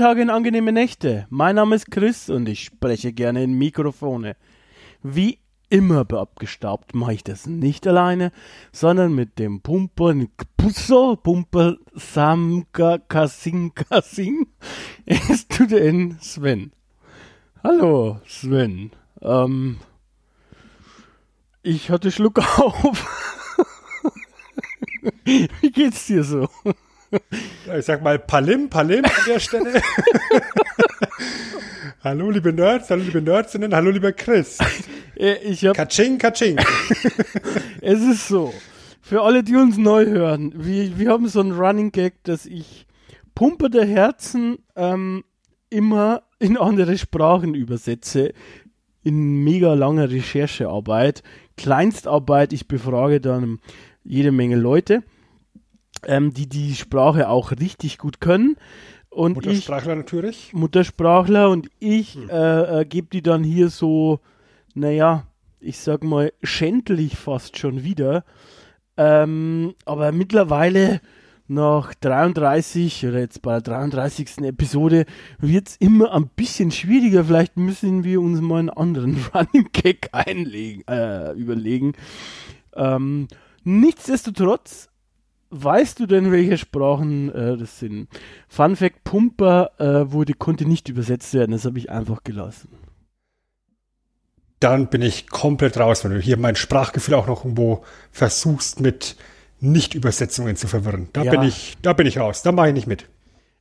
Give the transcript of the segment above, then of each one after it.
Tage in angenehme Nächte. Mein Name ist Chris und ich spreche gerne in Mikrofone. Wie immer beabgestaubt mache ich das nicht alleine, sondern mit dem Pumper Pusso, Pumper Samka Kasing Kasing. Es tut in Sven. Hallo Sven. Ähm, ich hatte Schluck auf. Wie geht's dir so? Ich sag mal Palim, Palim an der Stelle. hallo liebe Nerds, hallo liebe Nerdsinnen, hallo lieber Chris. Äh, Ich hab, Katsching, Katsching. es ist so, für alle, die uns neu hören, wir, wir haben so einen Running Gag, dass ich Pumpe der Herzen ähm, immer in andere Sprachen übersetze, in mega langer Recherchearbeit, Kleinstarbeit, ich befrage dann jede Menge Leute, ähm, die die Sprache auch richtig gut können. Und ich, Muttersprachler natürlich. Muttersprachler und ich äh, äh, gebe die dann hier so, naja, ich sag mal, schändlich fast schon wieder. Ähm, aber mittlerweile nach 33 oder jetzt bei der 33. Episode wird es immer ein bisschen schwieriger. Vielleicht müssen wir uns mal einen anderen Running Gag einlegen, äh, überlegen. Ähm, nichtsdestotrotz Weißt du denn, welche Sprachen äh, das sind? Fun Fact: Pumper äh, wurde, konnte nicht übersetzt werden, das habe ich einfach gelassen. Dann bin ich komplett raus, wenn du hier mein Sprachgefühl auch noch irgendwo versuchst mit Nicht-Übersetzungen zu verwirren. Da Ja. bin ich, da bin ich raus. Da mache ich nicht mit.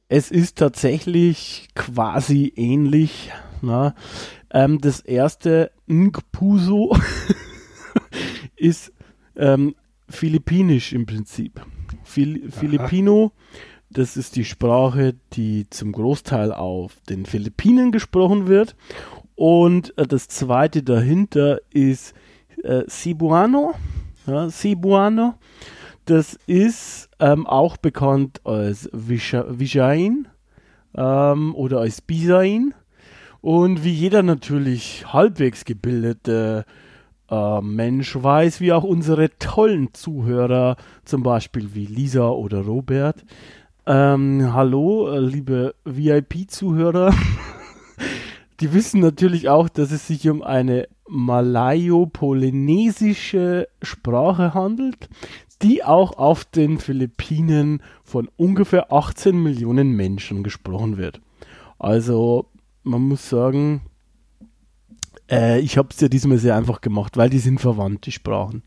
Es ist tatsächlich quasi ähnlich. Na? Ähm, das erste Ngpuso ist ähm, philippinisch im Prinzip. Fil Filipino, das ist die Sprache, die zum Großteil auf den Philippinen gesprochen wird. Und äh, das zweite dahinter ist äh, Cebuano. Ja, Cebuano. Das ist ähm, auch bekannt als Vijain ähm, oder als Bisain. Und wie jeder natürlich halbwegs gebildete äh, Mensch weiß, wie auch unsere tollen Zuhörer, zum Beispiel wie Lisa oder Robert. Ähm, hallo, äh, liebe VIP-Zuhörer. Die wissen natürlich auch, dass es sich um eine malayo-polynesische Sprache handelt, die auch auf den Philippinen von ungefähr 18 Millionen Menschen gesprochen wird. Also man muss sagen, äh, ich habe es ja diesmal sehr einfach gemacht, weil die sind verwandt, die Sprachen.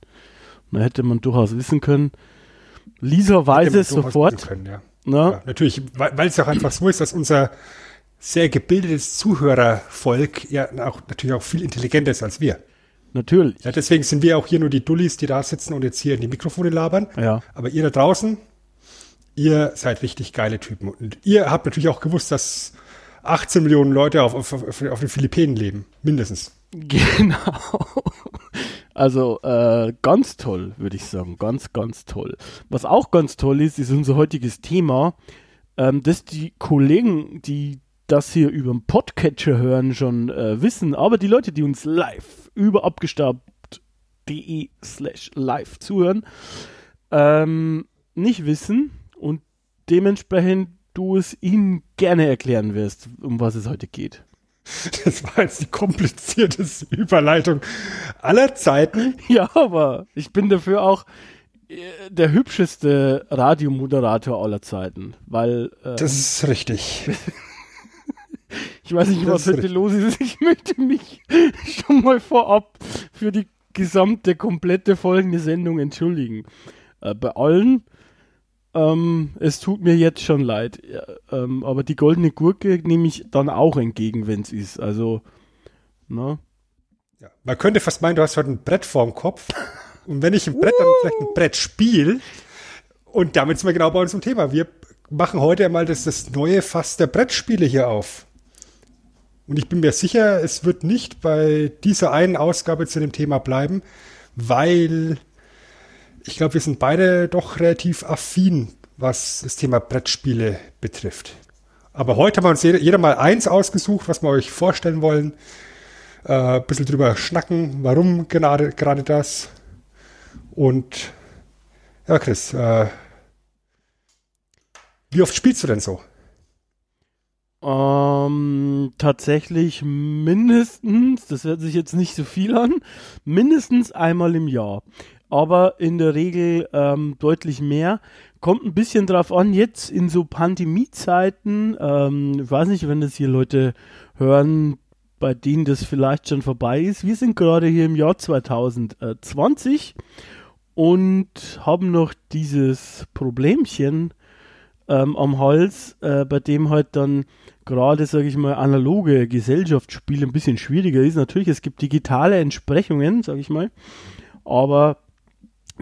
Da hätte man durchaus wissen können. Lisa weiß es sofort. Können, ja. Ne? Ja, natürlich, weil weil es auch einfach so ist, dass unser sehr gebildetes Zuhörervolk ja auch natürlich auch viel intelligenter ist als wir. Natürlich. Ja, deswegen sind wir auch hier nur die Dullis, die da sitzen und jetzt hier in die Mikrofone labern. Ja. Aber ihr da draußen, ihr seid richtig geile Typen. Und ihr habt natürlich auch gewusst, dass 18 Millionen Leute auf, auf, auf, den Philippinen leben. Mindestens. Genau. Also äh, ganz toll, würde ich sagen. Ganz, ganz toll. Was auch ganz toll ist, ist unser heutiges Thema, ähm, dass die Kollegen, die das hier über den Podcatcher hören, schon äh, wissen, aber die Leute, die uns live über abgestaubt.de slash live zuhören, ähm, nicht wissen und dementsprechend du es ihnen gerne erklären wirst, um was es heute geht. Das war jetzt die komplizierteste Überleitung aller Zeiten. Ja, aber ich bin dafür auch äh, der hübscheste Radiomoderator aller Zeiten, weil äh, Das ist richtig. ich weiß nicht, was heute los ist. Ich möchte mich schon mal vorab für die gesamte, komplette folgende Sendung entschuldigen. Äh, bei allen, ähm, es tut mir jetzt schon leid, ähm, aber die goldene Gurke nehme ich dann auch entgegen, wenn es ist. Also, ne? Ja. Man könnte fast meinen, du hast heute ein Brett vorm Kopf. Und wenn ich ein Brett, dann vielleicht ein Brettspiel. Und damit sind wir genau bei uns im Thema. Wir machen heute einmal das, das neue Fass der Brettspiele hier auf. Und ich bin mir sicher, es wird nicht bei dieser einen Ausgabe zu dem Thema bleiben, weil ich glaube, wir sind beide doch relativ affin, was das Thema Brettspiele betrifft. Aber heute haben wir uns jeder, mal eins ausgesucht, was wir euch vorstellen wollen. Äh, ein bisschen drüber schnacken, warum gerade, gerade das. Und ja, Chris, äh, wie oft spielst du denn so? Ähm, tatsächlich mindestens, das hört sich jetzt nicht so viel an, mindestens einmal im Jahr. Aber in der Regel ähm, deutlich mehr. Kommt ein bisschen drauf an, jetzt in so Pandemiezeiten, ähm, ich weiß nicht, wenn das hier Leute hören, bei denen das vielleicht schon vorbei ist. Wir sind gerade hier im Jahr 2020 und haben noch dieses Problemchen ähm, am Hals, äh, bei dem halt dann gerade, sage ich mal, analoge Gesellschaftsspiele ein bisschen schwieriger ist. Natürlich, es gibt digitale Entsprechungen, sage ich mal, aber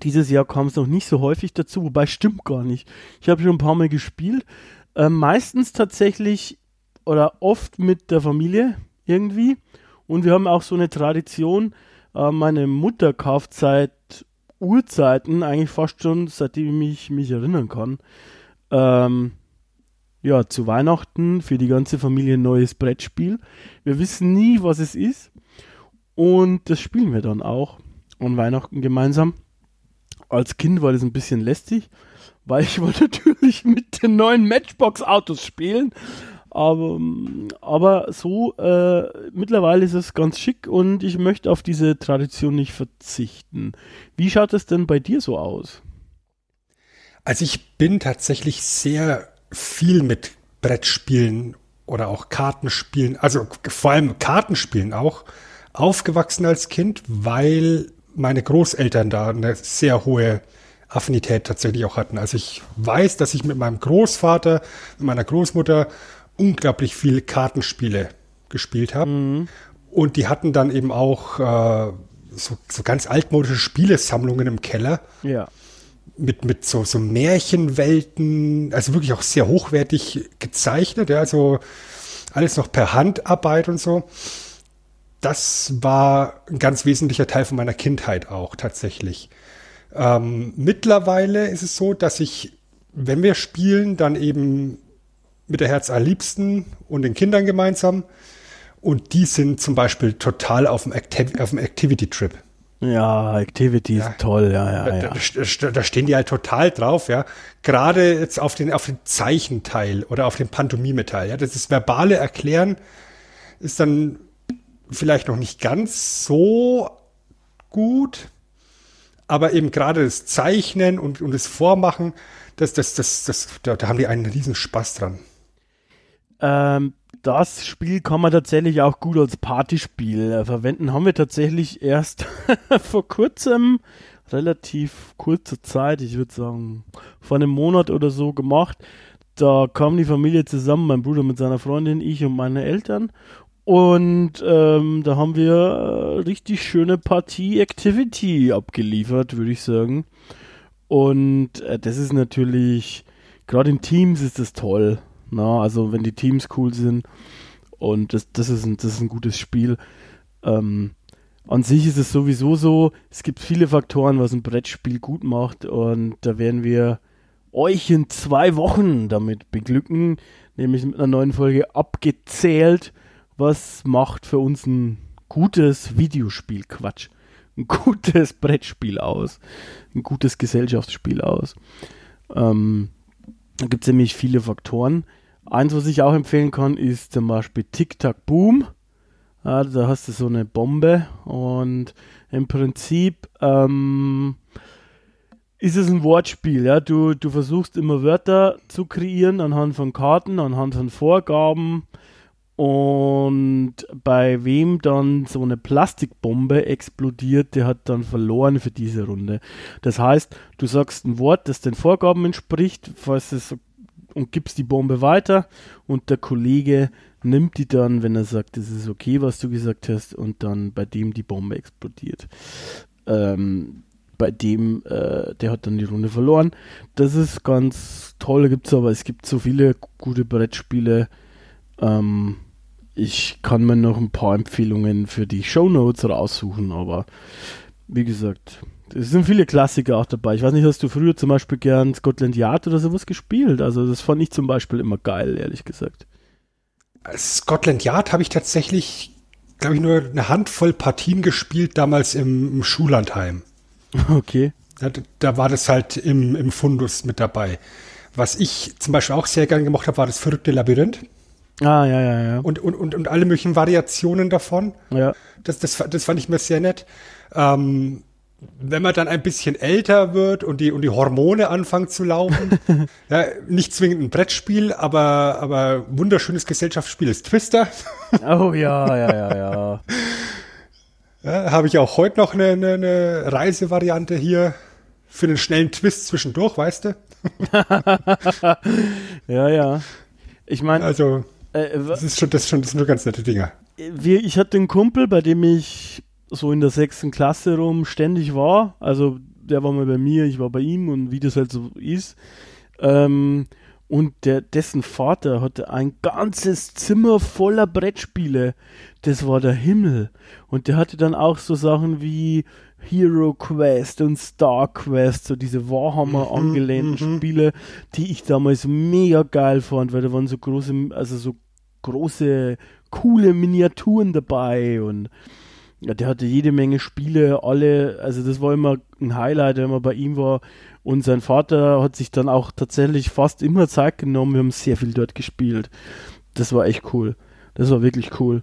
dieses Jahr kam es noch nicht so häufig dazu, wobei stimmt gar nicht. Ich habe schon ein paar Mal gespielt, äh, meistens tatsächlich oder oft mit der Familie irgendwie und wir haben auch so eine Tradition, äh, meine Mutter kauft seit Urzeiten, eigentlich fast schon seitdem ich mich erinnern kann, ähm, ja, zu Weihnachten für die ganze Familie ein neues Brettspiel. Wir wissen nie, was es ist. Und das spielen wir dann auch an Weihnachten gemeinsam. Als Kind war das ein bisschen lästig, weil ich wollte natürlich mit den neuen Matchbox-Autos spielen. Aber, aber so, äh, mittlerweile ist es ganz schick und ich möchte auf diese Tradition nicht verzichten. Wie schaut es denn bei dir so aus? Also ich bin tatsächlich sehr viel mit Brettspielen oder auch Kartenspielen, also vor allem Kartenspielen auch, aufgewachsen als Kind, weil meine Großeltern da eine sehr hohe Affinität tatsächlich auch hatten. Also ich weiß, dass ich mit meinem Großvater, mit meiner Großmutter unglaublich viele Kartenspiele gespielt habe. Mhm. Und die hatten dann eben auch äh, so, so ganz altmodische Spielesammlungen im Keller. Ja mit, mit so, so Märchenwelten, also wirklich auch sehr hochwertig gezeichnet, ja, also alles noch per Handarbeit und so. Das war ein ganz wesentlicher Teil von meiner Kindheit auch tatsächlich. Ähm, mittlerweile ist es so, dass ich, wenn wir spielen, dann eben mit der Herz allerliebsten und den Kindern gemeinsam. Und die sind zum Beispiel total auf dem, Activ auf dem Activity-Trip. Ja, Activity ja. ist toll, ja, ja, ja. Da, da, stehen die halt total drauf, ja. Gerade jetzt auf den, auf den Zeichenteil oder auf den Pantomime-Teil, ja. Das ist verbale Erklären ist dann vielleicht noch nicht ganz so gut, aber eben gerade das Zeichnen und, und das Vormachen, das, das, das, das, da, da haben die einen riesen Spaß dran. Ähm, das Spiel kann man tatsächlich auch gut als Partyspiel äh, verwenden. Haben wir tatsächlich erst vor kurzem, relativ kurzer Zeit, ich würde sagen vor einem Monat oder so gemacht. Da kam die Familie zusammen, mein Bruder mit seiner Freundin, ich und meine Eltern. Und ähm, da haben wir äh, richtig schöne Partie-Activity abgeliefert, würde ich sagen. Und äh, das ist natürlich, gerade in Teams ist das toll. Na, also wenn die Teams cool sind und das, das, ist, ein, das ist ein gutes Spiel. Ähm, an sich ist es sowieso so, es gibt viele Faktoren, was ein Brettspiel gut macht und da werden wir euch in zwei Wochen damit beglücken, nämlich mit einer neuen Folge abgezählt, was macht für uns ein gutes Videospiel, Quatsch, ein gutes Brettspiel aus, ein gutes Gesellschaftsspiel aus. Ähm, da gibt es nämlich viele Faktoren. Eins, was ich auch empfehlen kann, ist zum Beispiel Tic-Tac Boom. Ja, da hast du so eine Bombe und im Prinzip ähm, ist es ein Wortspiel. Ja? Du, du versuchst immer Wörter zu kreieren anhand von Karten, anhand von Vorgaben. Und bei wem dann so eine Plastikbombe explodiert, der hat dann verloren für diese Runde. Das heißt, du sagst ein Wort, das den Vorgaben entspricht, falls es und gibst die Bombe weiter und der Kollege nimmt die dann, wenn er sagt, es ist okay, was du gesagt hast, und dann bei dem die Bombe explodiert. Ähm, bei dem, äh, der hat dann die Runde verloren. Das ist ganz toll, gibt es aber, es gibt so viele gute Brettspiele. Ähm, ich kann mir noch ein paar Empfehlungen für die Shownotes raussuchen, aber wie gesagt, es sind viele Klassiker auch dabei. Ich weiß nicht, hast du früher zum Beispiel gern Scotland Yard oder sowas gespielt? Also das fand ich zum Beispiel immer geil, ehrlich gesagt. Scotland Yard habe ich tatsächlich, glaube ich, nur eine Handvoll Partien gespielt, damals im, im Schullandheim. Okay. Da, da, war das halt im, im Fundus mit dabei. Was ich zum Beispiel auch sehr gern gemacht habe, war das verrückte Labyrinth. Ah, ja, ja, ja. Und, und, und, und alle möglichen Variationen davon. Ja. Das, das, das fand ich mir sehr nett. Ähm, wenn man dann ein bisschen älter wird und die, und die Hormone anfangen zu laufen, ja, nicht zwingend ein Brettspiel, aber, aber wunderschönes Gesellschaftsspiel ist Twister. Oh ja, ja, ja, ja. ja Habe ich auch heute noch eine, eine, eine Reisevariante hier für einen schnellen Twist zwischendurch, weißt du? ja, ja. Ich meine. Also, äh, das ist schon, das ist schon, das sind schon ganz nette Dinge. Wir, ich hatte einen Kumpel, bei dem ich so in der sechsten Klasse rum ständig war. Also der war mal bei mir, ich war bei ihm und wie das halt so ist. Ähm, und der, dessen Vater hatte ein ganzes Zimmer voller Brettspiele. Das war der Himmel. Und der hatte dann auch so Sachen wie Hero Quest und Star Quest, so diese Warhammer mhm, angelehnten mhm, Spiele, die ich damals mega geil fand, weil da waren so große, also so große, coole Miniaturen dabei und ja, der hatte jede Menge Spiele, alle, also das war immer ein Highlight, wenn man bei ihm war. Und sein Vater hat sich dann auch tatsächlich fast immer Zeit genommen. Wir haben sehr viel dort gespielt. Das war echt cool. Das war wirklich cool.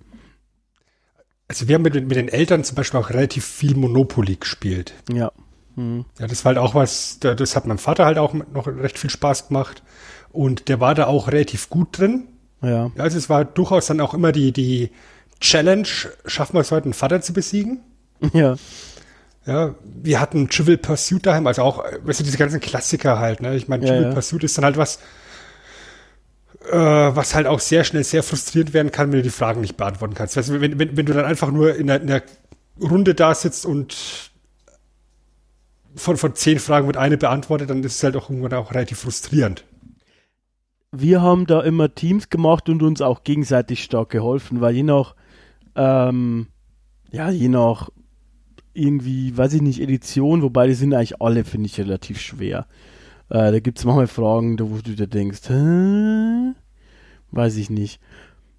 Also wir haben mit, mit den Eltern zum Beispiel auch relativ viel Monopoly gespielt. Ja. Mhm. Ja, das war halt auch was, das hat meinem Vater halt auch noch recht viel Spaß gemacht. Und der war da auch relativ gut drin. Ja. ja also es war durchaus dann auch immer die, die, Challenge, schaffen wir es heute, einen Vater zu besiegen? Ja. Ja, wir hatten Trivial Pursuit daheim, also auch, weißt du, diese ganzen Klassiker halt, ne? Ich meine, Trivial ja, ja. Pursuit ist dann halt was, was halt auch sehr schnell sehr frustrierend werden kann, wenn du die Fragen nicht beantworten kannst. Weißt du, wenn, wenn, wenn du dann einfach nur in einer, in einer Runde da sitzt und von, von zehn Fragen wird eine beantwortet, dann ist es halt auch irgendwann auch relativ frustrierend wir haben da immer Teams gemacht und uns auch gegenseitig stark geholfen, weil je nach ähm, ja, je nach irgendwie, weiß ich nicht, Edition, wobei die sind eigentlich alle, finde ich, relativ schwer. Äh, da gibt es manchmal Fragen, wo du dir denkst, Hä? weiß ich nicht.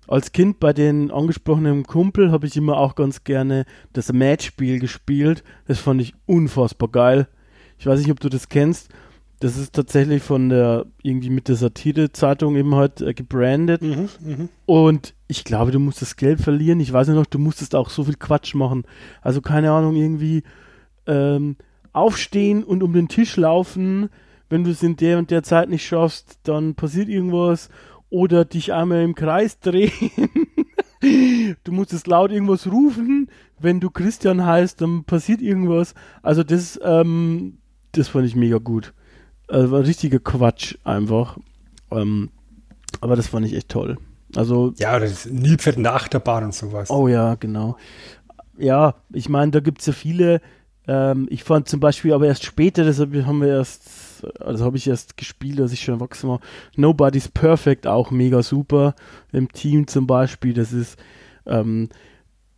Als Kind bei den angesprochenen Kumpel habe ich immer auch ganz gerne das Matchspiel gespielt. Das fand ich unfassbar geil. Ich weiß nicht, ob du das kennst. Das ist tatsächlich von der, irgendwie mit der Satire-Zeitung eben halt äh, gebrandet. Mhm, mh. Und ich glaube, du musstest Geld verlieren. Ich weiß nicht noch, du musstest auch so viel Quatsch machen. Also keine Ahnung, irgendwie ähm, aufstehen und um den Tisch laufen. Wenn du es in der und der Zeit nicht schaffst, dann passiert irgendwas. Oder dich einmal im Kreis drehen. du musstest laut irgendwas rufen. Wenn du Christian heißt, dann passiert irgendwas. Also das, ähm, das fand ich mega gut. Also war richtiger Quatsch einfach. Ähm, aber das fand ich echt toll. Also. Ja, das Nilpferd in der Achterbahn und sowas. Oh ja, genau. Ja, ich meine, da gibt es ja viele. Ähm, ich fand zum Beispiel aber erst später, das haben wir erst, also habe ich erst gespielt, als ich schon erwachsen war. Nobody's Perfect auch mega super. Im Team zum Beispiel, das ist, ähm,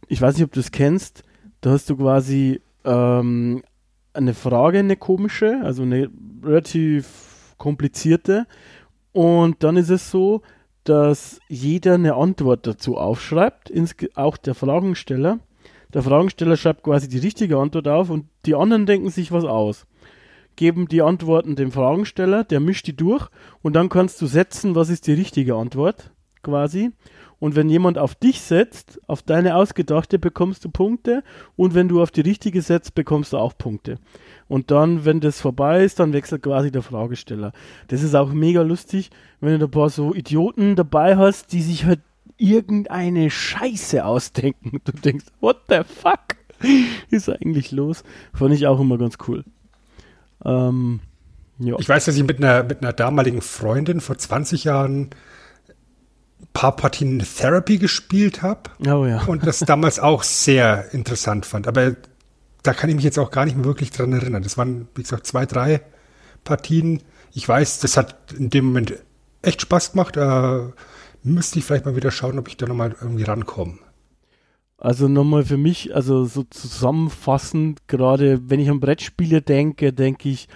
ich weiß nicht, ob du das kennst. Da hast du quasi ähm, eine Frage, eine komische, also eine relativ komplizierte. Und dann ist es so, dass jeder eine Antwort dazu aufschreibt, auch der Fragensteller. Der Fragensteller schreibt quasi die richtige Antwort auf und die anderen denken sich was aus. Geben die Antworten dem Fragensteller, der mischt die durch und dann kannst du setzen, was ist die richtige Antwort quasi. Und wenn jemand auf dich setzt, auf deine ausgedachte, bekommst du Punkte. Und wenn du auf die richtige setzt, bekommst du auch Punkte. Und dann, wenn das vorbei ist, dann wechselt quasi der Fragesteller. Das ist auch mega lustig, wenn du ein paar so Idioten dabei hast, die sich halt irgendeine Scheiße ausdenken. Du denkst, what the fuck ist eigentlich los? Fand ich auch immer ganz cool. Ähm, ja. Ich weiß, dass ich mit einer, mit einer damaligen Freundin vor 20 Jahren paar Partien Therapy gespielt habe. Oh ja. Und das damals auch sehr interessant fand. Aber da kann ich mich jetzt auch gar nicht mehr wirklich dran erinnern. Das waren, wie gesagt, zwei, drei Partien. Ich weiß, das hat in dem Moment echt Spaß gemacht. Äh, müsste ich vielleicht mal wieder schauen, ob ich da nochmal irgendwie rankomme. Also nochmal für mich, also so zusammenfassend, gerade wenn ich an Brettspiele denke, denke ich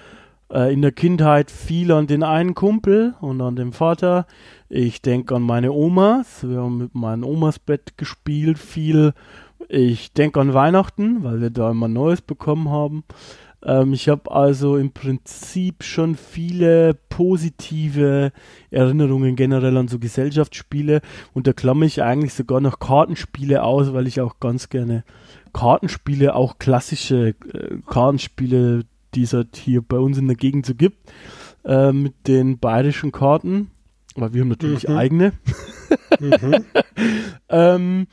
äh, in der Kindheit viel an den einen Kumpel und an den Vater. Ich denke an meine Omas. Wir haben mit meinen Omas Brett gespielt, viel. Ich denke an Weihnachten, weil wir da immer Neues bekommen haben. Ähm, ich habe also im Prinzip schon viele positive Erinnerungen generell an so Gesellschaftsspiele und da klamme ich eigentlich sogar noch Kartenspiele aus, weil ich auch ganz gerne Kartenspiele, auch klassische äh, Kartenspiele, die es halt hier bei uns in der Gegend so gibt, äh, mit den bayerischen Karten, weil wir haben natürlich mhm. eigene. mhm. ähm,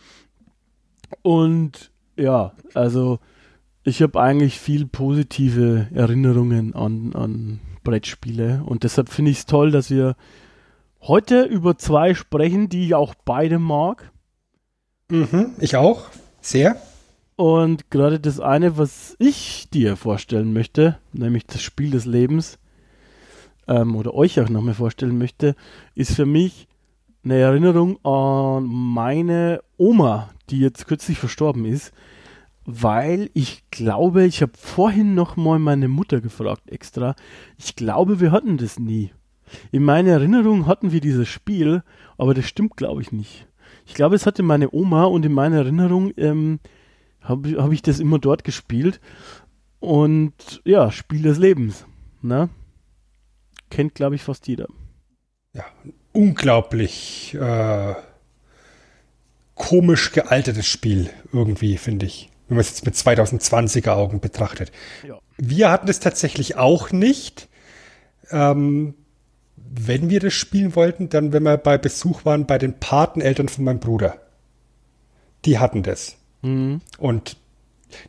und ja, also ich habe eigentlich viel positive Erinnerungen an, an Brettspiele und deshalb finde ich es toll, dass wir heute über zwei sprechen, die ich auch beide mag. Mhm, ich auch. Sehr. Und gerade das eine, was ich dir vorstellen möchte, nämlich das Spiel des Lebens, ähm, oder euch auch nochmal vorstellen möchte, ist für mich eine Erinnerung an meine Oma, die jetzt kürzlich verstorben ist weil ich glaube, ich habe vorhin noch mal meine Mutter gefragt extra. Ich glaube, wir hatten das nie. In meiner Erinnerung hatten wir dieses Spiel, aber das stimmt, glaube ich, nicht. Ich glaube, es hatte meine Oma und in meiner Erinnerung ähm, habe hab ich das immer dort gespielt. Und ja, Spiel des Lebens. Ne? Kennt, glaube ich, fast jeder. Ja, unglaublich äh, komisch gealtertes Spiel irgendwie, finde ich wenn man es jetzt mit 2020er Augen betrachtet. Ja. Wir hatten es tatsächlich auch nicht. Ähm, wenn wir das spielen wollten, dann, wenn wir bei Besuch waren bei den Pateneltern von meinem Bruder. Die hatten das. Mhm. Und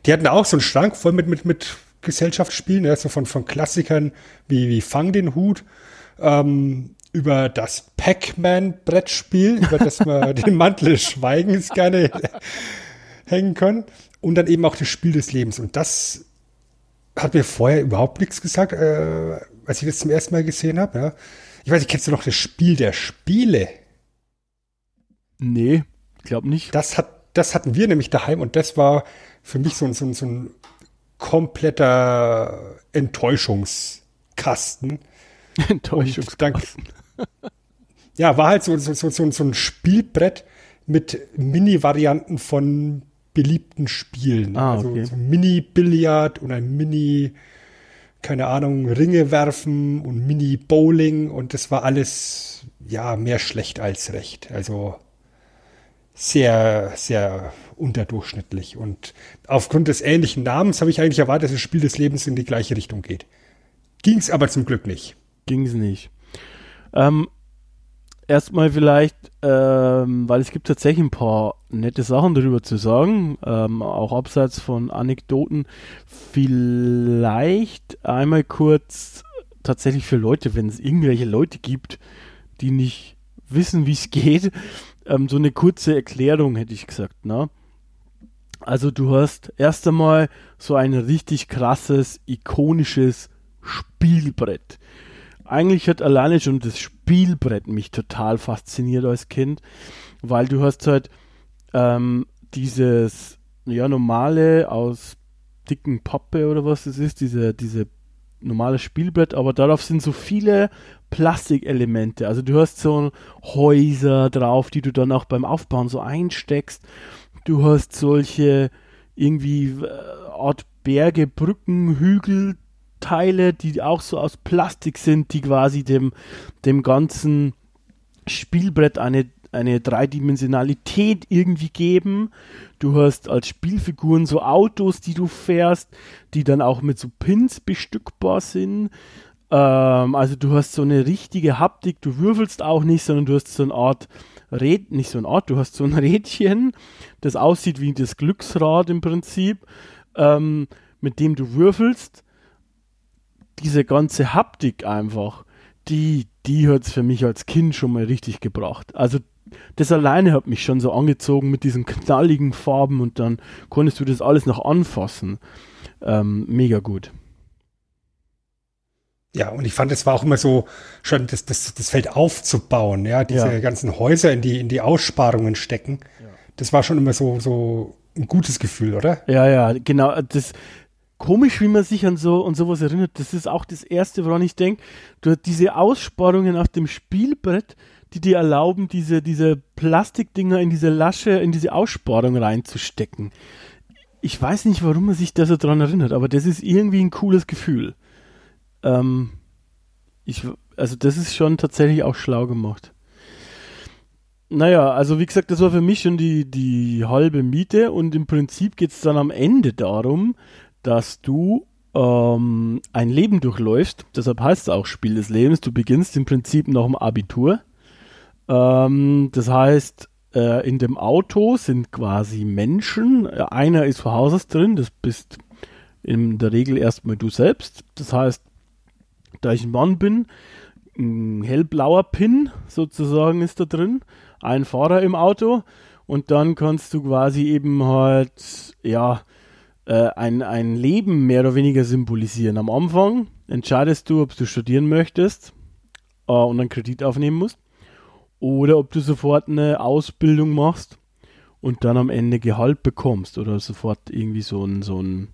die hatten auch so einen Schrank voll mit, mit, mit Gesellschaftsspielen, ja, so von, von Klassikern wie, wie Fang den Hut, ähm, über das Pac-Man-Brettspiel, über das wir den Mantel des Schweigens gerne hängen können und dann eben auch das Spiel des Lebens. Und das hat mir vorher überhaupt nichts gesagt, äh, als ich das zum ersten Mal gesehen habe. Ja. Ich weiß nicht, kennst du noch das Spiel der Spiele? Nee, glaub nicht. Das, hat, das hatten wir nämlich daheim und das war für mich so, so, so ein kompletter Enttäuschungskasten. Enttäuschungskasten. ja, war halt so, so, so, so ein Spielbrett mit Mini-Varianten von beliebten Spielen. Ah, also okay. so Mini-Billard und ein Mini, keine Ahnung, Ringe werfen und Mini-Bowling und das war alles, ja, mehr schlecht als recht. Also sehr, sehr unterdurchschnittlich. Und aufgrund des ähnlichen Namens habe ich eigentlich erwartet, dass das Spiel des Lebens in die gleiche Richtung geht. Ging es aber zum Glück nicht. Ging es nicht. Ähm, erstmal vielleicht, ähm, weil es gibt tatsächlich ein paar nette Sachen darüber zu sagen, ähm, auch abseits von Anekdoten. Vielleicht einmal kurz tatsächlich für Leute, wenn es irgendwelche Leute gibt, die nicht wissen, wie es geht, ähm, so eine kurze Erklärung hätte ich gesagt. Ne? Also du hast erst einmal so ein richtig krasses, ikonisches Spielbrett eigentlich hat alleine schon das Spielbrett mich total fasziniert als Kind, weil du hast halt ähm, dieses ja normale aus dicken Pappe oder was es ist, diese diese normale Spielbrett, aber darauf sind so viele Plastikelemente. Also du hast so Häuser drauf, die du dann auch beim Aufbauen so einsteckst. Du hast solche irgendwie äh, Art Berge, Brücken, Hügel, Teile, die auch so aus Plastik sind, die quasi dem, dem ganzen Spielbrett eine, eine Dreidimensionalität irgendwie geben. Du hast als Spielfiguren so Autos, die du fährst, die dann auch mit so Pins bestückbar sind. Ähm, also du hast so eine richtige Haptik, du würfelst auch nicht, sondern du hast so eine Art Räd, nicht so eine Art, du hast so ein Rädchen, das aussieht wie das Glücksrad im Prinzip, ähm, mit dem du würfelst diese ganze Haptik einfach, die, die hat es für mich als Kind schon mal richtig gebracht. Also das alleine hat mich schon so angezogen mit diesen knalligen Farben und dann konntest du das alles noch anfassen. Ähm, mega gut. Ja, und ich fand, es war auch immer so, schon das, das, das Feld aufzubauen, ja, diese Ja. ganzen Häuser in die, in die Aussparungen stecken. Das war schon immer so, so ein gutes Gefühl, oder? Ja, ja, genau. Das komisch, wie man sich an so und sowas erinnert. Das ist auch das Erste, woran ich denke. Du hast diese Aussparungen auf dem Spielbrett, die dir erlauben, diese, diese Plastikdinger in diese Lasche, in diese Aussparung reinzustecken. Ich weiß nicht, warum man sich da so dran erinnert, aber das ist irgendwie ein cooles Gefühl. Ähm, ich, also das ist schon tatsächlich auch schlau gemacht. Naja, also wie gesagt, das war für mich schon die, die halbe Miete und im Prinzip geht es dann am Ende darum, dass du ähm, ein Leben durchläufst. Deshalb heißt es auch Spiel des Lebens. Du beginnst im Prinzip nach dem Abitur. Ähm, das heißt, äh, in dem Auto sind quasi Menschen. Äh, Einer ist von Haus aus drin, das bist in der Regel erstmal du selbst. Das heißt, da ich ein Mann bin, ein hellblauer Pin sozusagen ist da drin, ein Fahrer im Auto und dann kannst du quasi eben halt, ja, äh, ein, ein Leben mehr oder weniger symbolisieren. Am Anfang entscheidest du, ob du studieren möchtest äh, und einen Kredit aufnehmen musst oder ob du sofort eine Ausbildung machst und dann am Ende Gehalt bekommst oder sofort irgendwie so ein, so ein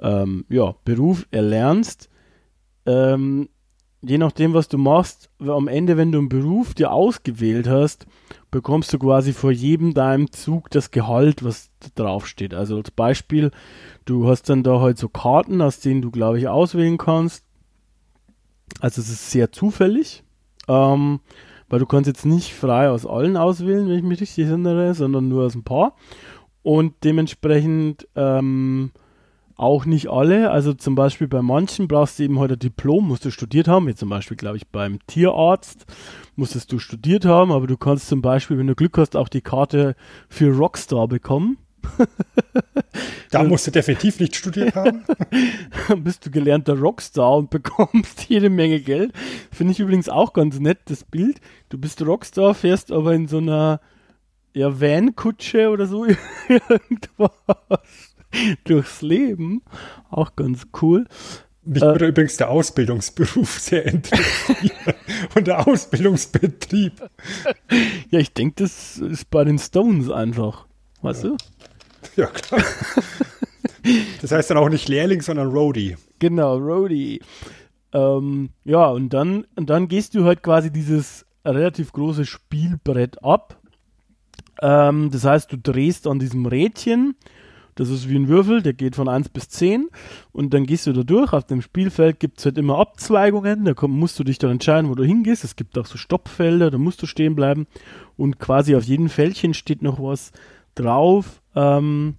ähm, ja, Beruf erlernst. Ähm, je nachdem, was du machst, am Ende, wenn du einen Beruf dir ausgewählt hast, bekommst du quasi vor jedem deinem Zug das Gehalt, was draufsteht. Also als Beispiel, du hast dann da halt so Karten, aus denen du, glaube ich, auswählen kannst. Also es ist sehr zufällig, ähm, weil du kannst jetzt nicht frei aus allen auswählen, wenn ich mich richtig erinnere, sondern nur aus ein paar. Und dementsprechend ähm, auch nicht alle. Also zum Beispiel bei manchen brauchst du eben heute ein Diplom, musst du studiert haben. Wie zum Beispiel, glaube ich, beim Tierarzt musstest du studiert haben, aber du kannst zum Beispiel, wenn du Glück hast, auch die Karte für Rockstar bekommen. Da musst du definitiv nicht studiert haben. Dann bist du gelernter Rockstar und bekommst jede Menge Geld. Finde ich übrigens auch ganz nett, das Bild. Du bist Rockstar, fährst aber in so einer ja, Van-Kutsche oder so irgendwas durchs Leben. Auch ganz cool. Mich Äh. übrigens der Ausbildungsberuf sehr interessieren und der Ausbildungsbetrieb. Ja, ich denke, das ist bei den Stones einfach. Weißt du? Ja, klar. Das heißt dann auch nicht Lehrling, sondern Roadie. Genau, Roadie. Ähm, ja, und dann, und dann gehst du halt quasi dieses relativ große Spielbrett ab. Ähm, das heißt, du drehst an diesem Rädchen. Das ist wie ein Würfel, der geht von 1 bis 10. Und dann gehst du da durch. Auf dem Spielfeld gibt es halt immer Abzweigungen. Da komm, musst du dich dann entscheiden, wo du hingehst. Es gibt auch so Stoppfelder, da musst du stehen bleiben. Und quasi auf jedem Fältchen steht noch was drauf. Ähm,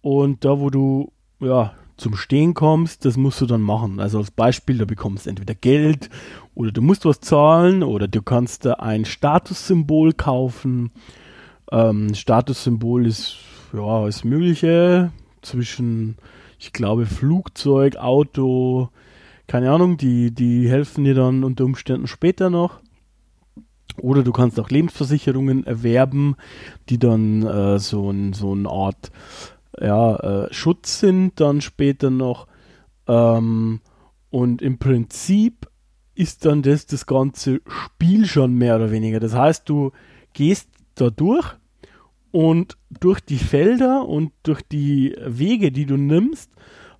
und da, wo du ja, zum Stehen kommst, das musst du dann machen. Also als Beispiel, da bekommst du entweder Geld oder du musst was zahlen oder du kannst da ein Statussymbol kaufen. Ähm, Statussymbol ist ja das Mögliche zwischen, ich glaube, Flugzeug, Auto, keine Ahnung, die, die helfen dir dann unter Umständen später noch. Oder du kannst auch Lebensversicherungen erwerben, die dann äh, so, ein, so eine Art ja, äh, Schutz sind dann später noch. Ähm, und im Prinzip ist dann das das ganze Spiel schon mehr oder weniger. Das heißt, du gehst da durch und durch die Felder und durch die Wege, die du nimmst,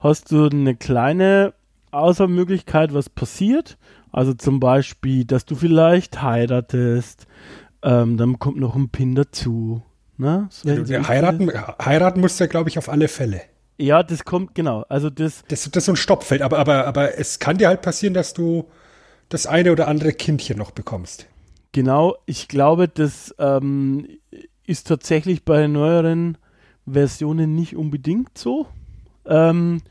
hast du eine kleine Auswahlmöglichkeit, was passiert. Also zum Beispiel, dass du vielleicht heiratest, ähm, dann kommt noch ein Pin dazu. Ne? So, Ja, ist heiraten, heiraten musst du ja, glaube ich, auf alle Fälle. ja, das kommt, genau. Also das, Das, das ist so ein Stoppfeld, aber, aber, aber es kann dir halt passieren, dass du das eine oder andere Kindchen noch bekommst. Genau, ich glaube, das ähm, ist tatsächlich bei neueren Versionen nicht unbedingt so. Ähm,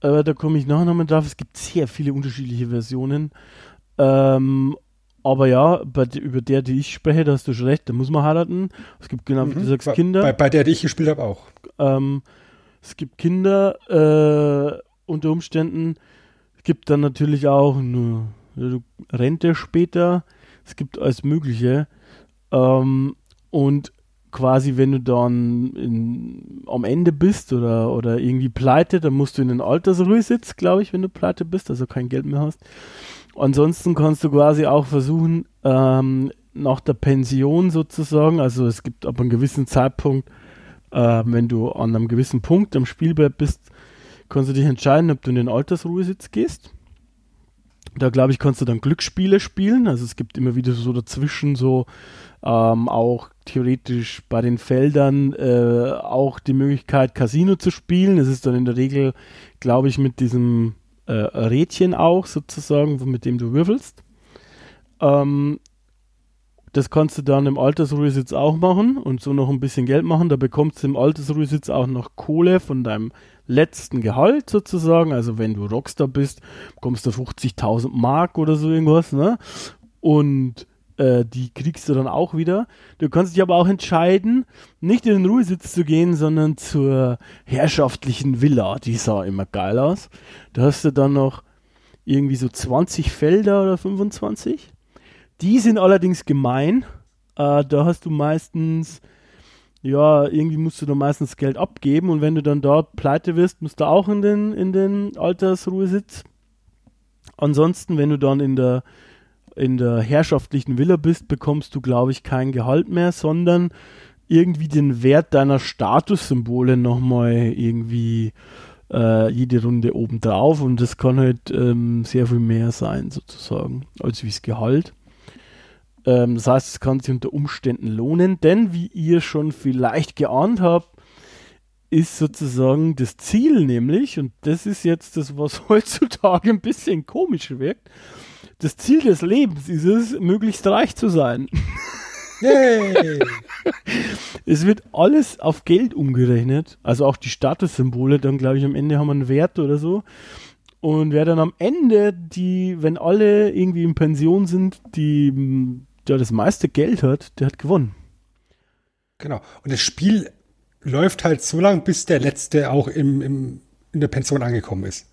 aber da komme ich nachher nochmal drauf. Es gibt sehr viele unterschiedliche Versionen. Ähm, aber ja, bei, über der, die ich spreche, da hast du schon recht, da muss man heiraten. Es gibt genau, wie du sagst, bei, Kinder. Bei, bei der, die ich gespielt habe, auch. Ähm, es gibt Kinder äh, unter Umständen. Es gibt dann natürlich auch eine Rente später. Es gibt alles Mögliche. Ähm, und quasi, wenn du dann in, am Ende bist oder, oder irgendwie pleite, dann musst du in den Altersruhesitz, glaube ich, wenn du pleite bist, also kein Geld mehr hast. Ansonsten kannst du quasi auch versuchen, ähm, nach der Pension sozusagen, also es gibt ab einem gewissen Zeitpunkt, äh, wenn du an einem gewissen Punkt am Spielbrett bist, kannst du dich entscheiden, ob du in den Altersruhesitz gehst. Da glaube ich, kannst du dann Glücksspiele spielen. Also es gibt immer wieder so dazwischen so ähm, auch theoretisch bei den Feldern äh, auch die Möglichkeit, Casino zu spielen. Das ist dann in der Regel, glaube ich, mit diesem äh, Rädchen auch sozusagen, mit dem du würfelst. Ähm, das kannst du dann im Altersruhesitz auch machen und so noch ein bisschen Geld machen. Da bekommst du im Altersruhesitz auch noch Kohle von deinem letzten Gehalt sozusagen. Also wenn du Rockstar bist, bekommst du 50.000 Mark oder so irgendwas. Ne? Und äh, die kriegst du dann auch wieder. Du kannst dich aber auch entscheiden, nicht in den Ruhesitz zu gehen, sondern zur herrschaftlichen Villa. Die sah immer geil aus. Da hast du dann noch irgendwie so 20 Felder oder 25. Die sind allerdings gemein. Äh, da hast du meistens, ja, irgendwie musst du da meistens Geld abgeben und wenn du dann dort pleite wirst, musst du auch in den, in den Altersruhesitz. Ansonsten, wenn du dann in der in der herrschaftlichen Villa bist, bekommst du, glaube ich, kein Gehalt mehr, sondern irgendwie den Wert deiner Statussymbole nochmal irgendwie äh, jede Runde obendrauf und das kann halt ähm, sehr viel mehr sein, sozusagen, als wie das Gehalt. Ähm, das heißt, es kann sich unter Umständen lohnen, denn wie ihr schon vielleicht geahnt habt, ist sozusagen das Ziel nämlich, und das ist jetzt das, was heutzutage ein bisschen komisch wirkt, das Ziel des Lebens ist es, möglichst reich zu sein. Yay. es wird alles auf Geld umgerechnet, also auch die Statussymbole, dann glaube ich am Ende haben wir einen Wert oder so. Und wer dann am Ende die, wenn alle irgendwie in Pension sind, die der das meiste Geld hat, der hat gewonnen. Genau. Und das Spiel läuft halt so lange, bis der letzte auch im, im, in der Pension angekommen ist.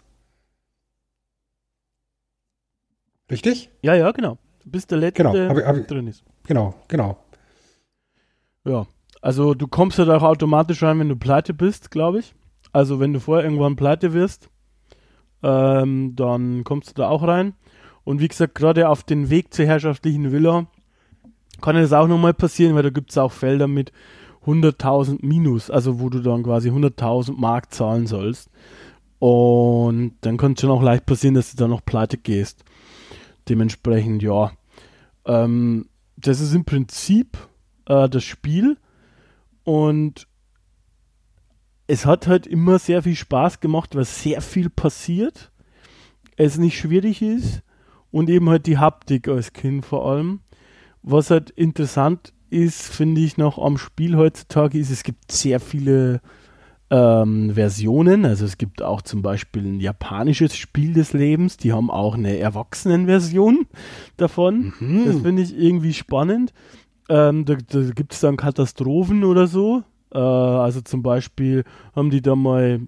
Richtig? Ja, ja, genau. Bis der letzte genau, hab, hab, drin ist. Genau, genau. Ja, also du kommst ja halt auch automatisch rein, wenn du pleite bist, glaube ich. Also wenn du vorher irgendwann pleite wirst, ähm, dann kommst du da auch rein. Und wie gesagt, gerade auf den Weg zur herrschaftlichen Villa kann das auch nochmal passieren, weil da gibt es auch Felder mit 100.000 Minus, also wo du dann quasi 100.000 Mark zahlen sollst. Und dann kann es schon auch leicht passieren, dass du dann noch pleite gehst. Dementsprechend, ja. Ähm, das ist im Prinzip äh, das Spiel und es hat halt immer sehr viel Spaß gemacht, weil sehr viel passiert, es nicht schwierig ist und eben halt die Haptik als Kind vor allem. Was halt interessant ist, finde ich noch am Spiel heutzutage, ist, es gibt sehr viele ähm, Versionen. Also es gibt auch zum Beispiel ein japanisches Spiel des Lebens, die haben auch eine Erwachsenenversion davon. Mhm. Das finde ich irgendwie spannend. Ähm, da da gibt es dann Katastrophen oder so. Äh, also zum Beispiel haben die da mal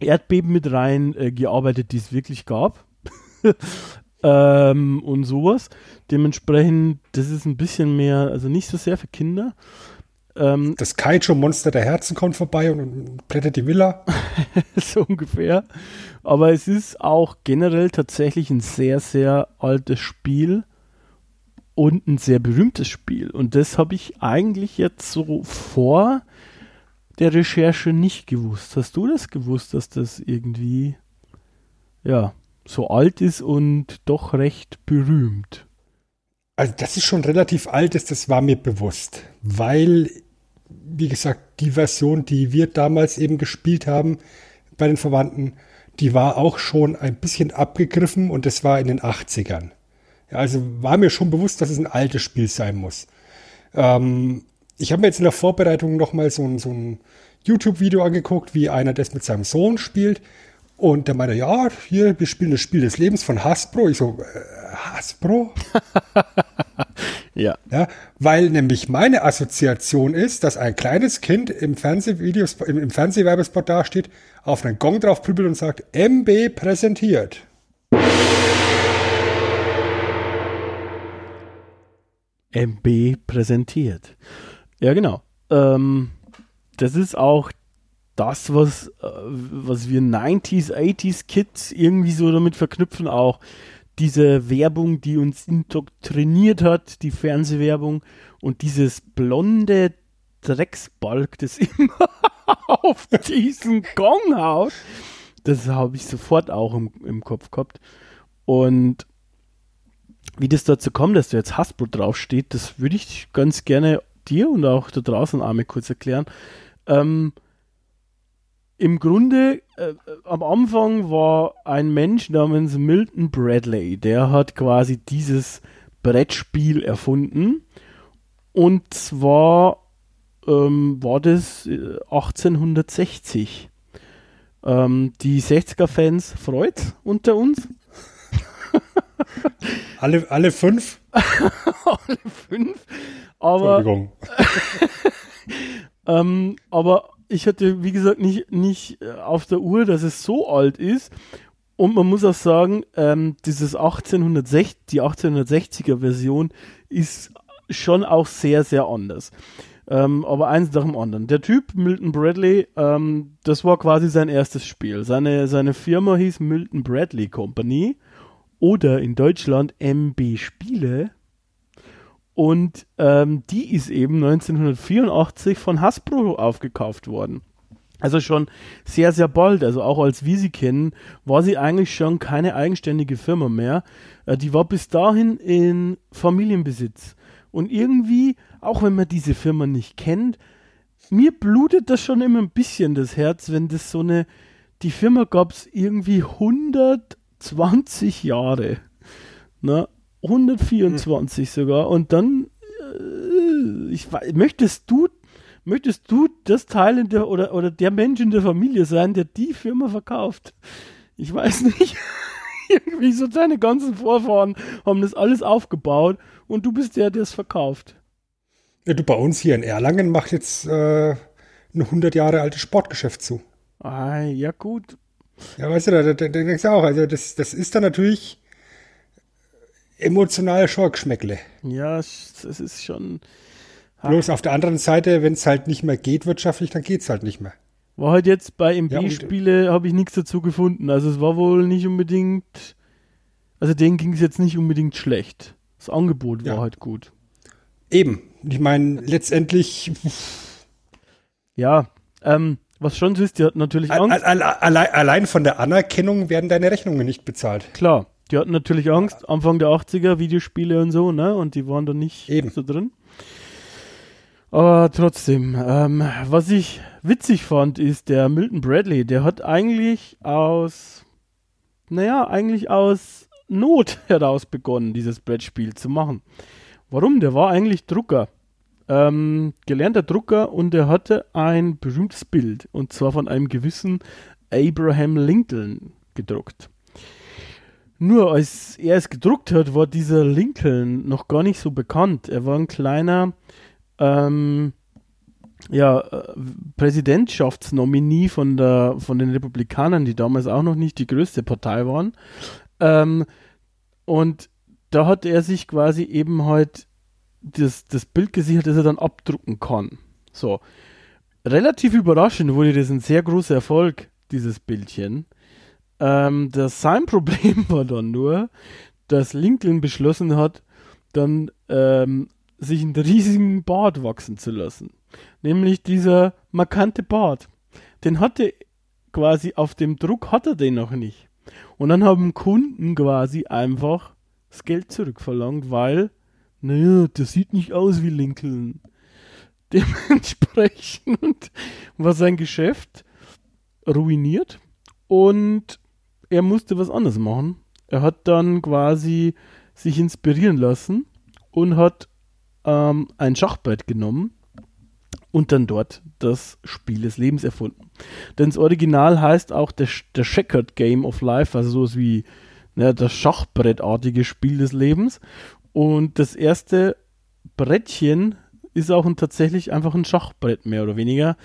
Erdbeben mit rein äh, gearbeitet, die es wirklich gab. ähm, und sowas. Dementsprechend, das ist ein bisschen mehr, also nicht so sehr für Kinder. Ähm, das Kaiju-Monster der Herzen kommt vorbei und, und blättert die Villa. so ungefähr. Aber es ist auch generell tatsächlich ein sehr, sehr altes Spiel und ein sehr berühmtes Spiel. Und das habe ich eigentlich jetzt so vor der Recherche nicht gewusst. Hast du das gewusst, dass das irgendwie ja so alt ist und doch recht berühmt? Also, das ist schon relativ alt ist, das war mir bewusst, weil wie gesagt, die Version, die wir damals eben gespielt haben bei den Verwandten, die war auch schon ein bisschen abgegriffen und das war in den 80ern. Ja, also war mir schon bewusst, dass es ein altes Spiel sein muss. Ähm, ich habe mir jetzt in der Vorbereitung nochmal so ein, so ein YouTube-Video angeguckt, wie einer das mit seinem Sohn spielt. Und der meinte, ja, hier, wir spielen das Spiel des Lebens von Hasbro. Ich so, äh, Hasbro? ja. ja. Weil nämlich meine Assoziation ist, dass ein kleines Kind im Fernsehvideos, im, im Fernsehwerbespot dasteht, auf einen Gong drauf prügelt und sagt, MB präsentiert. MB präsentiert. Ja, genau. ähm, das ist auch das, was, äh, was wir 90s, 80s Kids irgendwie so damit verknüpfen, auch diese Werbung, die uns indoktriniert hat, die Fernsehwerbung und dieses blonde Drecksbalg, das immer auf diesen Gong haut, das habe ich sofort auch im, im Kopf gehabt. Und wie das dazu kommt, dass da jetzt Hasbro draufsteht, das würde ich ganz gerne dir und auch da draußen einmal kurz erklären. Ähm, Im Grunde, äh, am Anfang war ein Mensch namens Milton Bradley, der hat quasi dieses Brettspiel erfunden. Und zwar ähm, war das 1860. Äh, ähm, die 60er-Fans freut unter uns. alle, alle fünf? alle fünf. Aber, Entschuldigung. ähm, aber ich hatte, wie gesagt, nicht, nicht äh, auf der Uhr, dass es so alt ist. Und man muss auch sagen, ähm, dieses 1860, die 1860er Version ist schon auch sehr, sehr anders. Ähm, aber eins nach dem anderen. Der Typ, Milton Bradley, ähm, das war quasi sein erstes Spiel. Seine, seine Firma hieß Milton Bradley Company oder in Deutschland MB Spiele. Und ähm, die ist eben 1984 von Hasbro aufgekauft worden. Also schon sehr, sehr bald. Also auch als wir sie kennen, war sie eigentlich schon keine eigenständige Firma mehr. Äh, die war bis dahin in Familienbesitz. Und irgendwie, auch wenn man diese Firma nicht kennt, mir blutet das schon immer ein bisschen das Herz, wenn das so eine, die Firma gab es irgendwie 120 Jahre. Ne? 124 hm. sogar. Und dann, äh, ich, möchtest du, möchtest du das Teil in der, oder, oder der Mensch in der Familie sein, der die Firma verkauft? Ich weiß nicht. Irgendwie so deine ganzen Vorfahren haben das alles aufgebaut und du bist der, der es verkauft. Ja, du, bei uns hier in Erlangen macht jetzt äh, ein 100 Jahre altes Sportgeschäft zu. Ah, ja gut. Ja, weißt du, da, da, da denkst du auch, also das, das ist dann natürlich emotional Schorkschmeckle. Ja, das ist schon. Bloß auf der anderen Seite, wenn es halt nicht mehr geht wirtschaftlich, dann geht es halt nicht mehr. War halt jetzt bei MB-Spiele, ja, habe ich nichts dazu gefunden. Also es war wohl nicht unbedingt, also denen ging es jetzt nicht unbedingt schlecht. Das Angebot war ja. halt gut. Eben. Ich meine, letztendlich. Ja, ähm, was schon so ist, die hat natürlich Angst. Allein, allein von der Anerkennung werden deine Rechnungen nicht bezahlt. Klar, die hatten natürlich Angst, Anfang der 80er, Videospiele und so, ne? Und die waren da nicht Eben. so drin. Aber trotzdem, ähm, was ich witzig fand, ist der Milton Bradley, der hat eigentlich aus, naja, eigentlich aus Not heraus begonnen, dieses Brettspiel zu machen. Warum? Der war eigentlich Drucker. Ähm, gelernter Drucker und er hatte ein berühmtes Bild und zwar von einem gewissen Abraham Lincoln gedruckt. Nur als er es gedruckt hat, war dieser Lincoln noch gar nicht so bekannt. Er war ein kleiner ähm, ja, äh, Präsidentschaftsnominee von, der, von den Republikanern, die damals auch noch nicht die größte Partei waren. Ähm, und da hat er sich quasi eben halt das, das Bild gesichert, das er dann abdrucken kann. So. Relativ überraschend wurde das ein sehr großer Erfolg, dieses Bildchen. Ähm, das sein Problem war dann nur, dass Lincoln beschlossen hat, dann ähm, sich einen riesigen Bart wachsen zu lassen. Nämlich dieser markante Bart. Den hatte quasi auf dem Druck hat er den noch nicht. Und dann haben Kunden quasi einfach das Geld zurückverlangt, weil, naja, das sieht nicht aus wie Lincoln. Dementsprechend war sein Geschäft ruiniert und er musste was anderes machen. Er hat dann quasi sich inspirieren lassen und hat ähm, ein Schachbrett genommen und dann dort das Spiel des Lebens erfunden. Denn das Original heißt auch der, der Checkered Game of Life, also sowas wie ne, das Schachbrettartige Spiel des Lebens. Und das erste Brettchen ist auch ein, tatsächlich einfach ein Schachbrett, mehr oder weniger.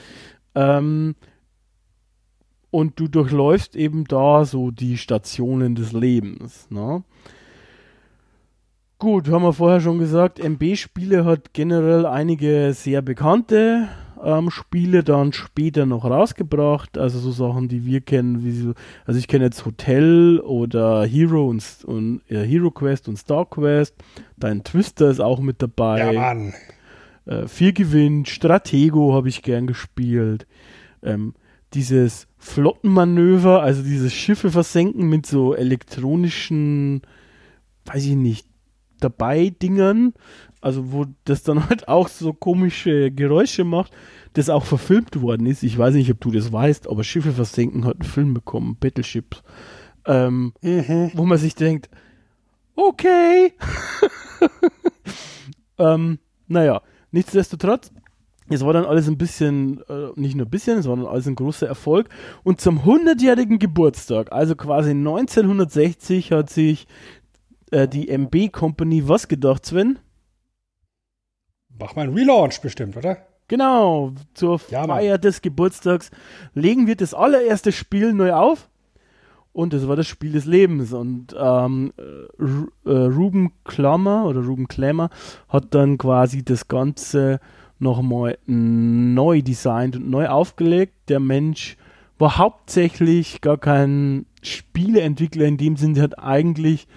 Ähm, und du durchläufst eben da so die Stationen des Lebens. Ne? Gut, haben wir vorher schon gesagt, MB-Spiele hat generell einige sehr bekannte ähm, Spiele dann später noch rausgebracht. Also so Sachen, die wir kennen, wie so, also ich kenne jetzt Hotel oder Hero und, und äh, Hero Quest und Star Quest. Dein Twister ist auch mit dabei. Ja, Mann. Äh, Vier gewinnt, Stratego habe ich gern gespielt. Ähm, dieses Flottenmanöver, also dieses Schiffe versenken mit so elektronischen, weiß ich nicht, dabei Dingern, also wo das dann halt auch so komische Geräusche macht, das auch verfilmt worden ist. Ich weiß nicht, ob du das weißt, aber Schiffe versenken hat einen Film bekommen, Battleships, ähm, Mhm. wo man sich denkt, okay. ähm, naja, nichtsdestotrotz, es war dann alles ein bisschen, äh, nicht nur ein bisschen, es war dann alles ein großer Erfolg. Und zum 100-jährigen Geburtstag, also quasi 1960, hat sich äh, die MB Company was gedacht, Sven? Mach mal einen Relaunch bestimmt, oder? Genau, zur Ja. Feier des Geburtstags legen wir das allererste Spiel neu auf. Und das war das Spiel des Lebens. Und ähm, äh, Ru- Ruben Klammer oder Ruben Klemmer hat dann quasi das Ganze nochmal neu designt und neu aufgelegt. Der Mensch war hauptsächlich gar kein Spieleentwickler in dem Sinne, der hat eigentlich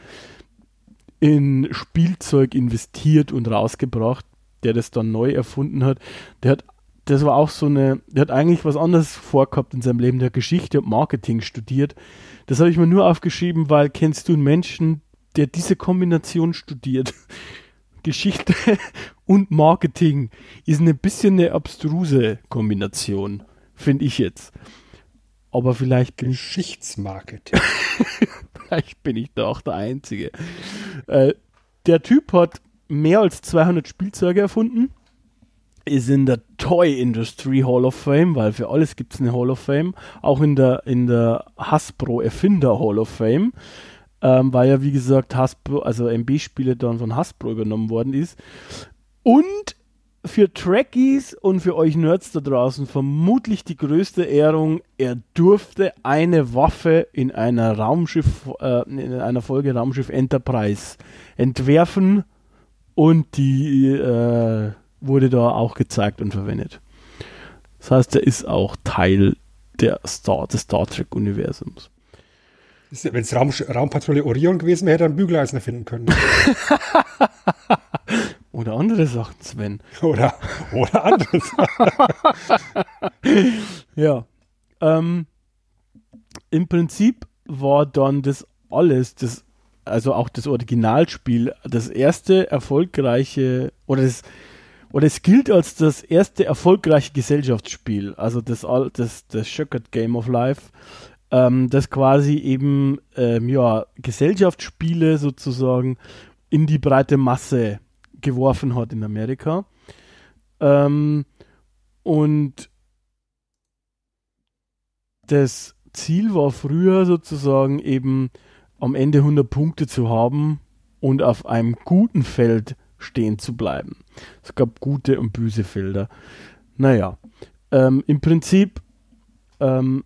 in Spielzeug investiert und rausgebracht, der das dann neu erfunden hat. Der hat, das war auch so eine, der hat eigentlich was anderes vorgehabt in seinem Leben, der Geschichte und Marketing studiert. Das habe ich mir nur aufgeschrieben, weil kennst du einen Menschen, der diese Kombination studiert? Geschichte und Marketing ist eine bisschen eine abstruse Kombination, finde ich jetzt. Aber vielleicht bin ich Geschichtsmarketing. Vielleicht bin ich da auch der Einzige. Äh, der Typ hat mehr als 200 Spielzeuge erfunden. Ist in der Toy Industry Hall of Fame, weil für alles gibt es eine Hall of Fame. Auch in der, in der Hasbro Erfinder Hall of Fame. Ähm, weil ja, wie gesagt, Hasbro, also MB-Spiele dann von Hasbro übernommen worden ist. Und für Trekkies und für euch Nerds da draußen vermutlich die größte Ehrung, er durfte eine Waffe in einer Raumschiff, äh, in einer Folge Raumschiff Enterprise entwerfen und die äh, wurde da auch gezeigt und verwendet. Das heißt, er ist auch Teil der Star, des Star Trek Universums. Wenn es Raum, Raumpatrouille Orion gewesen wäre, hätte er einen Bügeleisen erfinden können. Oder andere Sachen, Sven. oder, oder anderes. Ja. Ähm, Im Prinzip war dann das alles, das, also auch das Originalspiel, das erste erfolgreiche, oder das, oder es gilt als das erste erfolgreiche Gesellschaftsspiel, also das, all- das, das Checkered Game of Life, ähm, das quasi eben ähm, ja, Gesellschaftsspiele sozusagen in die breite Masse geworfen hat in Amerika. Ähm, und das Ziel war früher sozusagen eben am Ende 100 Punkte zu haben und auf einem guten Feld stehen zu bleiben. Es gab gute und böse Felder. Naja, ähm, im Prinzip ähm,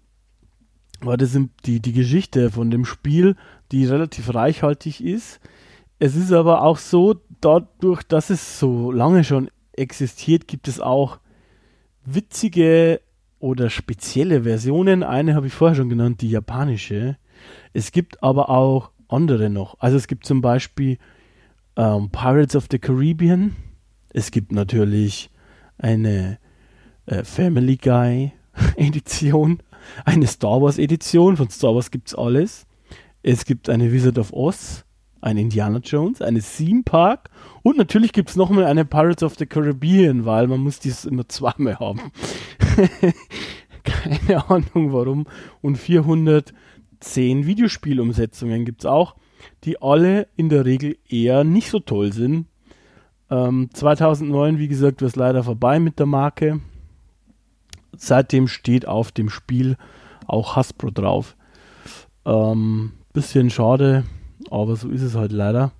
war das die, die Geschichte von dem Spiel, die relativ reichhaltig ist. Es ist aber auch so, dadurch, dass es so lange schon existiert, gibt es auch witzige oder spezielle Versionen. Eine habe ich vorher schon genannt, die japanische. Es gibt aber auch andere noch. Also es gibt zum Beispiel ähm, Pirates of the Caribbean. Es gibt natürlich eine äh, Family Guy Edition, eine Star Wars Edition. Von Star Wars gibt es alles. Es gibt eine Wizard of Oz, ein Indiana Jones, eine Theme Park und natürlich gibt es nochmal eine Pirates of the Caribbean, weil man muss dies immer zweimal haben. Keine Ahnung warum. Und 410 Videospielumsetzungen gibt es auch, die alle in der Regel eher nicht so toll sind. Ähm, 2009, wie gesagt, war es leider vorbei mit der Marke. Seitdem steht auf dem Spiel auch Hasbro drauf. Ähm, bisschen schade, aber so ist es halt leider.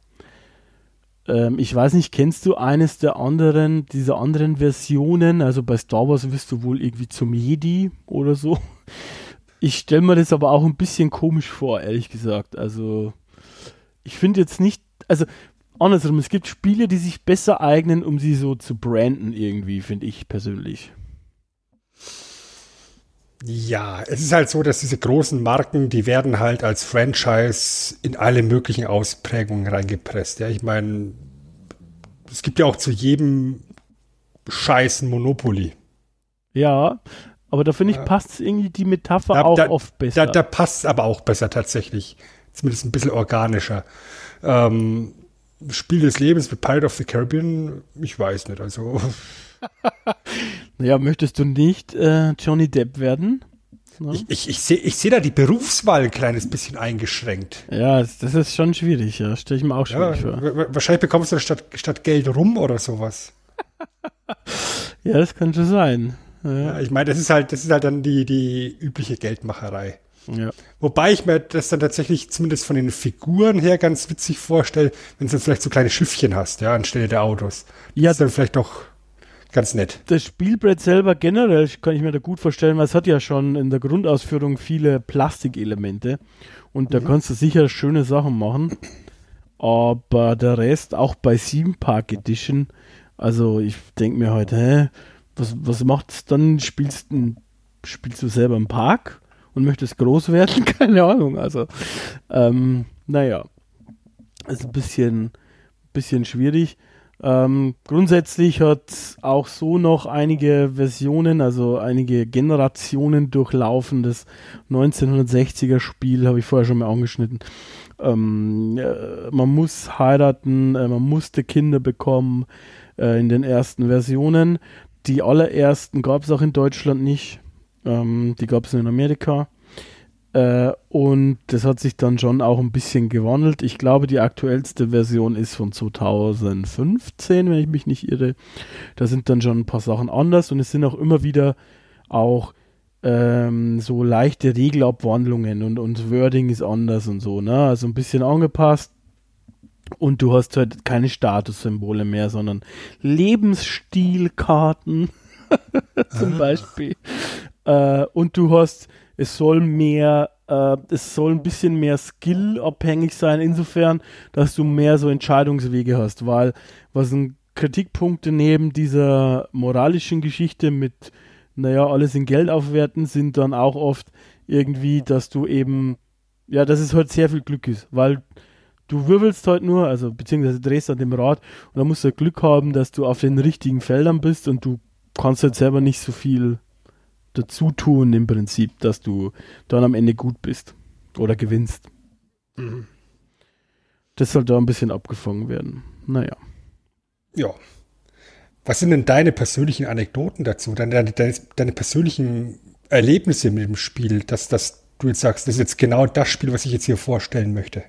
Ähm, ich weiß nicht, kennst du eines der anderen, dieser anderen Versionen? Also bei Star Wars wirst du wohl irgendwie zum Jedi oder so. Ich stelle mir das aber auch ein bisschen komisch vor, ehrlich gesagt. Also ich finde jetzt nicht, also andersrum, es gibt Spiele, die sich besser eignen, um sie so zu branden irgendwie, finde ich persönlich. Ja, es ist halt so, dass diese großen Marken, die werden halt als Franchise in alle möglichen Ausprägungen reingepresst. Ja, ich meine, es gibt ja auch zu jedem Scheiß Monopoly. Ja, aber da finde ich, passt irgendwie die Metapher da, auch da, oft besser. Da, da passt es aber auch besser tatsächlich. Zumindest ein bisschen organischer. Ähm, Spiel des Lebens mit Pirate of the Caribbean, ich weiß nicht, also. naja, möchtest du nicht äh, Johnny Depp werden? Ne? Ich, ich, ich sehe ich seh da die Berufswahl ein kleines bisschen eingeschränkt. Ja, das ist schon schwierig, ja. Stelle ich mir auch schwierig ja, vor. Wahrscheinlich bekommst du statt, statt Geld rum oder sowas. ja, das könnte sein. Ja. ja ich meine, das ist halt, das ist halt dann die, die übliche Geldmacherei. Ja. Wobei ich mir das dann tatsächlich zumindest von den Figuren her ganz witzig vorstelle, wenn du vielleicht so kleine Schiffchen hast, ja, anstelle der Autos. Das ja, ist dann vielleicht doch ganz nett. Das Spielbrett selber generell kann ich mir da gut vorstellen, weil es hat ja schon in der Grundausführung viele Plastikelemente und da mhm. kannst du sicher schöne Sachen machen. Aber der Rest, auch bei Theme Park Edition, also ich denke mir heute, hä, was, was macht's dann? Spielst, spielst du selber im Park und möchtest groß werden? Keine Ahnung. Also, ähm, naja, ist ein bisschen, bisschen schwierig. Ähm, grundsätzlich hat auch so noch einige Versionen, also einige Generationen durchlaufen. Das 1960er Spiel habe ich vorher schon mal angeschnitten. Ähm, äh, man muss heiraten, äh, man musste Kinder bekommen äh, in den ersten Versionen. Die allerersten gab es auch in Deutschland nicht. Ähm, die gab es in Amerika. Äh, und das hat sich dann schon auch ein bisschen gewandelt. Ich glaube, die aktuellste Version ist von 2015, wenn ich mich nicht irre. Da sind dann schon ein paar Sachen anders und es sind auch immer wieder auch ähm, so leichte Regelabwandlungen und, und Wording ist anders und so, ne? Also ein bisschen angepasst. Und du hast halt keine Statussymbole mehr, sondern Lebensstilkarten zum ah. Beispiel. Äh, und du hast es soll mehr, äh, es soll ein bisschen mehr Skill abhängig sein, insofern, dass du mehr so Entscheidungswege hast, weil was sind Kritikpunkte neben dieser moralischen Geschichte mit, naja, alles in Geld aufwerten, sind dann auch oft irgendwie, dass du eben, ja, dass es halt sehr viel Glück ist, weil du wirbelst halt nur, also beziehungsweise drehst an dem Rad und dann musst du Glück haben, dass du auf den richtigen Feldern bist und du kannst halt selber nicht so viel dazu tun im Prinzip, dass du dann am Ende gut bist oder gewinnst. Mhm. Das soll da ein bisschen abgefangen werden. Naja. Ja. Was sind denn deine persönlichen Anekdoten dazu? Deine, deine, deine persönlichen Erlebnisse mit dem Spiel, dass, dass du jetzt sagst, das ist jetzt genau das Spiel, was ich jetzt hier vorstellen möchte?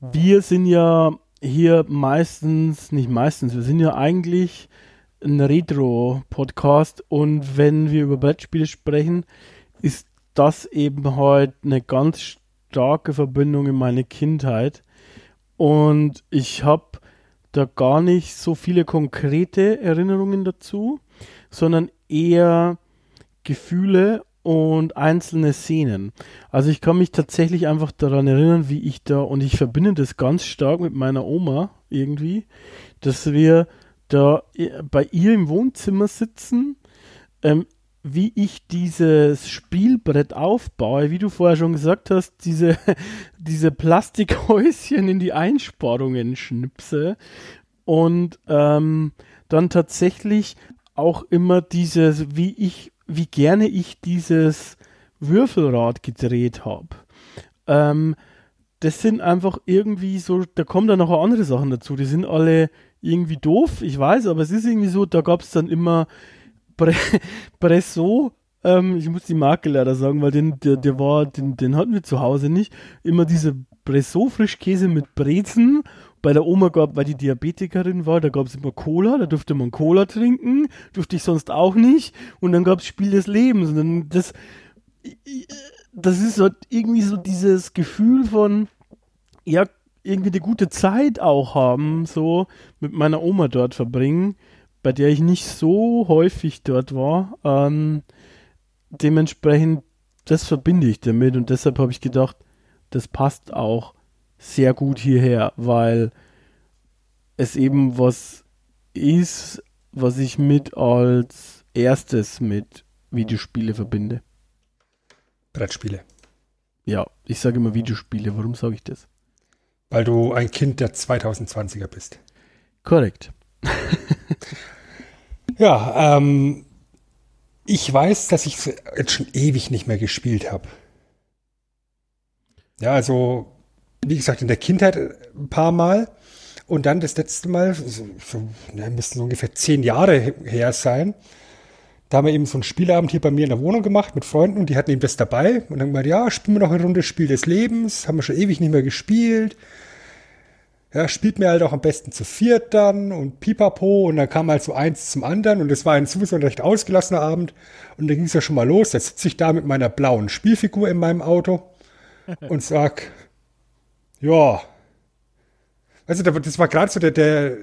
Wir sind ja hier meistens, nicht meistens, wir sind ja eigentlich ein Retro-Podcast und wenn wir über Brettspiele sprechen, ist das eben heute eine ganz starke Verbindung in meine Kindheit. Und ich habe da gar nicht so viele konkrete Erinnerungen dazu, sondern eher Gefühle und einzelne Szenen. Also ich kann mich tatsächlich einfach daran erinnern, wie ich da, und ich verbinde das ganz stark mit meiner Oma irgendwie, dass wir da äh, bei ihr im Wohnzimmer sitzen, ähm, wie ich dieses Spielbrett aufbaue, wie du vorher schon gesagt hast, diese, diese Plastikhäuschen in die Einsparungen schnipse und ähm, dann tatsächlich auch immer dieses, wie ich, wie gerne ich dieses Würfelrad gedreht habe. Ähm, das sind einfach irgendwie so, da kommen dann noch andere Sachen dazu. Die sind alle irgendwie doof, ich weiß, aber es ist irgendwie so, da gab es dann immer Bre Bresso, ähm, ich muss die Marke leider sagen, weil den, der, der war, den, den hatten wir zu Hause nicht, immer diese Bresso-Frischkäse mit Brezen. Bei der Oma gab, weil die Diabetikerin war, da gab es immer Cola, da durfte man Cola trinken, durfte ich sonst auch nicht. Und dann gab es Spiel des Lebens. Und dann das, das ist so irgendwie so dieses Gefühl von, ja, irgendwie eine gute Zeit auch haben, so mit meiner Oma dort verbringen, bei der ich nicht so häufig dort war. Ähm, dementsprechend, das verbinde ich damit und deshalb habe ich gedacht, das passt auch sehr gut hierher, weil es eben was ist, was ich mit als erstes mit Videospiele verbinde. Brettspiele. Ja, ich sage immer Videospiele. Warum sage ich das? Weil du ein Kind der 2020er bist. Korrekt. ja, ähm, ich weiß, dass ich jetzt schon ewig nicht mehr gespielt habe. Ja, also, wie gesagt, in der Kindheit ein paar Mal. Und dann das letzte Mal, so, so ja, müssten so ungefähr zehn Jahre her sein. Da haben wir eben so einen Spielabend hier bei mir in der Wohnung gemacht mit Freunden und die hatten eben das dabei. Und dann gesagt, ja, spielen wir noch eine Runde Spiel des Lebens. Haben wir schon ewig nicht mehr gespielt. Ja, spielt mir halt auch am besten zu viert dann und pipapo und dann kam halt so eins zum anderen und es war ein sowieso ein recht ausgelassener Abend und dann ging es ja schon mal los. Jetzt sitze ich da mit meiner blauen Spielfigur in meinem Auto und sag, ja, also das war gerade so der, der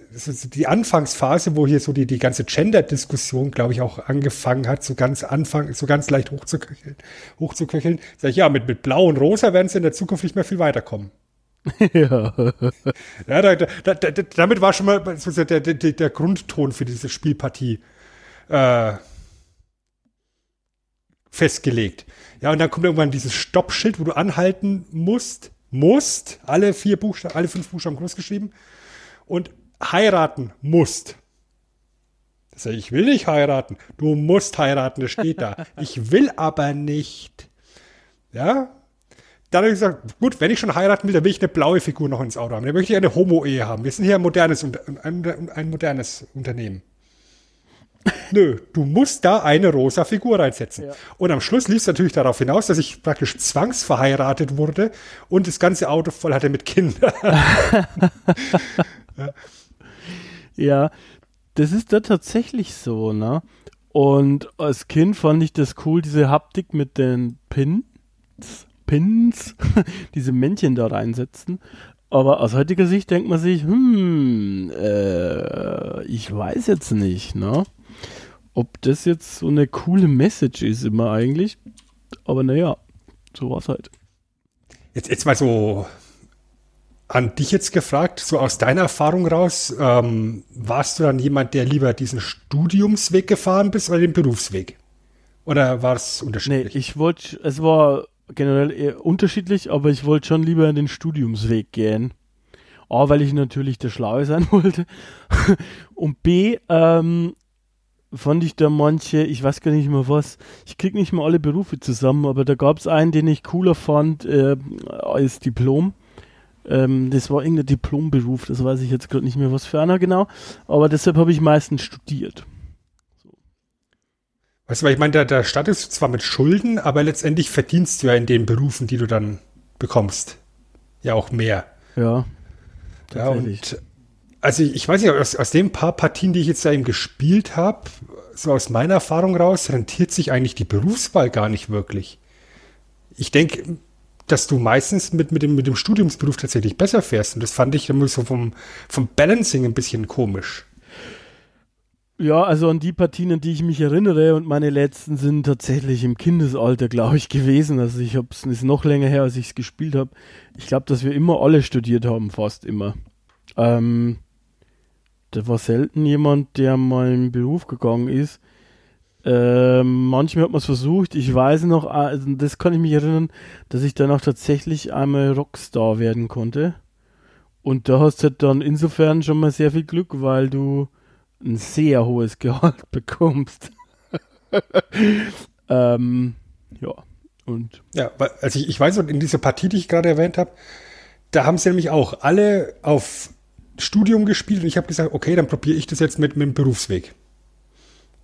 die Anfangsphase, wo hier so die, die ganze Gender-Diskussion, glaube ich, auch angefangen hat, so ganz Anfang, so ganz leicht hochzuköcheln. hochzuköcheln. Sag ich, ja, mit, mit Blau und Rosa werden sie in der Zukunft nicht mehr viel weiterkommen. ja. ja da, da, da, damit war schon mal der, der, der Grundton für diese Spielpartie äh, festgelegt. Ja, und dann kommt irgendwann dieses Stoppschild, wo du anhalten musst musst, alle vier Buchstaben, alle fünf Buchstaben groß geschrieben, und heiraten musst. Das heißt, ich will nicht heiraten. Du musst heiraten, das steht da. Ich will aber nicht. Ja? Dann habe ich gesagt, gut, wenn ich schon heiraten will, dann will ich eine blaue Figur noch ins Auto haben. Dann möchte ich eine Homo-Ehe haben. Wir sind hier ein modernes, ein, ein modernes Unternehmen. Nö, du musst da eine rosa Figur reinsetzen. Ja. Und am Schluss lief es natürlich darauf hinaus, dass ich praktisch zwangsverheiratet wurde und das ganze Auto voll hatte mit Kindern. ja. ja, das ist da tatsächlich so, ne? Und als Kind fand ich das cool, diese Haptik mit den Pins, Pins, diese Männchen da reinsetzen. Aber aus heutiger Sicht denkt man sich, hm, äh, ich weiß jetzt nicht, ne? ob das jetzt so eine coole Message ist immer eigentlich. Aber naja, so war es halt. Jetzt, jetzt mal so an dich jetzt gefragt, so aus deiner Erfahrung raus, ähm, warst du dann jemand, der lieber diesen Studiumsweg gefahren bist oder den Berufsweg? Oder war es unterschiedlich? Nee, ich wollte, es war generell eher unterschiedlich, aber ich wollte schon lieber den Studiumsweg gehen. A, weil ich natürlich der Schlaue sein wollte. Und B, ähm, fand ich da manche, ich weiß gar nicht mehr was, ich krieg nicht mal alle Berufe zusammen, aber da gab es einen, den ich cooler fand äh, als Diplom. Ähm, das war irgendein Diplomberuf, das weiß ich jetzt gerade nicht mehr, was für einer genau, aber deshalb habe ich meistens studiert. Weißt du, weil ich meine, da, da startest du zwar mit Schulden, aber letztendlich verdienst du ja in den Berufen, die du dann bekommst, ja auch mehr. Ja. Ja, und also ich weiß nicht, aus, aus den paar Partien, die ich jetzt da eben gespielt habe, so aus meiner Erfahrung raus, rentiert sich eigentlich die Berufswahl gar nicht wirklich. Ich denke, dass du meistens mit, mit, dem, mit dem Studiumsberuf tatsächlich besser fährst. Und das fand ich immer so vom, vom Balancing ein bisschen komisch. Ja, also an die Partien, an die ich mich erinnere und meine letzten sind tatsächlich im Kindesalter, glaube ich, gewesen. Also ich habe es noch länger her, als ich es gespielt habe. Ich glaube, dass wir immer alle studiert haben, fast immer. Ähm, da war selten jemand, der mal in den Beruf gegangen ist. Ähm, manchmal hat man es versucht. Ich weiß noch, also das kann ich mich erinnern, dass ich dann auch tatsächlich einmal Rockstar werden konnte. Und da hast du dann insofern schon mal sehr viel Glück, weil du ein sehr hohes Gehalt bekommst. ähm, ja, und. Ja, also ich, ich weiß, in dieser Partie, die ich gerade erwähnt habe, da haben sie nämlich auch alle auf Studium gespielt und ich habe gesagt, okay, dann probiere ich das jetzt mit, mit dem Berufsweg.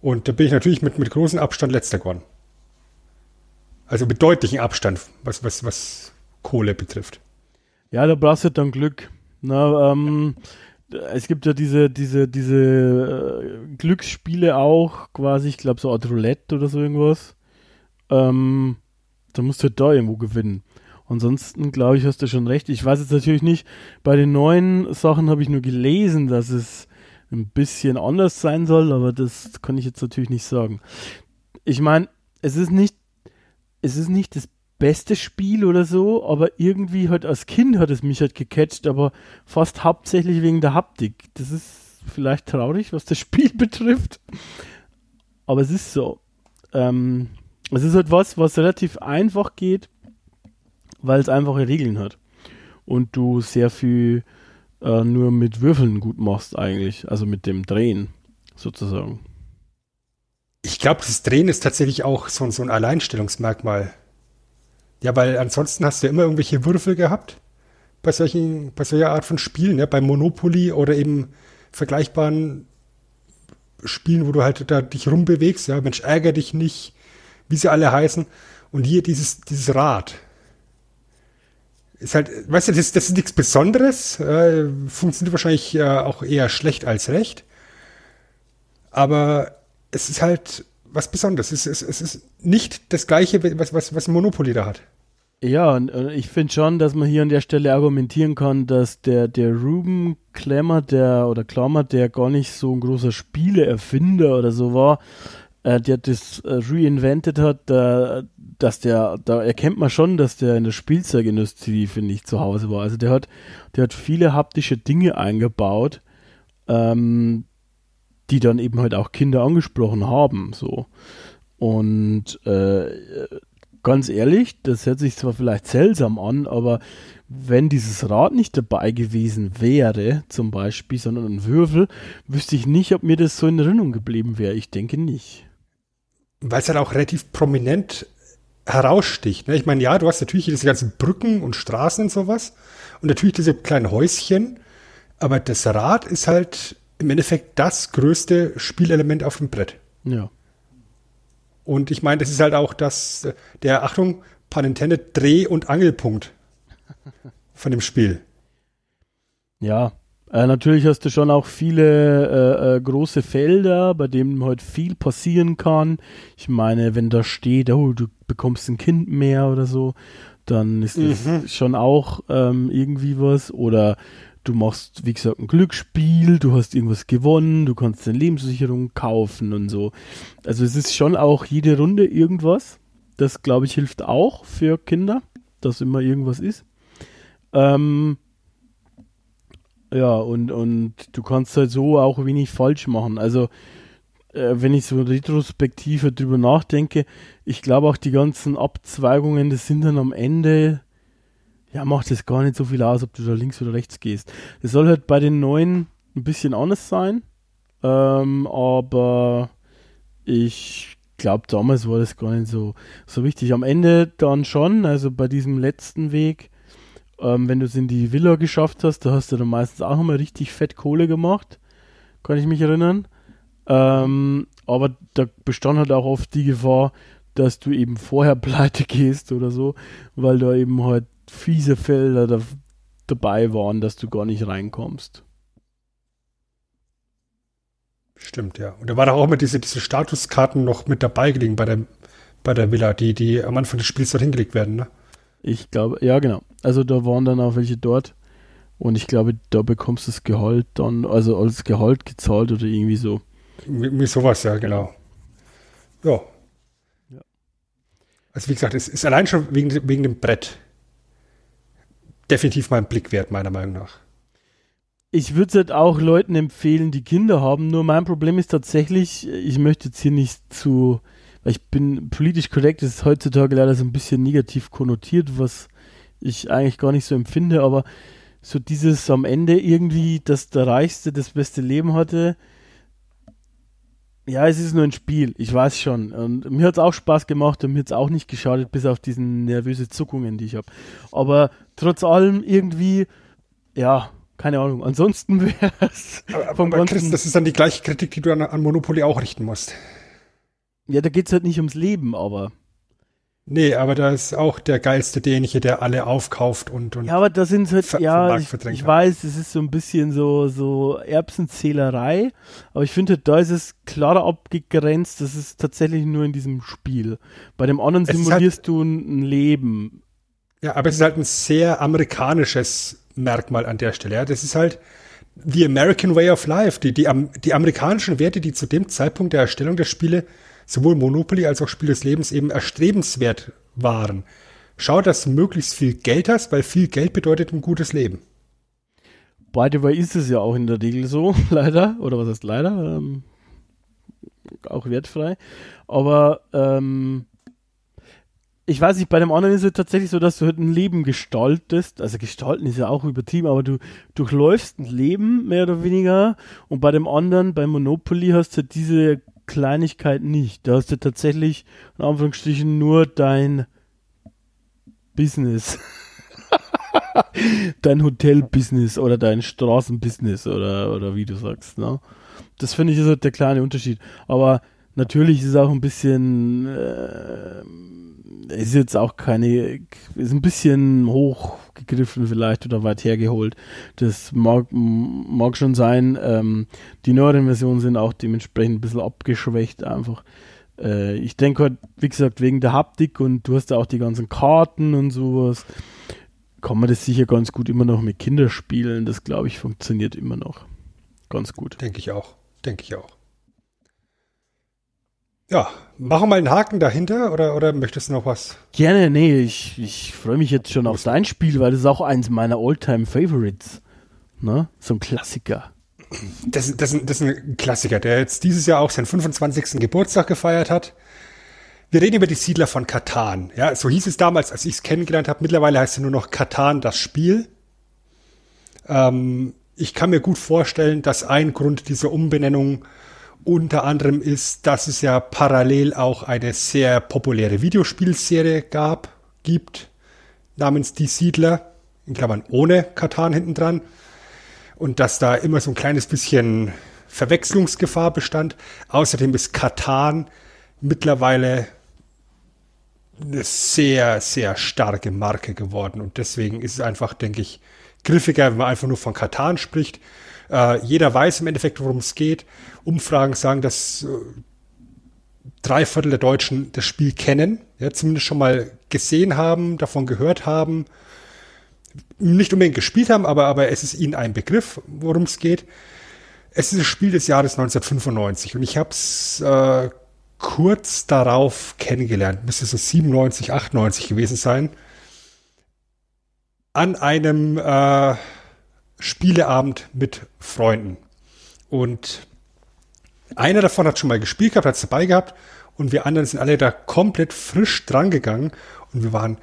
Und da bin ich natürlich mit, mit großem Abstand letzter geworden. Also mit deutlichem Abstand, was, was, was Kohle betrifft. Ja, da brauchst du dann Glück. Na, ähm, es gibt ja diese, diese, diese äh, Glücksspiele auch, quasi, ich glaube, so Art Roulette oder so irgendwas. Ähm, da musst du halt da irgendwo gewinnen. Ansonsten glaube ich, hast du schon recht. Ich weiß jetzt natürlich nicht, bei den neuen Sachen habe ich nur gelesen, dass es ein bisschen anders sein soll, aber das kann ich jetzt natürlich nicht sagen. Ich meine, es ist nicht, es ist nicht das beste Spiel oder so, aber irgendwie halt als Kind hat es mich halt gecatcht, aber fast hauptsächlich wegen der Haptik. Das ist vielleicht traurig, was das Spiel betrifft, aber es ist so. Ähm, es ist halt was, was relativ einfach geht, weil es einfache Regeln hat und du sehr viel äh, nur mit Würfeln gut machst eigentlich, also mit dem Drehen sozusagen. Ich glaube, das Drehen ist tatsächlich auch so, so ein Alleinstellungsmerkmal. Ja, weil ansonsten hast du ja immer irgendwelche Würfel gehabt bei solchen, bei solcher Art von Spielen, ja, bei Monopoly oder eben vergleichbaren Spielen, wo du halt da dich rumbewegst, ja, Mensch, ärger dich nicht, wie sie alle heißen. Und hier dieses, dieses Rad. Ist halt, weißt du, das, das ist nichts Besonderes, äh, funktioniert wahrscheinlich äh, auch eher schlecht als recht. Aber es ist halt was Besonderes. Es ist, es ist nicht das gleiche, was, was, was Monopoly da hat. Ja, und äh, ich finde schon, dass man hier an der Stelle argumentieren kann, dass der, der Ruben Klemmer, der, oder Klammer, der gar nicht so ein großer Spieleerfinder oder so war, äh, der das äh, reinvented hat, äh, dass der, da erkennt man schon, dass der in der Spielzeugindustrie, finde ich, zu Hause war. Also der hat, der hat viele haptische Dinge eingebaut, ähm, die dann eben halt auch Kinder angesprochen haben, so. Und äh, ganz ehrlich, das hört sich zwar vielleicht seltsam an, aber wenn dieses Rad nicht dabei gewesen wäre, zum Beispiel, sondern ein Würfel, wüsste ich nicht, ob mir das so in Erinnerung geblieben wäre. Ich denke nicht. Weil es halt auch relativ prominent heraussticht. Ne? Ich meine, ja, du hast natürlich diese ganzen Brücken und Straßen und sowas und natürlich diese kleinen Häuschen, aber das Rad ist halt im Endeffekt das größte Spielelement auf dem Brett. Ja. Und ich meine, das ist halt auch das, der, Achtung, Panintended Dreh- und Angelpunkt von dem Spiel. Ja, äh, natürlich hast du schon auch viele äh, äh, große Felder, bei denen halt viel passieren kann. Ich meine, wenn da steht, oh, du bekommst ein Kind mehr oder so, dann ist das mhm. schon auch ähm, irgendwie was. Oder du machst, wie gesagt, ein Glücksspiel, du hast irgendwas gewonnen, du kannst eine Lebensversicherung kaufen und so. Also es ist schon auch jede Runde irgendwas. Das, glaube ich, hilft auch für Kinder, dass immer irgendwas ist. Ähm, ja, und, und du kannst halt so auch wenig falsch machen. Also, äh, wenn ich so retrospektive drüber nachdenke, ich glaube auch die ganzen Abzweigungen, das sind dann am Ende ja, macht es gar nicht so viel aus, ob du da links oder rechts gehst. Es soll halt bei den neuen ein bisschen anders sein, ähm, aber ich glaube, damals war das gar nicht so, so wichtig. Am Ende dann schon, also bei diesem letzten Weg, ähm, wenn du es in die Villa geschafft hast, da hast du dann meistens auch nochmal richtig fett Kohle gemacht, kann ich mich erinnern. Ähm, aber da bestand halt auch oft die Gefahr, dass du eben vorher pleite gehst oder so, weil da eben halt fiese Felder da, dabei waren, dass du gar nicht reinkommst. Stimmt, ja. Und da war doch auch mit diese, diese Statuskarten noch mit dabei gelegen bei der, bei der Villa, die, die am Anfang des Spiels dort hingelegt werden, ne? Ich glaube, ja, genau. Also da waren dann auch welche dort. Und ich glaube, da bekommst du das Gehalt dann, also als Gehalt gezahlt oder irgendwie so. Wie sowas, ja, genau. Ja. ja. Also wie gesagt, es ist allein schon wegen, wegen dem Brett definitiv mal ein Blick wert, meiner Meinung nach. Ich würde es halt auch Leuten empfehlen, die Kinder haben. Nur mein Problem ist tatsächlich, ich möchte jetzt hier nicht zu, weil ich bin politisch korrekt, ist heutzutage leider so ein bisschen negativ konnotiert, was ich eigentlich gar nicht so empfinde, aber so dieses am Ende irgendwie, dass der Reichste das beste Leben hatte, ja, es ist nur ein Spiel, ich weiß schon. Und mir hat es auch Spaß gemacht und mir hat es auch nicht geschadet, bis auf diesen nervöse Zuckungen, die ich habe. Aber trotz allem irgendwie, ja, keine Ahnung. Ansonsten wäre es vom aber Chris, das ist dann die gleiche Kritik, die du an, an Monopoly auch richten musst. Ja, da geht es halt nicht ums Leben, aber. Nee, aber da ist auch der geilste derjenige, der alle aufkauft und, und Ja, aber da sind halt, ja, ich, ich weiß, es ist so ein bisschen so, so Erbsenzählerei, aber ich finde, da ist es klarer abgegrenzt, das ist tatsächlich nur in diesem Spiel. Bei dem anderen es simulierst halt, du ein Leben. Ja, aber es ist halt ein sehr amerikanisches Merkmal an der Stelle. Ja. Das ist halt the American Way of Life, die, die, die amerikanischen Werte, die zu dem Zeitpunkt der Erstellung der Spiele sowohl Monopoly als auch Spiel des Lebens eben erstrebenswert waren. schau, dass du möglichst viel Geld hast, weil viel Geld bedeutet ein gutes Leben. By the way ist es ja auch in der Regel so, leider, oder was heißt leider, ähm, auch wertfrei. Aber ähm, ich weiß nicht, bei dem anderen ist es tatsächlich so, dass du halt ein Leben gestaltest. Also gestalten ist ja auch übertrieben, aber du durchläufst ein Leben mehr oder weniger. Und bei dem anderen, bei Monopoly, hast du diese Kleinigkeit nicht. Da hast du tatsächlich in Anführungsstrichen nur dein Business. dein Hotel-Business oder dein Straßenbusiness oder, oder wie du sagst. Ne? Das finde ich ist halt der kleine Unterschied. Aber natürlich ist es auch ein bisschen. Äh, ist jetzt auch keine, ist ein bisschen hochgegriffen vielleicht oder weit hergeholt. Das mag, mag schon sein. Ähm, die neueren Versionen sind auch dementsprechend ein bisschen abgeschwächt einfach. Äh, ich denke halt, wie gesagt, wegen der Haptik und du hast ja auch die ganzen Karten und sowas, kann man das sicher ganz gut immer noch mit Kindern spielen. Das glaube ich funktioniert immer noch ganz gut. Denke ich auch. Denke ich auch. Ja, machen wir mal einen Haken dahinter oder, oder möchtest du noch was? Gerne, nee, ich, ich freue mich jetzt schon auf dein Spiel, weil das ist auch eins meiner Alltime favorites Ne? So ein Klassiker. Das, das, das ist ein Klassiker, der jetzt dieses Jahr auch seinen 25. Geburtstag gefeiert hat. Wir reden über die Siedler von Katan. Ja, so hieß es damals, als ich es kennengelernt habe. Mittlerweile heißt es nur noch Katan das Spiel. Ähm, ich kann mir gut vorstellen, dass ein Grund dieser Umbenennung unter anderem ist, dass es ja parallel auch eine sehr populäre Videospielserie gab, gibt, namens Die Siedler, in Klammern ohne Katan hinten dran. Und dass da immer so ein kleines bisschen Verwechslungsgefahr bestand. Außerdem ist Katan mittlerweile eine sehr, sehr starke Marke geworden. Und deswegen ist es einfach, denke ich, griffiger, wenn man einfach nur von Katan spricht. Äh, jeder weiß im Endeffekt, worum es geht. Umfragen sagen, dass äh, drei Viertel der Deutschen das Spiel kennen, ja, zumindest schon mal gesehen haben, davon gehört haben, nicht unbedingt gespielt haben, aber, aber es ist ihnen ein Begriff, worum es geht. Es ist das Spiel des Jahres 1995 und ich habe es äh, kurz darauf kennengelernt, müsste so 97, 98 gewesen sein, an einem äh, Spieleabend mit Freunden. Und einer davon hat schon mal gespielt gehabt, hat es dabei gehabt und wir anderen sind alle da komplett frisch dran gegangen und wir waren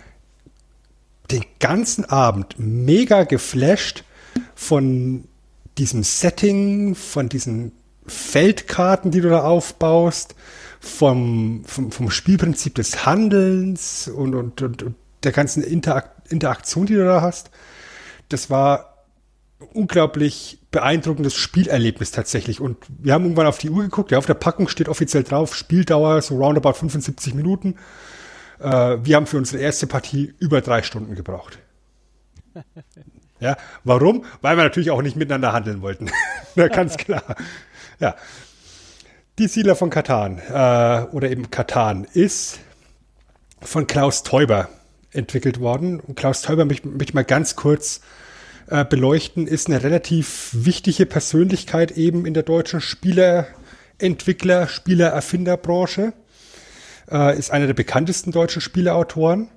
den ganzen Abend mega geflasht von diesem Setting, von diesen Feldkarten, die du da aufbaust, vom, vom, vom Spielprinzip des Handelns und, und, und, und der ganzen Interak Interaktion, die du da hast. Das war unglaublich beeindruckendes Spielerlebnis tatsächlich. Und wir haben irgendwann auf die Uhr geguckt. Ja, auf der Packung steht offiziell drauf, Spieldauer so roundabout 75 Minuten. Äh, wir haben für unsere erste Partie über drei Stunden gebraucht. ja, warum? Weil wir natürlich auch nicht miteinander handeln wollten. ja, ganz klar. Ja. Die Siedler von Katan, äh, oder eben Katan, ist von Klaus Teuber entwickelt worden. Und Klaus Teuber möchte ich mal ganz kurz äh, beleuchten, ist eine relativ wichtige Persönlichkeit eben in der deutschen Spielerentwickler, Spielererfinderbranche. Äh, ist einer der bekanntesten deutschen Spieleautoren,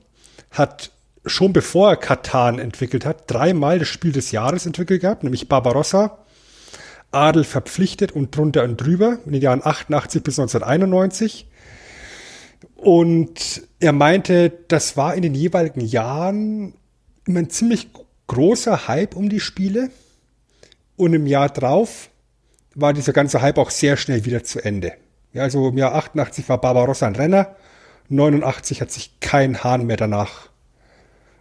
hat schon bevor er Katan entwickelt hat, dreimal das Spiel des Jahres entwickelt gehabt, nämlich Barbarossa, Adel verpflichtet und drunter und drüber in den Jahren 88 bis 1991. Und er meinte, das war in den jeweiligen Jahren immer ein ziemlich großer Hype um die Spiele und im Jahr drauf war dieser ganze Hype auch sehr schnell wieder zu Ende. Ja, also im Jahr 88 war Barbarossa ein Renner, 89 hat sich kein Hahn mehr danach,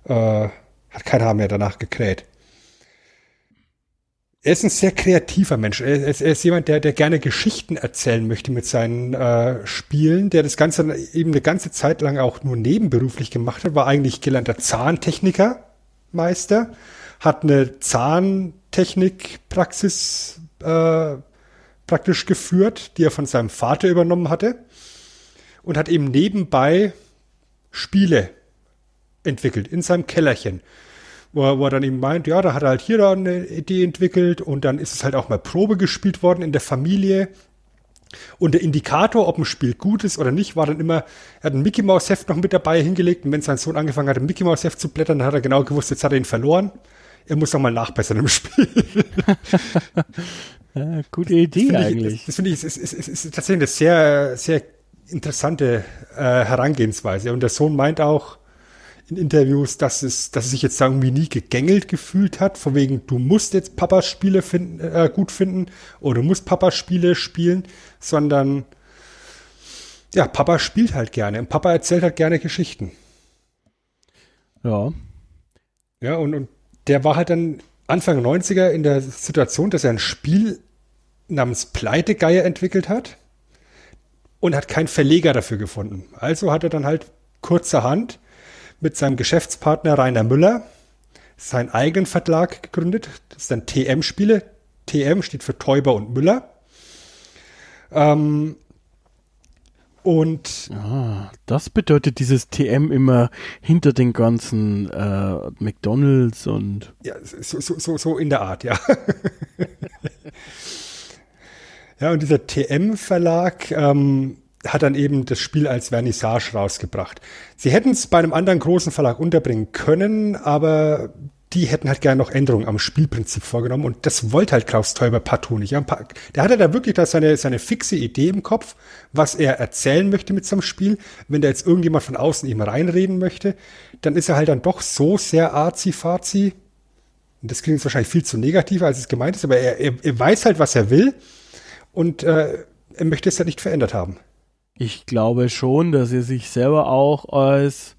äh, hat kein Hahn mehr danach gekräht. Er ist ein sehr kreativer Mensch. Er ist, er ist jemand, der, der gerne Geschichten erzählen möchte mit seinen äh, Spielen, der das Ganze eben eine ganze Zeit lang auch nur nebenberuflich gemacht hat, war eigentlich gelernter Zahntechniker Meister, hat eine Zahntechnikpraxis äh, praktisch geführt, die er von seinem Vater übernommen hatte und hat eben nebenbei Spiele entwickelt in seinem Kellerchen, wo er, wo er dann eben meint, ja, da hat er halt hier eine Idee entwickelt und dann ist es halt auch mal Probe gespielt worden in der Familie Und der Indikator, ob ein Spiel gut ist oder nicht, war dann immer, er hat ein Mickey Mouse Heft noch mit dabei hingelegt und wenn sein Sohn angefangen hat, ein Mickey Mouse Heft zu blättern, dann hat er genau gewusst, jetzt hat er ihn verloren. Er muss noch mal nachbessern im Spiel. ja, gute Idee das eigentlich. Ich, das, das finde ich, ist, ist, ist, ist tatsächlich eine sehr, sehr interessante äh, Herangehensweise. Und der Sohn meint auch in Interviews, dass es, dass es sich jetzt irgendwie nie gegängelt gefühlt hat, von wegen, du musst jetzt Papas Spiele finden, äh, gut finden oder du musst Papas Spiele spielen, sondern ja, Papa spielt halt gerne und Papa erzählt halt gerne Geschichten. Ja. Ja, und, und der war halt dann Anfang 90er in der Situation, dass er ein Spiel namens Pleitegeier entwickelt hat und hat keinen Verleger dafür gefunden. Also hat er dann halt kurzerhand mit seinem Geschäftspartner Rainer Müller seinen eigenen Verlag gegründet. Das ist dann TM-Spiele. TM steht für Täuber und Müller. Ähm, und ah, das bedeutet dieses TM immer hinter den ganzen äh, McDonalds und ja, so, so, so, so in der Art, ja. ja, und dieser TM-Verlag ähm, hat dann eben das Spiel als Vernissage rausgebracht. Sie hätten es bei einem anderen großen Verlag unterbringen können, aber die hätten halt gerne noch Änderungen am Spielprinzip vorgenommen und das wollte halt Klaus Teuber partout nicht. Der hatte da wirklich da seine, seine fixe Idee im Kopf, was er erzählen möchte mit seinem Spiel. Wenn da jetzt irgendjemand von außen ihm reinreden möchte, dann ist er halt dann doch so sehr arzi-fazi. Das klingt jetzt wahrscheinlich viel zu negativ, als es gemeint ist, aber er, er, er weiß halt, was er will und äh, er möchte es halt nicht verändert haben. Ich glaube schon, dass er sich selber auch als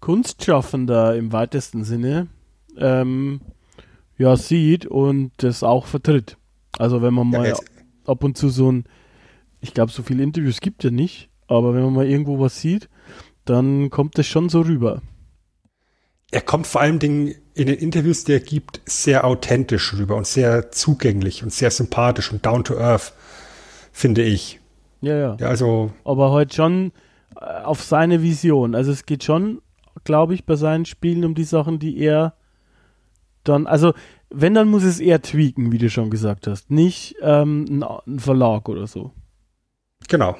Kunstschaffender im weitesten Sinne ähm, ja, sieht und das auch vertritt. Also wenn man mal ja, ab und zu so ein, ich glaube, so viele Interviews gibt er nicht, aber wenn man mal irgendwo was sieht, dann kommt das schon so rüber. Er kommt vor allen Dingen in den Interviews, die er gibt, sehr authentisch rüber und sehr zugänglich und sehr sympathisch und down to earth, finde ich. Ja, ja. ja also aber heute halt schon äh, auf seine Vision. Also es geht schon, glaube ich, bei seinen Spielen um die Sachen, die er dann, also wenn, dann muss es eher tweaken, wie du schon gesagt hast. Nicht ähm, ein, ein Verlag oder so. Genau.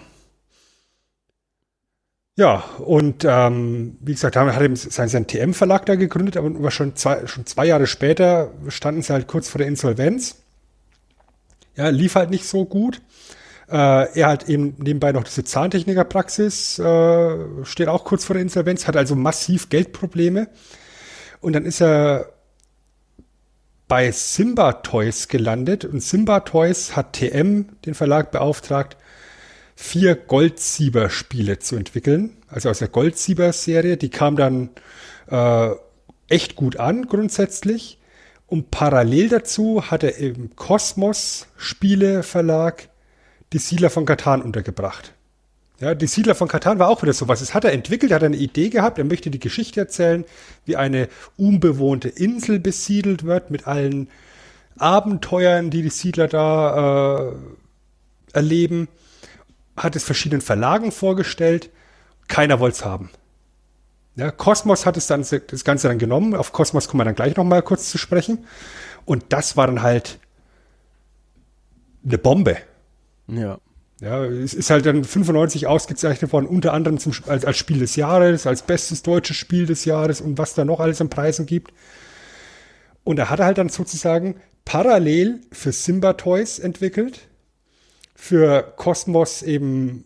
Ja, und ähm, wie gesagt, haben, hat eben sein, sein TM-Verlag da gegründet, aber schon zwei, schon zwei Jahre später standen sie halt kurz vor der Insolvenz. Ja, lief halt nicht so gut. Äh, er hat eben nebenbei noch diese Zahntechnikerpraxis, äh, steht auch kurz vor der Insolvenz, hat also massiv Geldprobleme. Und dann ist er bei Simba Toys gelandet und Simba Toys hat TM, den Verlag, beauftragt, vier Goldsieber-Spiele zu entwickeln. Also aus der Goldsieber-Serie, die kam dann äh, echt gut an grundsätzlich. Und parallel dazu hat er im Kosmos Spiele Verlag die Siedler von Katan untergebracht. Ja, die Siedler von Katan war auch wieder sowas. Es hat er entwickelt, er hat eine Idee gehabt, er möchte die Geschichte erzählen, wie eine unbewohnte Insel besiedelt wird mit allen Abenteuern, die die Siedler da äh, erleben. Hat es verschiedenen Verlagen vorgestellt. Keiner wollte es haben. Ja, Kosmos hat es dann das Ganze dann genommen. Auf Kosmos kommen wir dann gleich noch mal kurz zu sprechen. Und das war dann halt eine Bombe. Ja. Ja, es ist halt dann 95 ausgezeichnet worden, unter anderem zum, als, als Spiel des Jahres, als bestes deutsches Spiel des Jahres und was da noch alles an Preisen gibt. Und er hat halt dann sozusagen parallel für Simba Toys entwickelt, für Kosmos eben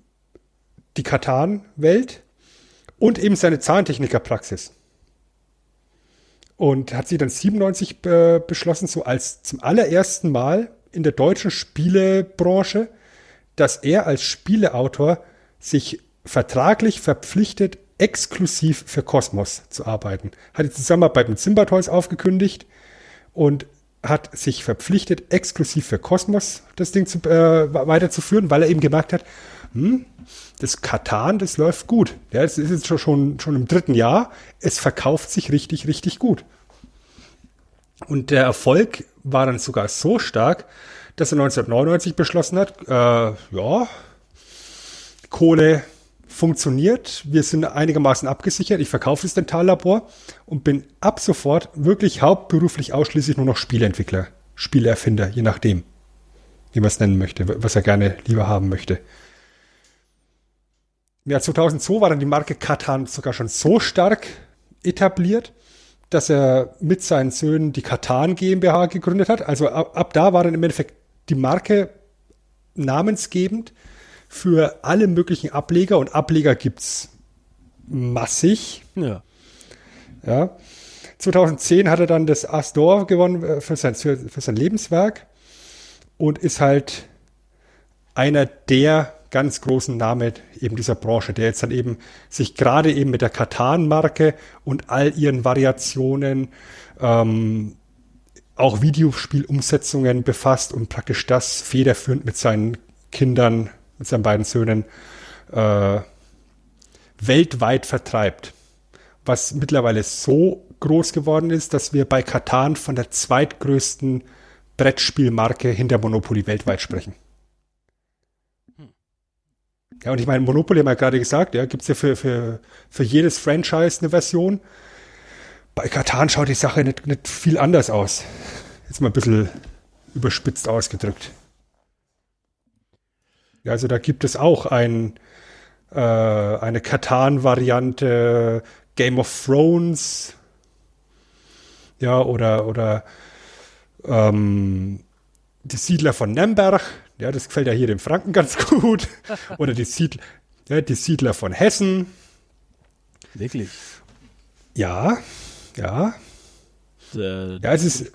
die Katan-Welt und eben seine Zahntechnikerpraxis. Und hat sie dann 97 äh, beschlossen, so als zum allerersten Mal in der deutschen Spielebranche dass er als Spieleautor sich vertraglich verpflichtet, exklusiv für Cosmos zu arbeiten. Hat die Zusammenarbeit mit Simba aufgekündigt und hat sich verpflichtet, exklusiv für Cosmos das Ding zu, äh, weiterzuführen, weil er eben gemerkt hat, hm, das Katan, das läuft gut. Ja, es ist jetzt schon, schon im dritten Jahr. Es verkauft sich richtig, richtig gut. Und der Erfolg war dann sogar so stark, dass er 1999 beschlossen hat, äh, ja, Kohle funktioniert, wir sind einigermaßen abgesichert, ich verkaufe das Dentallabor und bin ab sofort wirklich hauptberuflich ausschließlich nur noch Spieleentwickler, Spieleerfinder, je nachdem. wie man es nennen möchte, was er gerne lieber haben möchte. Im Jahr 2002 war dann die Marke Katan sogar schon so stark etabliert, dass er mit seinen Söhnen die Katan GmbH gegründet hat. Also ab, ab da war dann im Endeffekt die Marke namensgebend für alle möglichen Ableger und Ableger gibt es massig. Ja. Ja. 2010 hat er dann das Astor gewonnen äh, für sein, für, für sein Lebenswerk und ist halt einer der ganz großen Namen eben dieser Branche, der jetzt dann eben sich gerade eben mit der Katan-Marke und all ihren Variationen, ähm, auch Videospielumsetzungen befasst und praktisch das federführend mit seinen Kindern, mit seinen beiden Söhnen äh, weltweit vertreibt. Was mittlerweile so groß geworden ist, dass wir bei Katan von der zweitgrößten Brettspielmarke hinter Monopoly weltweit sprechen. Ja, und ich meine, Monopoly haben wir gerade gesagt, ja, gibt es ja für, für, für jedes Franchise eine Version. Bei Katan schaut die Sache nicht, nicht viel anders aus. Jetzt mal ein bisschen überspitzt ausgedrückt. Ja, also da gibt es auch ein, äh, eine Katan-Variante, Game of Thrones, ja, oder, oder ähm, die Siedler von Nemberg, ja, das gefällt ja hier dem Franken ganz gut. Oder die Siedler, ja, die Siedler von Hessen. Wirklich? Ja, ja. Äh, ja, es ist.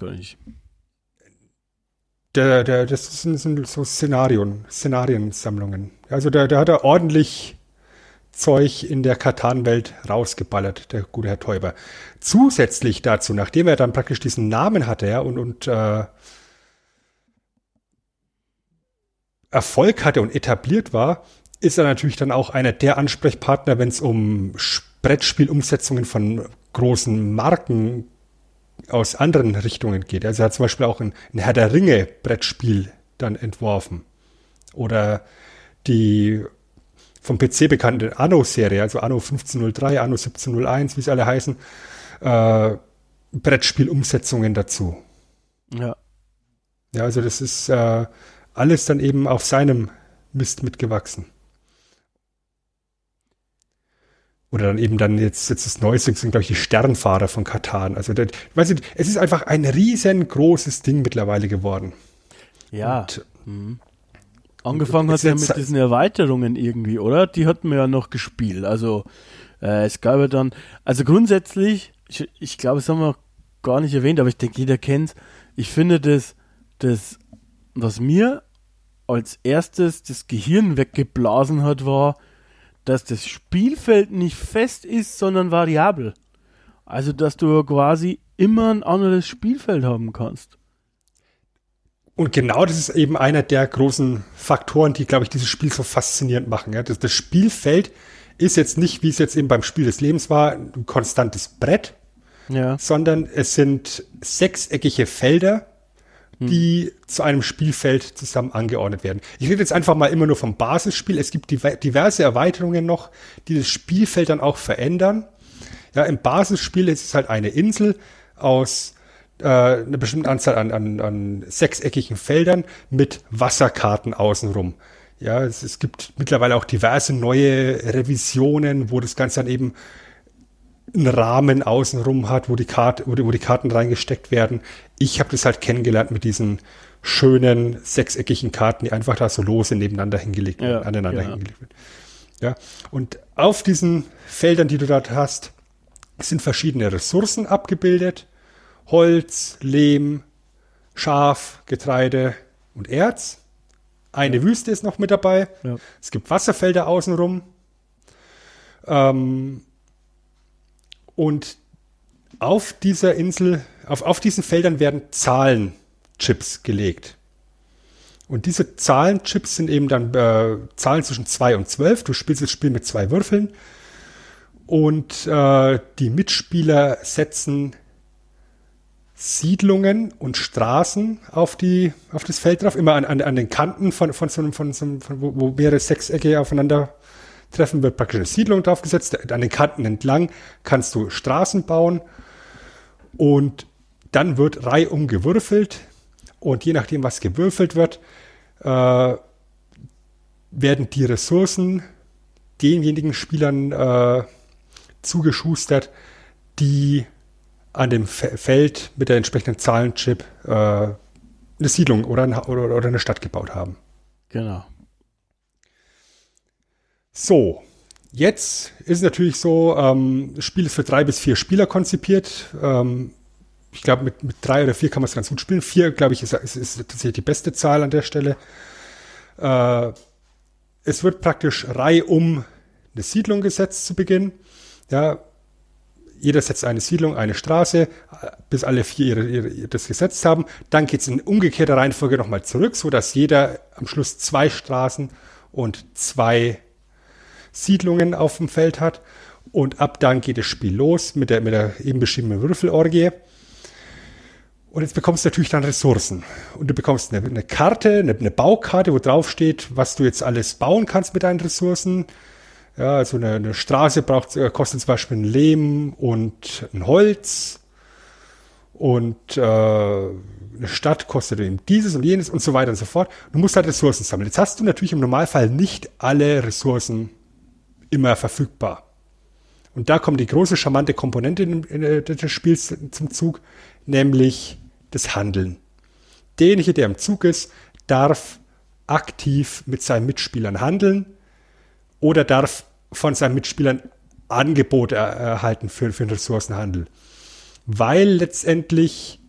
Der, der, das sind, so Szenarien, Szenariensammlungen. Also da, da hat er ordentlich Zeug in der Katan-Welt rausgeballert, der gute Herr Täuber. Zusätzlich dazu, nachdem er dann praktisch diesen Namen hatte, ja, und, und äh, Erfolg hatte und etabliert war, ist er natürlich dann auch einer der Ansprechpartner, wenn es um Brettspielumsetzungen von großen Marken aus anderen Richtungen geht. Also er hat zum Beispiel auch ein, ein Herr der Ringe Brettspiel dann entworfen. Oder die vom PC bekannte Anno-Serie, also Anno 1503, Anno 1701, wie sie alle heißen, äh, Brettspielumsetzungen dazu. Ja. Ja, also das ist äh, alles dann eben auf seinem Mist mitgewachsen. Oder dann eben dann jetzt, jetzt das Neueste sind, glaube ich, die Sternfahrer von Katan. Also, das, weißt du, es ist einfach ein riesengroßes Ding mittlerweile geworden. Ja. Und, mhm. Angefangen hat ja mit diesen Erweiterungen irgendwie, oder? Die hatten wir ja noch gespielt. Also, äh, es gab ja dann, also grundsätzlich, ich, ich glaube, das haben wir gar nicht erwähnt, aber ich denke, jeder kennt Ich finde das, das, was mir als erstes das Gehirn weggeblasen hat, war, dass das Spielfeld nicht fest ist, sondern variabel. Also, dass du quasi immer ein anderes Spielfeld haben kannst. Und genau das ist eben einer der großen Faktoren, die, glaube ich, dieses Spiel so faszinierend machen. Ja? Das, das Spielfeld ist jetzt nicht, wie es jetzt eben beim Spiel des Lebens war, ein konstantes Brett, ja. sondern es sind sechseckige Felder, die hm. zu einem Spielfeld zusammen angeordnet werden. Ich rede jetzt einfach mal immer nur vom Basisspiel. Es gibt diverse Erweiterungen noch, die das Spielfeld dann auch verändern. Ja, im Basisspiel ist es halt eine Insel aus äh, einer bestimmten Anzahl an, an, an sechseckigen Feldern mit Wasserkarten außenrum. Ja, es, es gibt mittlerweile auch diverse neue Revisionen, wo das Ganze dann eben einen Rahmen außenrum hat, wo die, Karte, wo die, wo die Karten reingesteckt werden. Ich habe das halt kennengelernt mit diesen schönen sechseckigen Karten, die einfach da so lose nebeneinander hingelegt werden, ja, aneinander genau. hingelegt werden. Ja, und auf diesen Feldern, die du dort hast, sind verschiedene Ressourcen abgebildet. Holz, Lehm, Schaf, Getreide und Erz. Eine ja. Wüste ist noch mit dabei. Ja. Es gibt Wasserfelder außenrum. Ähm, und auf dieser Insel, auf, auf diesen Feldern werden Zahlenchips gelegt. Und diese Zahlenchips sind eben dann äh, Zahlen zwischen 2 und 12. Du spielst das Spiel mit zwei Würfeln. Und äh, die Mitspieler setzen Siedlungen und Straßen auf, die, auf das Feld drauf, immer an, an, an den Kanten von, von so einem, von so einem von, wo, wo mehrere Sechsecke aufeinander treffen, wird praktisch eine Siedlung draufgesetzt. An den Kanten entlang kannst du Straßen bauen und dann wird reihum gewürfelt und je nachdem, was gewürfelt wird, äh, werden die Ressourcen denjenigen Spielern äh, zugeschustert, die an dem Feld mit der entsprechenden Zahlenchip äh, eine Siedlung oder, ein, oder, oder eine Stadt gebaut haben. Genau. So, jetzt ist natürlich so, ähm, das Spiel ist für drei bis vier Spieler konzipiert. Ähm, ich glaube, mit, mit drei oder vier kann man es ganz gut spielen. Vier, glaube ich, ist, ist, ist tatsächlich die beste Zahl an der Stelle. Äh, es wird praktisch reihum eine Siedlung gesetzt zu Beginn. Ja, jeder setzt eine Siedlung, eine Straße, bis alle vier ihre, ihre, das gesetzt haben. Dann geht es in umgekehrter Reihenfolge nochmal zurück, so dass jeder am Schluss zwei Straßen und zwei Siedlungen auf dem Feld hat. Und ab dann geht das Spiel los mit der, mit der eben beschriebenen Würfelorgie. Und jetzt bekommst du natürlich dann Ressourcen. Und du bekommst eine, eine Karte, eine, eine, Baukarte, wo drauf steht, was du jetzt alles bauen kannst mit deinen Ressourcen. Ja, also eine, eine Straße braucht, äh, kostet zum Beispiel ein Lehm und ein Holz. Und äh, eine Stadt kostet eben dieses und jenes und so weiter und so fort. Du musst halt Ressourcen sammeln. Jetzt hast du natürlich im Normalfall nicht alle Ressourcen immer verfügbar. Und da kommt die große charmante Komponente des Spiels zum Zug, nämlich das Handeln. Derjenige, der im Zug ist, darf aktiv mit seinen Mitspielern handeln oder darf von seinen Mitspielern Angebote erhalten für, für den Ressourcenhandel. Weil letztendlich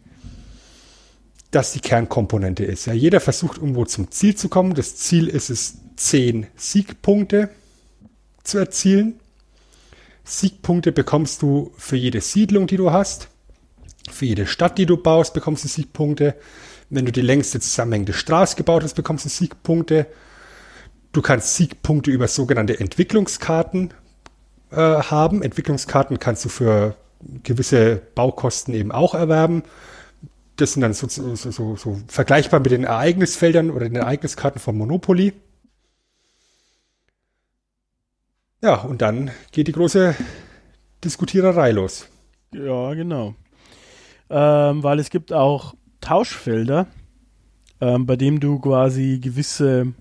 das die Kernkomponente ist. Ja, jeder versucht irgendwo zum Ziel zu kommen. Das Ziel ist es, zehn Siegpunkte zu erzielen. Siegpunkte bekommst du für jede Siedlung, die du hast. Für jede Stadt, die du baust, bekommst du Siegpunkte. Wenn du die längste zusammenhängende Straße gebaut hast, bekommst du Siegpunkte. Du kannst Siegpunkte über sogenannte Entwicklungskarten äh, haben. Entwicklungskarten kannst du für gewisse Baukosten eben auch erwerben. Das sind dann so, so, so, so vergleichbar mit den Ereignisfeldern oder den Ereigniskarten von Monopoly. Ja, und dann geht die große Diskutiererei los. Ja, genau. Ähm, weil es gibt auch Tauschfelder, ähm, bei dem du quasi gewisse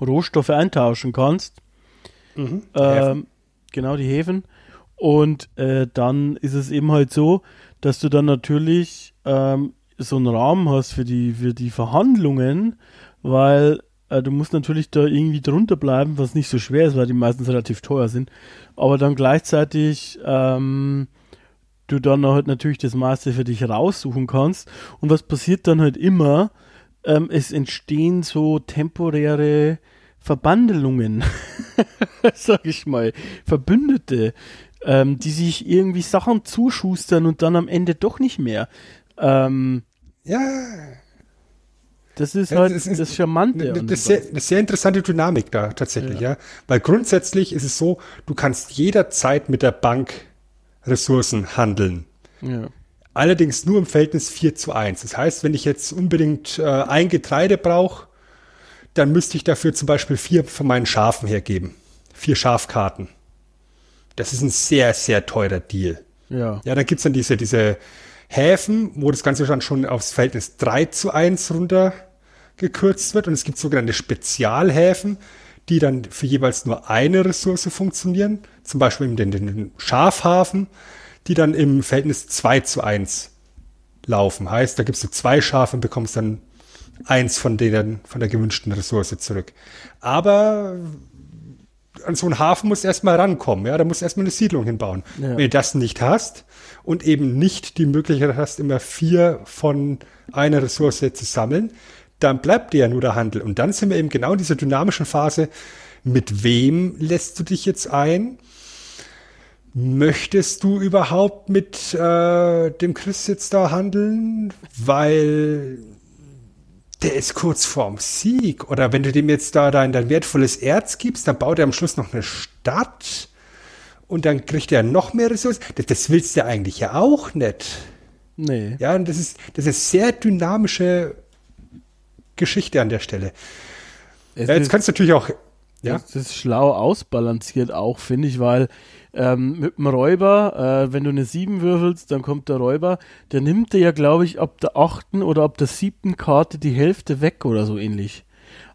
Rohstoffe eintauschen kannst. Mhm, ähm, genau, die Häfen. Und äh, dann ist es eben halt so, dass du dann natürlich ähm, so einen Rahmen hast für die, für die Verhandlungen, weil äh, du musst natürlich da irgendwie drunter bleiben, was nicht so schwer ist, weil die meistens relativ teuer sind. Aber dann gleichzeitig ähm, du dann halt natürlich das meiste für dich raussuchen kannst. Und was passiert dann halt immer? Ähm, es entstehen so temporäre Verbandelungen, sag ich mal, Verbündete, ähm, die sich irgendwie Sachen zuschustern und dann am Ende doch nicht mehr. Ähm, ja, das ist halt das, ist, das Charmante. Eine, sehr, eine sehr interessante Dynamik da tatsächlich, ja. ja. Weil grundsätzlich ist es so, du kannst jederzeit mit der Bank Ressourcen handeln. Ja. Allerdings nur im Verhältnis 4 zu 1. Das heißt, wenn ich jetzt unbedingt äh, ein Getreide brauche, dann müsste ich dafür zum Beispiel vier von meinen Schafen hergeben. Vier Schafkarten. Das ist ein sehr, sehr teurer Deal. Ja. Ja, dann gibt's dann diese, diese Häfen, wo das Ganze dann schon aufs Verhältnis 3 zu 1 runter gekürzt wird und es gibt sogenannte Spezialhäfen, die dann für jeweils nur eine Ressource funktionieren, zum Beispiel den, den Schafhafen, die dann im Verhältnis 2 zu 1 laufen. Heißt, da gibst du zwei Schafe und bekommst dann eins von denen, von der gewünschten Ressource zurück. Aber an so einen Hafen musst du erstmal rankommen, ja, da musst du erstmal eine Siedlung hinbauen. Ja. Wenn du das nicht hast und eben nicht die Möglichkeit hast, immer vier von einer Ressource zu sammeln, dann bleibt dir ja nur der Handel. Und dann sind wir eben genau in dieser dynamischen Phase. Mit wem lässt du dich jetzt ein? Möchtest du überhaupt mit äh, dem Chris jetzt da handeln? Weil der ist kurz vorm Sieg. Oder wenn du dem jetzt da dein, dein wertvolles Erz gibst, dann baut er am Schluss noch eine Stadt und dann kriegt er noch mehr Ressourcen. Das, das willst du eigentlich ja auch nicht. Nee. Ja, und das ist, das ist sehr dynamische Geschichte an der Stelle. Ja, jetzt kannst du natürlich auch. Ja? Das ist schlau ausbalanciert auch, finde ich, weil ähm, mit dem Räuber, äh, wenn du eine 7 würfelst, dann kommt der Räuber, der nimmt dir ja, glaube ich, ab der achten oder ab der siebten Karte die Hälfte weg oder so ähnlich.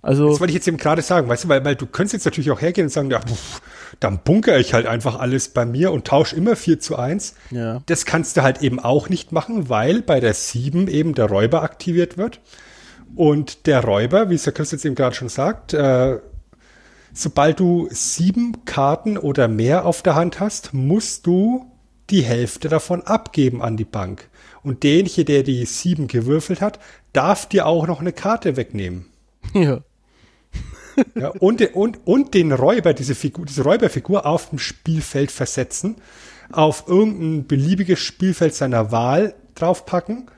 Also, das wollte ich jetzt eben gerade sagen, weißt du, weil, weil du könntest jetzt natürlich auch hergehen und sagen, ja, pff, dann bunkere ich halt einfach alles bei mir und tausche immer 4 zu 1. Ja. Das kannst du halt eben auch nicht machen, weil bei der 7 eben der Räuber aktiviert wird. Und der Räuber, wie es der Chris jetzt eben gerade schon sagt, äh, sobald du sieben Karten oder mehr auf der Hand hast, musst du die Hälfte davon abgeben an die Bank. Und derjenige, der die sieben gewürfelt hat, darf dir auch noch eine Karte wegnehmen. ja. Ja, und, und, und den Räuber, diese Figur, diese Räuberfigur auf dem Spielfeld versetzen, auf irgendein beliebiges Spielfeld seiner Wahl draufpacken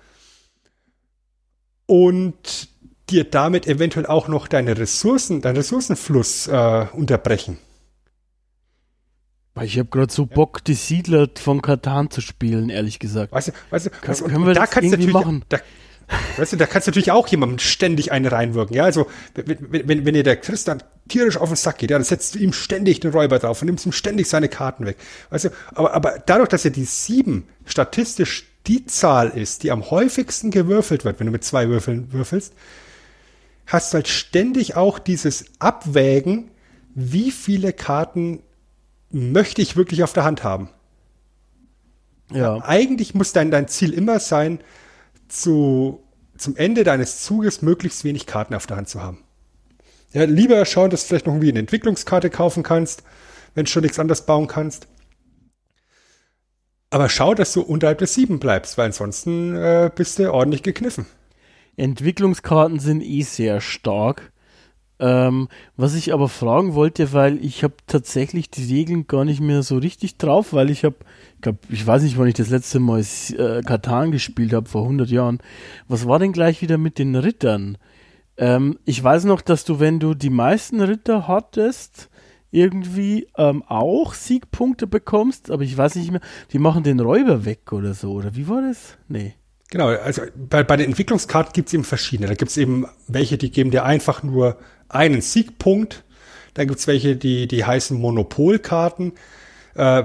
und dir damit eventuell auch noch deine Ressourcen, deinen Ressourcenfluss äh, unterbrechen. Weil ich habe gerade so Bock, die Siedler von Katan zu spielen, ehrlich gesagt. Weißt du, weißt du, Kann, und- können wir da das kannst irgendwie natürlich, machen? Da, weißt du, da kannst du natürlich auch jemandem ständig eine reinwirken. Ja, also wenn, wenn, wenn, dir der Tristan tierisch auf den Sack geht, ja, dann setzt du ihm ständig den Räuber drauf und nimmst ihm ständig seine Karten weg. Weißt du, aber, aber dadurch, dass ja die sieben statistisch die Zahl ist, die am häufigsten gewürfelt wird, wenn du mit zwei Würfeln würfelst, hast du halt ständig auch dieses Abwägen, wie viele Karten möchte ich wirklich auf der Hand haben. Ja. Eigentlich muss dein, dein Ziel immer sein, zu, zum Ende deines Zuges möglichst wenig Karten auf der Hand zu haben. Ja, lieber schauen, dass du vielleicht noch irgendwie eine Entwicklungskarte kaufen kannst, wenn du schon nichts anderes bauen kannst. Aber schau, dass du unterhalb des sieben bleibst, weil ansonsten äh, bist du ordentlich gekniffen. Entwicklungskarten sind eh sehr stark. Ähm, was ich aber fragen wollte, weil ich habe tatsächlich die Regeln gar nicht mehr so richtig drauf, weil ich habe, ich weiß nicht, wann ich das letzte Mal äh, Katan gespielt habe, vor 100 Jahren. Was war denn gleich wieder mit den Rittern? Ähm, ich weiß noch, dass du, wenn du die meisten Ritter hattest, irgendwie ähm, auch Siegpunkte bekommst, aber ich weiß nicht mehr, die machen den Räuber weg oder so, oder wie war das? Nee. Genau, also bei, bei den Entwicklungskarten gibt es eben verschiedene. Da gibt es eben welche, die geben dir einfach nur einen Siegpunkt. Dann gibt es welche, die, die heißen Monopolkarten. Äh,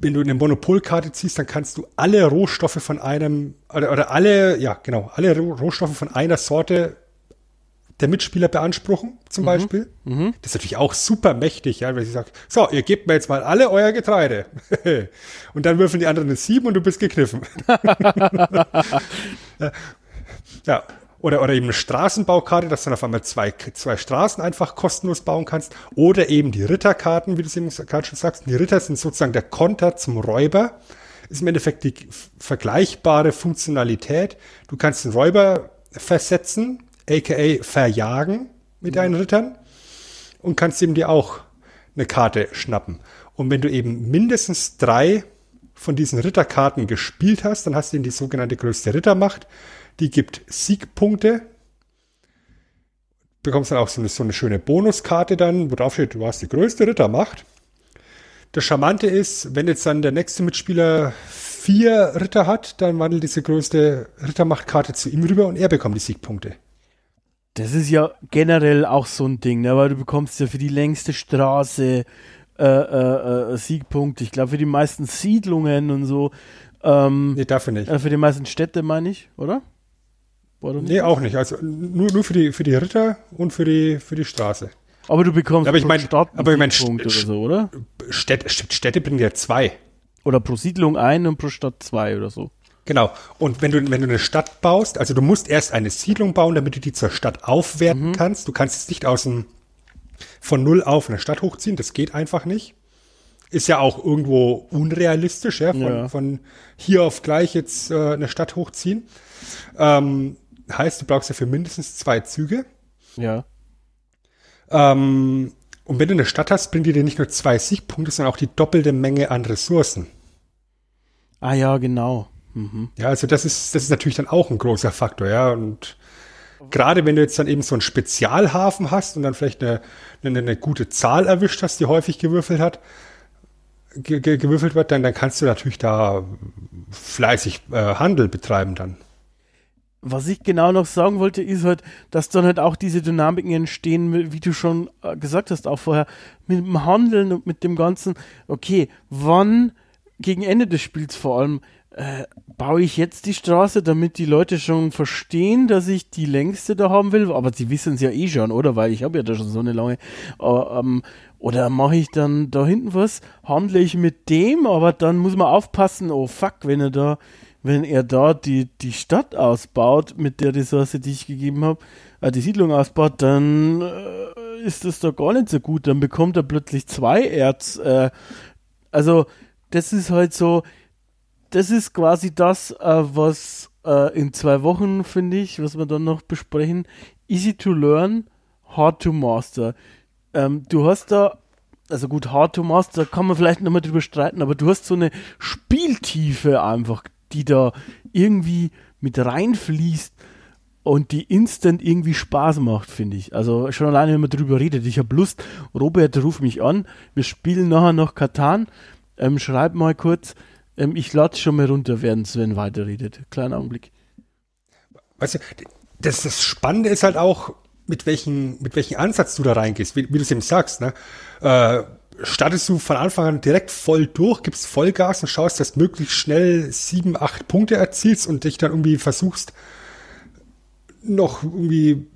wenn du eine Monopolkarte ziehst, dann kannst du alle Rohstoffe von einem, oder, oder alle, ja genau, alle Roh- Rohstoffe von einer Sorte der Mitspieler beanspruchen, zum Beispiel. Das ist natürlich auch super mächtig, ja, wenn sie sagt, so, ihr gebt mir jetzt mal alle euer Getreide. und dann würfeln die anderen eine 7 und du bist gekniffen. ja. Oder, oder eben eine Straßenbaukarte, dass du dann auf einmal zwei, zwei Straßen einfach kostenlos bauen kannst. Oder eben die Ritterkarten, wie du es eben gerade schon sagst. Die Ritter sind sozusagen der Konter zum Räuber. Ist im Endeffekt die vergleichbare Funktionalität. Du kannst den Räuber versetzen, aka verjagen mit deinen Rittern und kannst eben dir auch eine Karte schnappen. Und wenn du eben mindestens drei von diesen Ritterkarten gespielt hast, dann hast du eben die sogenannte größte Rittermacht. Die gibt Siegpunkte. Bekommst dann auch so eine, so eine schöne Bonuskarte dann, wo drauf steht, du hast die größte Rittermacht. Das Charmante ist, wenn jetzt dann der nächste Mitspieler vier Ritter hat, dann wandelt diese größte Rittermachtkarte zu ihm rüber und er bekommt die Siegpunkte. Das ist ja generell auch so ein Ding, ne? weil du bekommst ja für die längste Straße äh, äh, äh, Siegpunkte. Ich glaube, für die meisten Siedlungen und so. Ähm, Nee, dafür nicht. äh, für die meisten Städte meine ich, oder? Oder nicht? Nee, auch nicht. Also nur, nur für die, für die Ritter und für die, für die Straße. Aber du bekommst Aber ich mein- Stadt aber ich mein, St- oder so, oder? Städte, Städte bringen ja zwei. Oder pro Siedlung ein und pro Stadt zwei oder so. Genau. Und wenn du, wenn du eine Stadt baust, also du musst erst eine Siedlung bauen, damit du die zur Stadt aufwerten kannst. Du kannst jetzt nicht aus dem, von null auf eine Stadt hochziehen. Das geht einfach nicht. Ist ja auch irgendwo unrealistisch, ja, von, Ja. von hier auf gleich jetzt äh, eine Stadt hochziehen. Ähm, heißt, du brauchst dafür mindestens zwei Züge. Ja. Ähm, und wenn du eine Stadt hast, bringt die dir nicht nur zwei Siegpunkte, sondern auch die doppelte Menge an Ressourcen. Ah ja, genau. Mhm. Ja, also das ist, das ist natürlich dann auch ein großer Faktor, ja. Und gerade wenn du jetzt dann eben so einen Spezialhafen hast und dann vielleicht eine, eine, eine gute Zahl erwischt hast, die häufig gewürfelt hat, ge, ge, gewürfelt wird, dann, dann kannst du natürlich da fleißig äh, Handel betreiben dann. was ich genau noch sagen wollte, ist halt, dass dann halt auch diese Dynamiken entstehen, wie du schon äh, gesagt hast, auch vorher, mit dem Handeln und mit dem Ganzen, okay, wann, gegen Ende des Spiels vor allem, äh, baue ich jetzt die Straße, damit die Leute schon verstehen, dass ich die längste da haben will, aber sie wissen es ja eh schon, oder? Weil ich habe ja da schon so eine lange. Äh, ähm, oder mache ich dann da hinten was, handle ich mit dem, aber dann muss man aufpassen, oh fuck, wenn er da wenn er da die, die Stadt ausbaut mit der Ressource, die ich gegeben habe, äh, die Siedlung ausbaut, dann äh, ist das doch gar nicht so gut. Dann bekommt er plötzlich zwei Erz. Äh, also, das ist halt so, das ist quasi das, äh, was äh, in zwei Wochen, finde ich, was wir dann noch besprechen, easy to learn, hard to master. Ähm, du hast da also gut, Hard to Master kann man vielleicht nochmal drüber streiten, aber du hast so eine Spieltiefe einfach die da irgendwie mit reinfließt und die instant irgendwie Spaß macht, finde ich. Also schon alleine, wenn man drüber redet. Ich habe Lust, Robert, ruf mich an. Wir spielen nachher noch Katan. Ähm, schreib mal kurz. Ähm, ich lade schon mal runter, während Sven weiterredet. Kleiner Augenblick. Weißt du, das, das Spannende ist halt auch, mit welchem mit welchen Ansatz du da reingehst, wie, wie du es eben sagst. Ne? Äh, startest du von Anfang an direkt voll durch, gibst Vollgas und schaust, dass möglichst schnell sieben, acht Punkte erzielst und dich dann irgendwie versuchst, noch irgendwie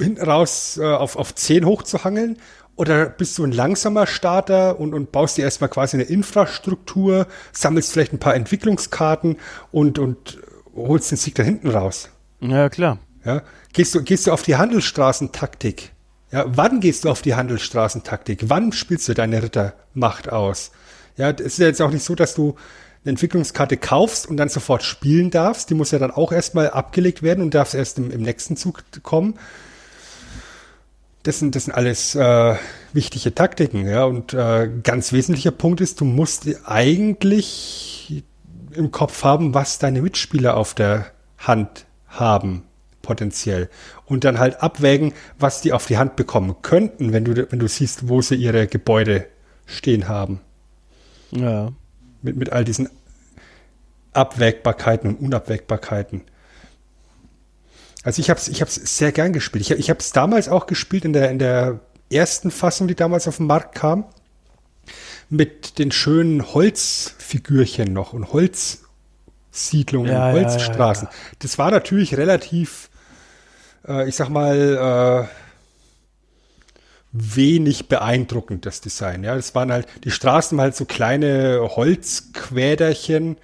hinten raus äh, auf, auf zehn hochzuhangeln? Oder bist du ein langsamer Starter und, und baust dir erstmal quasi eine Infrastruktur, sammelst vielleicht ein paar Entwicklungskarten und, und holst den Sieg da hinten raus? Ja, klar. Ja? Gehst, du, gehst du auf die Handelsstraßentaktik? Ja, wann gehst du auf die Handelsstraßentaktik? Wann spielst du deine Rittermacht aus? Ja, es ist ja jetzt auch nicht so, dass du eine Entwicklungskarte kaufst und dann sofort spielen darfst. Die muss ja dann auch erstmal abgelegt werden und darfst erst im, im nächsten Zug kommen. Das sind, das sind alles äh, wichtige Taktiken, ja. Und äh, ganz wesentlicher Punkt ist, du musst eigentlich im Kopf haben, was deine Mitspieler auf der Hand haben potenziell. Und dann halt abwägen, was die auf die Hand bekommen könnten, wenn du, wenn du siehst, wo sie ihre Gebäude stehen haben. Ja. Mit, mit all diesen Abwägbarkeiten und Unabwägbarkeiten. Also ich habe es ich hab's sehr gern gespielt. Ich, ich habe es damals auch gespielt in der, in der ersten Fassung, die damals auf den Markt kam, mit den schönen Holzfigürchen noch und Holzsiedlungen, ja, Holzstraßen. Ja, ja, das war natürlich relativ äh, ich sag mal, äh, wenig beeindruckend, das Design. Ja, das waren halt, die Straßen waren halt so kleine Holzquäderchen.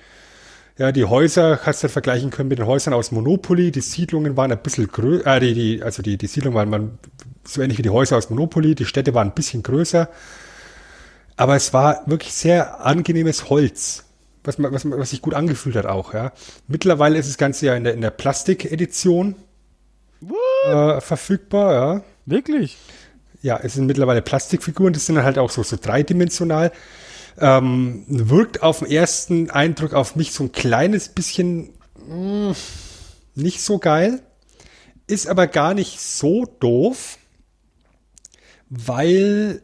Ja, die Häuser hast du halt vergleichen können mit den Häusern aus Monopoly. Die Siedlungen waren ein bisschen größer, äh, die, die, also die, die Siedlungen waren man, so ähnlich wie die Häuser aus Monopoly. Die Städte waren ein bisschen größer. Aber es war wirklich sehr angenehmes Holz, was, man, was, was sich gut angefühlt hat auch. Ja. Mittlerweile ist das Ganze ja in der, in der Plastik-Edition äh, verfügbar, ja. Wirklich? Ja, es sind mittlerweile Plastikfiguren, das sind halt auch so, so dreidimensional. Ähm, wirkt auf den ersten Eindruck auf mich so ein kleines bisschen mh, mm, nicht so geil, ist aber gar nicht so doof, weil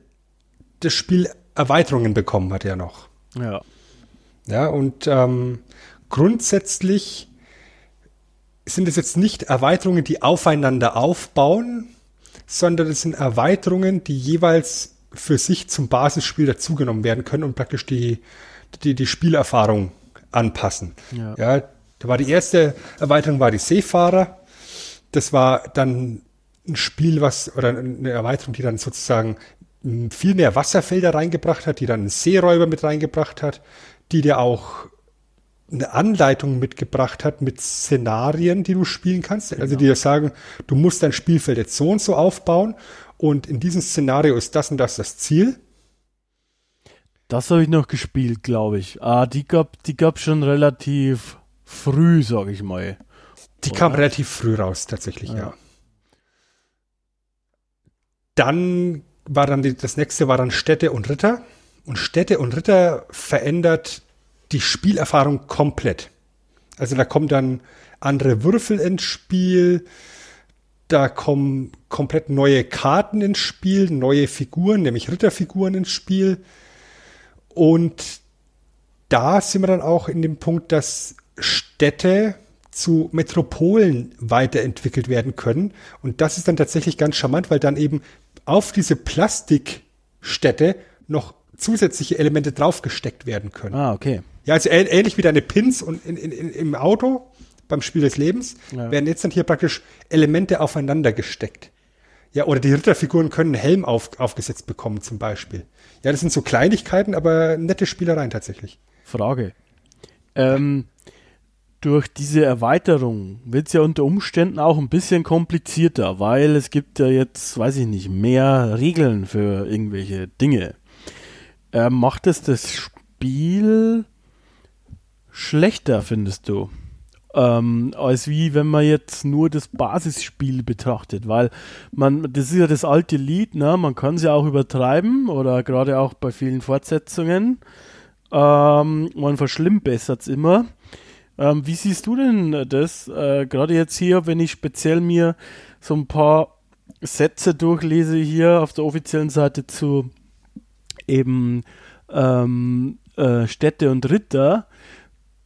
das Spiel Erweiterungen bekommen hat ja noch. Ja. Ja, und ähm, grundsätzlich sind es jetzt nicht Erweiterungen, die aufeinander aufbauen, sondern es sind Erweiterungen, die jeweils für sich zum Basisspiel dazugenommen werden können und praktisch die, die, die Spielerfahrung anpassen. Ja. ja, da war die erste Erweiterung war die Seefahrer. Das war dann ein Spiel, was, oder eine Erweiterung, die dann sozusagen viel mehr Wasserfelder reingebracht hat, die dann einen Seeräuber mit reingebracht hat, die dir auch eine Anleitung mitgebracht hat mit Szenarien, die du spielen kannst. Also genau. die dir sagen, du musst dein Spielfeld jetzt so und so aufbauen und in diesem Szenario ist das und das das Ziel. Das habe ich noch gespielt, glaube ich. Ah, die gab die gab schon relativ früh, sage ich mal. Die Oder? kam relativ früh raus, tatsächlich, ja. ja. Dann war dann die, das nächste war dann Städte und Ritter. Und Städte und Ritter verändert die Spielerfahrung komplett. Also da kommen dann andere Würfel ins Spiel, da kommen komplett neue Karten ins Spiel, neue Figuren, nämlich Ritterfiguren ins Spiel. Und da sind wir dann auch in dem Punkt, dass Städte zu Metropolen weiterentwickelt werden können. Und das ist dann tatsächlich ganz charmant, weil dann eben auf diese Plastikstätte noch zusätzliche Elemente draufgesteckt werden können. Ah, okay. Ja, also ähnlich wie deine Pins und in, in, in, im Auto beim Spiel des Lebens ja. werden jetzt dann hier praktisch Elemente aufeinander gesteckt. Ja, oder die Ritterfiguren können einen Helm auf, aufgesetzt bekommen zum Beispiel. Ja, das sind so Kleinigkeiten, aber nette Spielereien tatsächlich. Frage. Ähm, durch diese Erweiterung wird es ja unter Umständen auch ein bisschen komplizierter, weil es gibt ja jetzt, weiß ich nicht, mehr Regeln für irgendwelche Dinge. Ähm, macht es das Spiel schlechter, findest du? Ähm, als wie wenn man jetzt nur das Basisspiel betrachtet, weil man, das ist ja das alte Lied, ne? man kann es ja auch übertreiben oder gerade auch bei vielen Fortsetzungen. Ähm, man verschlimmbessert es immer. Ähm, wie siehst du denn das? Äh, gerade jetzt hier, wenn ich speziell mir so ein paar Sätze durchlese hier auf der offiziellen Seite zu eben ähm, äh, Städte und Ritter,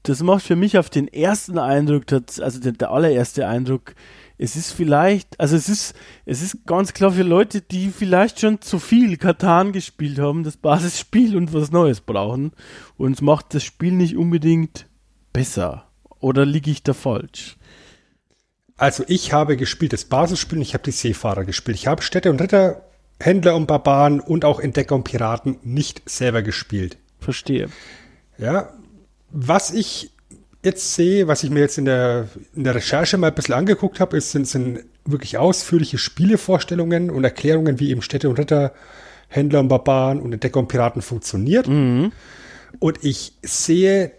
das macht für mich auf den ersten Eindruck, also der, der, allererste Eindruck, es ist vielleicht, also es ist, es ist ganz klar für Leute, die vielleicht schon zu viel Katan gespielt haben, das Basisspiel und was Neues brauchen. Und es macht das Spiel nicht unbedingt besser. Oder liege ich da falsch? Also ich habe gespielt das Basisspiel und ich habe die Seefahrer gespielt. Ich habe Städte und Ritter, Händler und Barbaren und auch Entdecker und Piraten nicht selber gespielt. Verstehe. Ja, was ich jetzt sehe, was ich mir jetzt in der, in der Recherche mal ein bisschen angeguckt habe, ist, sind, sind wirklich ausführliche Spielevorstellungen und Erklärungen, wie eben Städte und Ritter, Händler und Barbaren und Entdecker und Piraten funktioniert. Mhm. Und ich sehe,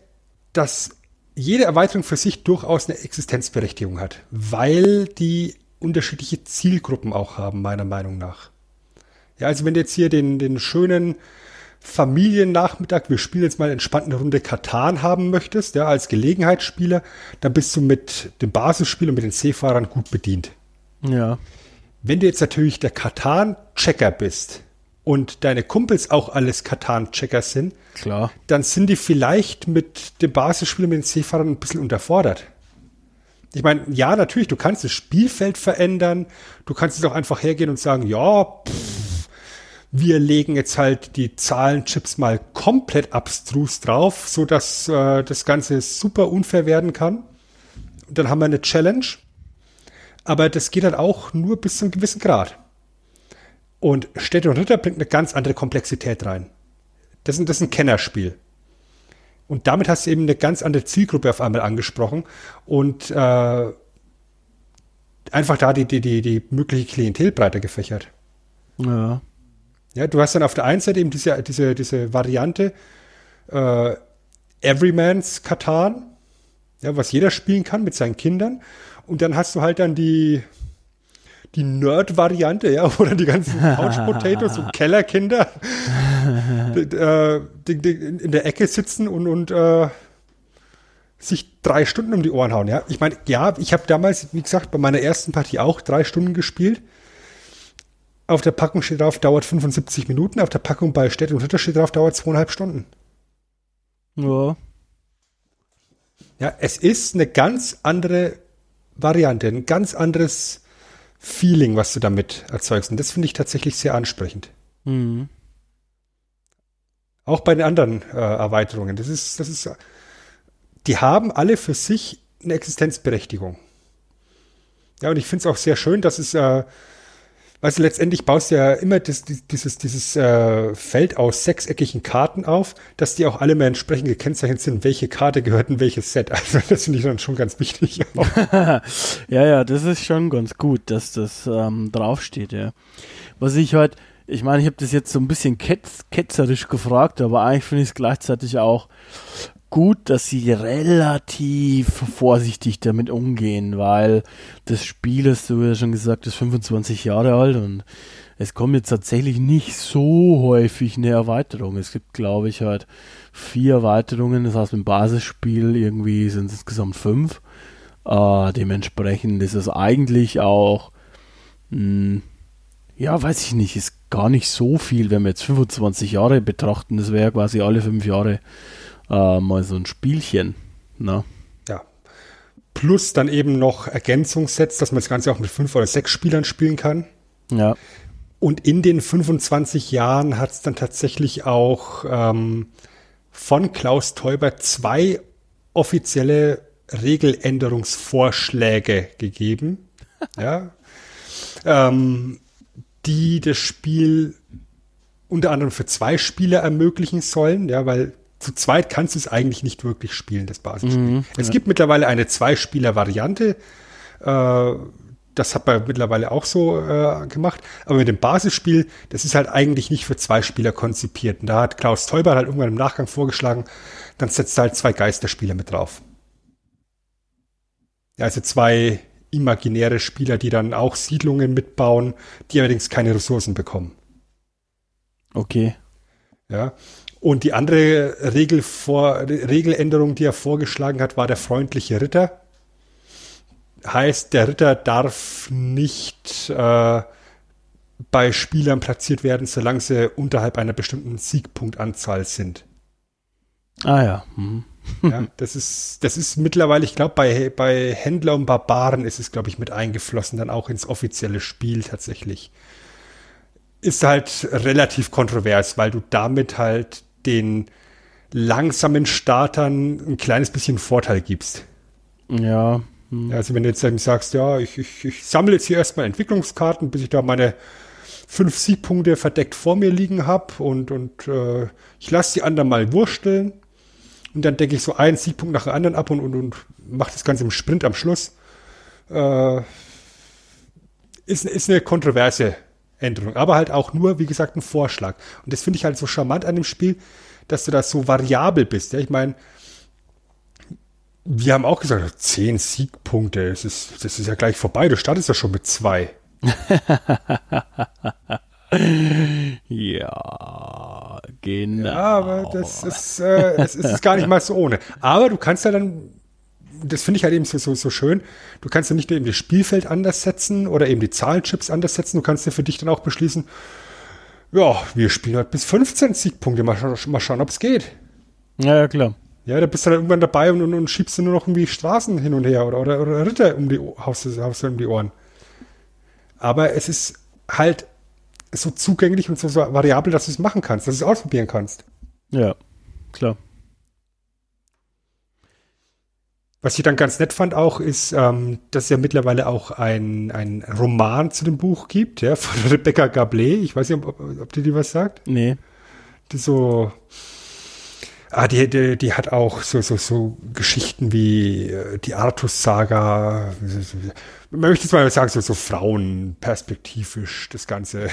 dass jede Erweiterung für sich durchaus eine Existenzberechtigung hat, weil die unterschiedliche Zielgruppen auch haben, meiner Meinung nach. Ja, also wenn du jetzt hier den, den schönen Familiennachmittag, wir spielen jetzt mal entspannt eine Runde Katan haben möchtest, ja, als Gelegenheitsspieler, dann bist du mit dem Basisspiel und mit den Seefahrern gut bedient. Ja. Wenn du jetzt natürlich der Katan-Checker bist und deine Kumpels auch alles Katan-Checker sind, Klar. dann sind die vielleicht mit dem Basisspiel mit den Seefahrern ein bisschen unterfordert. Ich meine, ja, natürlich, du kannst das Spielfeld verändern, du kannst es auch einfach hergehen und sagen, ja, pff, wir legen jetzt halt die Zahlenchips mal komplett abstrus drauf, so dass äh, das Ganze super unfair werden kann. Und dann haben wir eine Challenge. Aber das geht dann auch nur bis zu einem gewissen Grad. Und Städte und Ritter bringt eine ganz andere Komplexität rein. Das ist, das ist ein Kennerspiel. Und damit hast du eben eine ganz andere Zielgruppe auf einmal angesprochen und äh, einfach da die, die, die, die mögliche Klientel breiter gefächert. Ja. Ja, du hast dann auf der einen Seite eben diese, diese, diese Variante äh, Everyman's Katan, ja, was jeder spielen kann mit seinen Kindern. Und dann hast du halt dann die, die Nerd-Variante, ja, wo dann die ganzen Couch Potatoes und Kellerkinder äh, in der Ecke sitzen und, und äh, sich drei Stunden um die Ohren hauen, ja. Ich meine, ja, ich habe damals, wie gesagt, bei meiner ersten Partie auch drei Stunden gespielt. Auf der Packung steht drauf, dauert 75 Minuten. Auf der Packung bei Städte und Ritter steht drauf, dauert zweieinhalb Stunden. Ja. Ja, es ist eine ganz andere Variante, ein ganz anderes Feeling, was du damit erzeugst. Und das finde ich tatsächlich sehr ansprechend. Mhm. Auch bei den anderen äh, Erweiterungen. Das ist, das ist, die haben alle für sich eine Existenzberechtigung. Ja, und ich finde es auch sehr schön, dass es äh, Du, letztendlich baust du ja immer das, dieses, dieses äh, Feld aus sechseckigen Karten auf, dass die auch alle mehr entsprechend gekennzeichnet sind, welche Karte gehört in welches Set. Also das finde ich dann schon ganz wichtig. ja, ja, das ist schon ganz gut, dass das ähm, draufsteht, ja. Was ich halt, ich meine, ich habe das jetzt so ein bisschen ketz, ketzerisch gefragt, aber eigentlich finde ich es gleichzeitig auch gut, dass sie relativ vorsichtig damit umgehen, weil das Spiel, hast du ja schon gesagt, ist 25 Jahre alt und es kommt jetzt tatsächlich nicht so häufig eine Erweiterung. Es gibt, glaube ich, halt vier Erweiterungen, das heißt im Basisspiel irgendwie sind es insgesamt fünf. Äh, dementsprechend ist es eigentlich auch, mh, hm, ja, weiß ich nicht, ist gar nicht so viel, wenn wir jetzt 25 Jahre betrachten. Das wäre quasi alle fünf Jahre äh, mal so ein Spielchen. Ne? Ja. plus dann eben noch Ergänzungssets, dass man das Ganze auch mit fünf oder sechs Spielern spielen kann. Ja. Und in den 25 Jahren hat es dann tatsächlich auch ähm, von Klaus Teuber zwei offizielle Regeländerungsvorschläge gegeben, ja, ähm, die das Spiel unter anderem für zwei Spieler ermöglichen sollen, ja, weil zu zweit kannst du es eigentlich nicht wirklich spielen, das Basisspiel. Mhm, es ja. gibt mittlerweile eine Zwei-Spieler-Variante. Äh, das hat man mittlerweile auch so äh, gemacht. Aber mit dem Basisspiel, das ist halt eigentlich nicht für zwei Spieler konzipiert. Und da hat Klaus Teuber halt irgendwann im Nachgang vorgeschlagen, dann setzt er halt zwei Geisterspieler mit drauf. Ja, also zwei imaginäre Spieler, die dann auch Siedlungen mitbauen, die allerdings keine Ressourcen bekommen. Okay. Ja. Und die andere Regelvor Regeländerung, die er vorgeschlagen hat, war der freundliche Ritter. Heißt, der Ritter darf nicht äh, bei Spielern platziert werden, solange sie unterhalb einer bestimmten Siegpunktanzahl sind. Ah ja. Mhm. Ja, das ist, das ist mittlerweile, ich glaube, bei, bei Händler und Barbaren ist es, glaube ich, mit eingeflossen, dann auch ins offizielle Spiel tatsächlich. Ist halt relativ kontrovers, weil du damit halt den langsamen Startern ein kleines bisschen Vorteil gibst. Ja. hm. Also wenn du jetzt sagst, ja, ich, ich, ich sammle jetzt hier erstmal Entwicklungskarten, bis ich da meine fünf Siegpunkte verdeckt vor mir liegen habe und, und äh, ich lasse die anderen mal wursteln und dann decke ich so einen Siegpunkt nach dem anderen ab und, und, und mache das Ganze im Sprint am Schluss. Äh, ist, ist eine kontroverse Änderung, aber halt auch nur, wie gesagt, ein Vorschlag. Und das finde ich halt so charmant an dem Spiel, dass du da so variabel bist. Ja? Ich meine, wir haben auch gesagt, zehn Siegpunkte, das ist, das ist ja gleich vorbei. Du startest ja schon mit zwei. Ja, genau. Ja, aber das ist, äh, das ist gar nicht mal so ohne. Aber du kannst ja dann, das finde ich halt eben so, so, so schön, du kannst ja nicht nur eben das Spielfeld anders setzen oder eben die Zahlenchips anders setzen, du kannst ja für dich dann auch beschließen, ja, wir spielen halt bis 15 Siegpunkte, mal, scha mal schauen, ob es geht. Ja, ja, klar. Ja, da bist du dann irgendwann dabei und, und, und schiebst du nur noch irgendwie Straßen hin und her oder, oder, oder Ritter um die, haust du um die Ohren. Aber es ist halt so zugänglich und so, so variabel, dass du es machen kannst, dass du es ausprobieren kannst. Ja, klar. Was ich dann ganz nett fand auch, ist, ähm, dass es ja mittlerweile auch ein, ein Roman zu dem Buch gibt, ja, von Rebecca Gablet. Ich weiß nicht, ob, ob die dir was sagt. Nee. Die so, ah, die, die, die hat auch so, so, so Geschichten wie äh, die Artus-Saga. Man möchte jetzt mal sagen, so, so Frauenperspektivisch, das Ganze.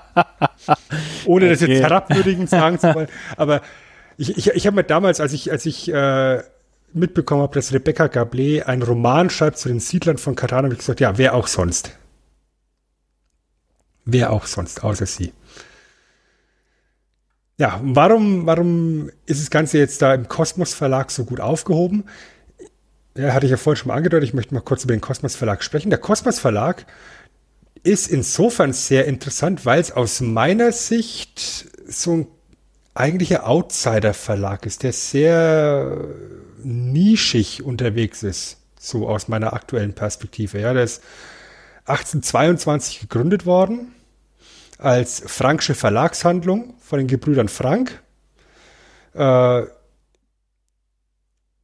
Ohne das Okay. jetzt herabwürdigend sagen zu wollen. Aber ich, ich, ich habe mir damals, als ich, als ich äh, mitbekommen habe, dass Rebecca Gablet einen Roman schreibt zu den Siedlern von Katan, habe ich gesagt, ja, wer auch sonst. Wer auch sonst, außer sie. Ja, warum, warum ist das Ganze jetzt da im Kosmos Verlag so gut aufgehoben? Ja, hatte ich ja vorhin schon mal angedeutet, ich möchte mal kurz über den Kosmos Verlag sprechen. Der Kosmos Verlag ist insofern sehr interessant, weil es aus meiner Sicht so ein eigentlicher Outsider-Verlag ist, der sehr nischig unterwegs ist, so aus meiner aktuellen Perspektive. Ja, der ist 1822 gegründet worden als Franksche Verlagshandlung von den Gebrüdern Frank. Äh,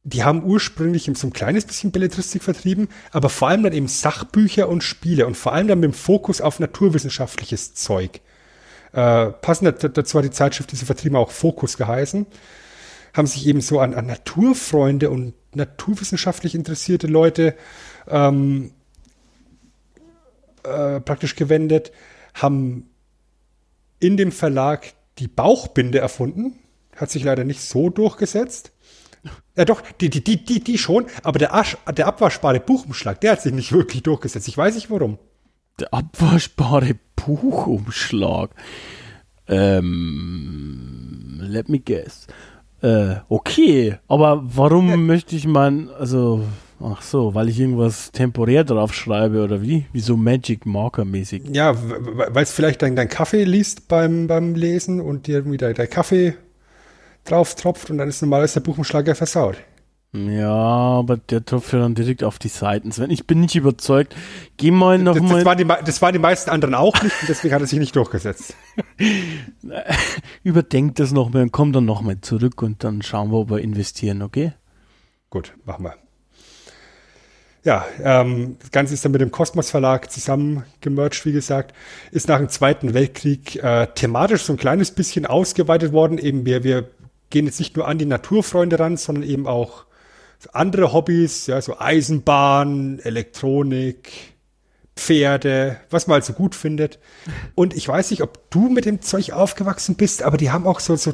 die haben ursprünglich so ein kleines bisschen Belletristik vertrieben, aber vor allem dann eben Sachbücher und Spiele und vor allem dann mit dem Fokus auf naturwissenschaftliches Zeug. Äh, passend dazu hat die Zeitschrift, die sie vertrieben, auch Fokus geheißen. Haben sich eben so an, an Naturfreunde und naturwissenschaftlich interessierte Leute ähm, äh, praktisch gewendet, haben in dem Verlag die Bauchbinde erfunden. Hat sich leider nicht so durchgesetzt. Ja doch, die, die, die, die, die schon, aber der, Asch, der abwaschbare Buchumschlag, der hat sich nicht wirklich durchgesetzt. Ich weiß nicht warum. Der abwaschbare Buchumschlag. Ähm, let me guess. Äh, okay, aber warum möchte ich mein, also, ach so, weil ich irgendwas temporär drauf schreibe oder wie? Wie so Magic Marker mäßig. Ja, weil es vielleicht dein, dein Kaffee liest beim, beim Lesen und dir irgendwie der, der Kaffee drauf tropft und dann ist normalerweise der Buchumschlag ja versaut. Ja, aber der tropft ja dann direkt auf die Seiten. Sven, ich bin nicht überzeugt. Geh mal noch Das, mal. das, waren die, das waren die meisten anderen auch nicht und deswegen hat er sich nicht durchgesetzt. Überdenkt das noch mal und komm dann noch mal zurück und dann schauen wir, ob wir investieren, okay? Gut, machen wir. Ja, ähm, das Ganze ist dann mit dem Kosmos Verlag zusammengemerged, wie gesagt, ist nach dem Zweiten Weltkrieg äh, thematisch so ein kleines bisschen ausgeweitet worden. Eben wir, wir gehen jetzt nicht nur an die Naturfreunde ran, sondern eben auch andere Hobbys, ja, so Eisenbahn, Elektronik, Pferde, was man halt so gut findet. Und ich weiß nicht, ob du mit dem Zeug aufgewachsen bist, aber die haben auch so, so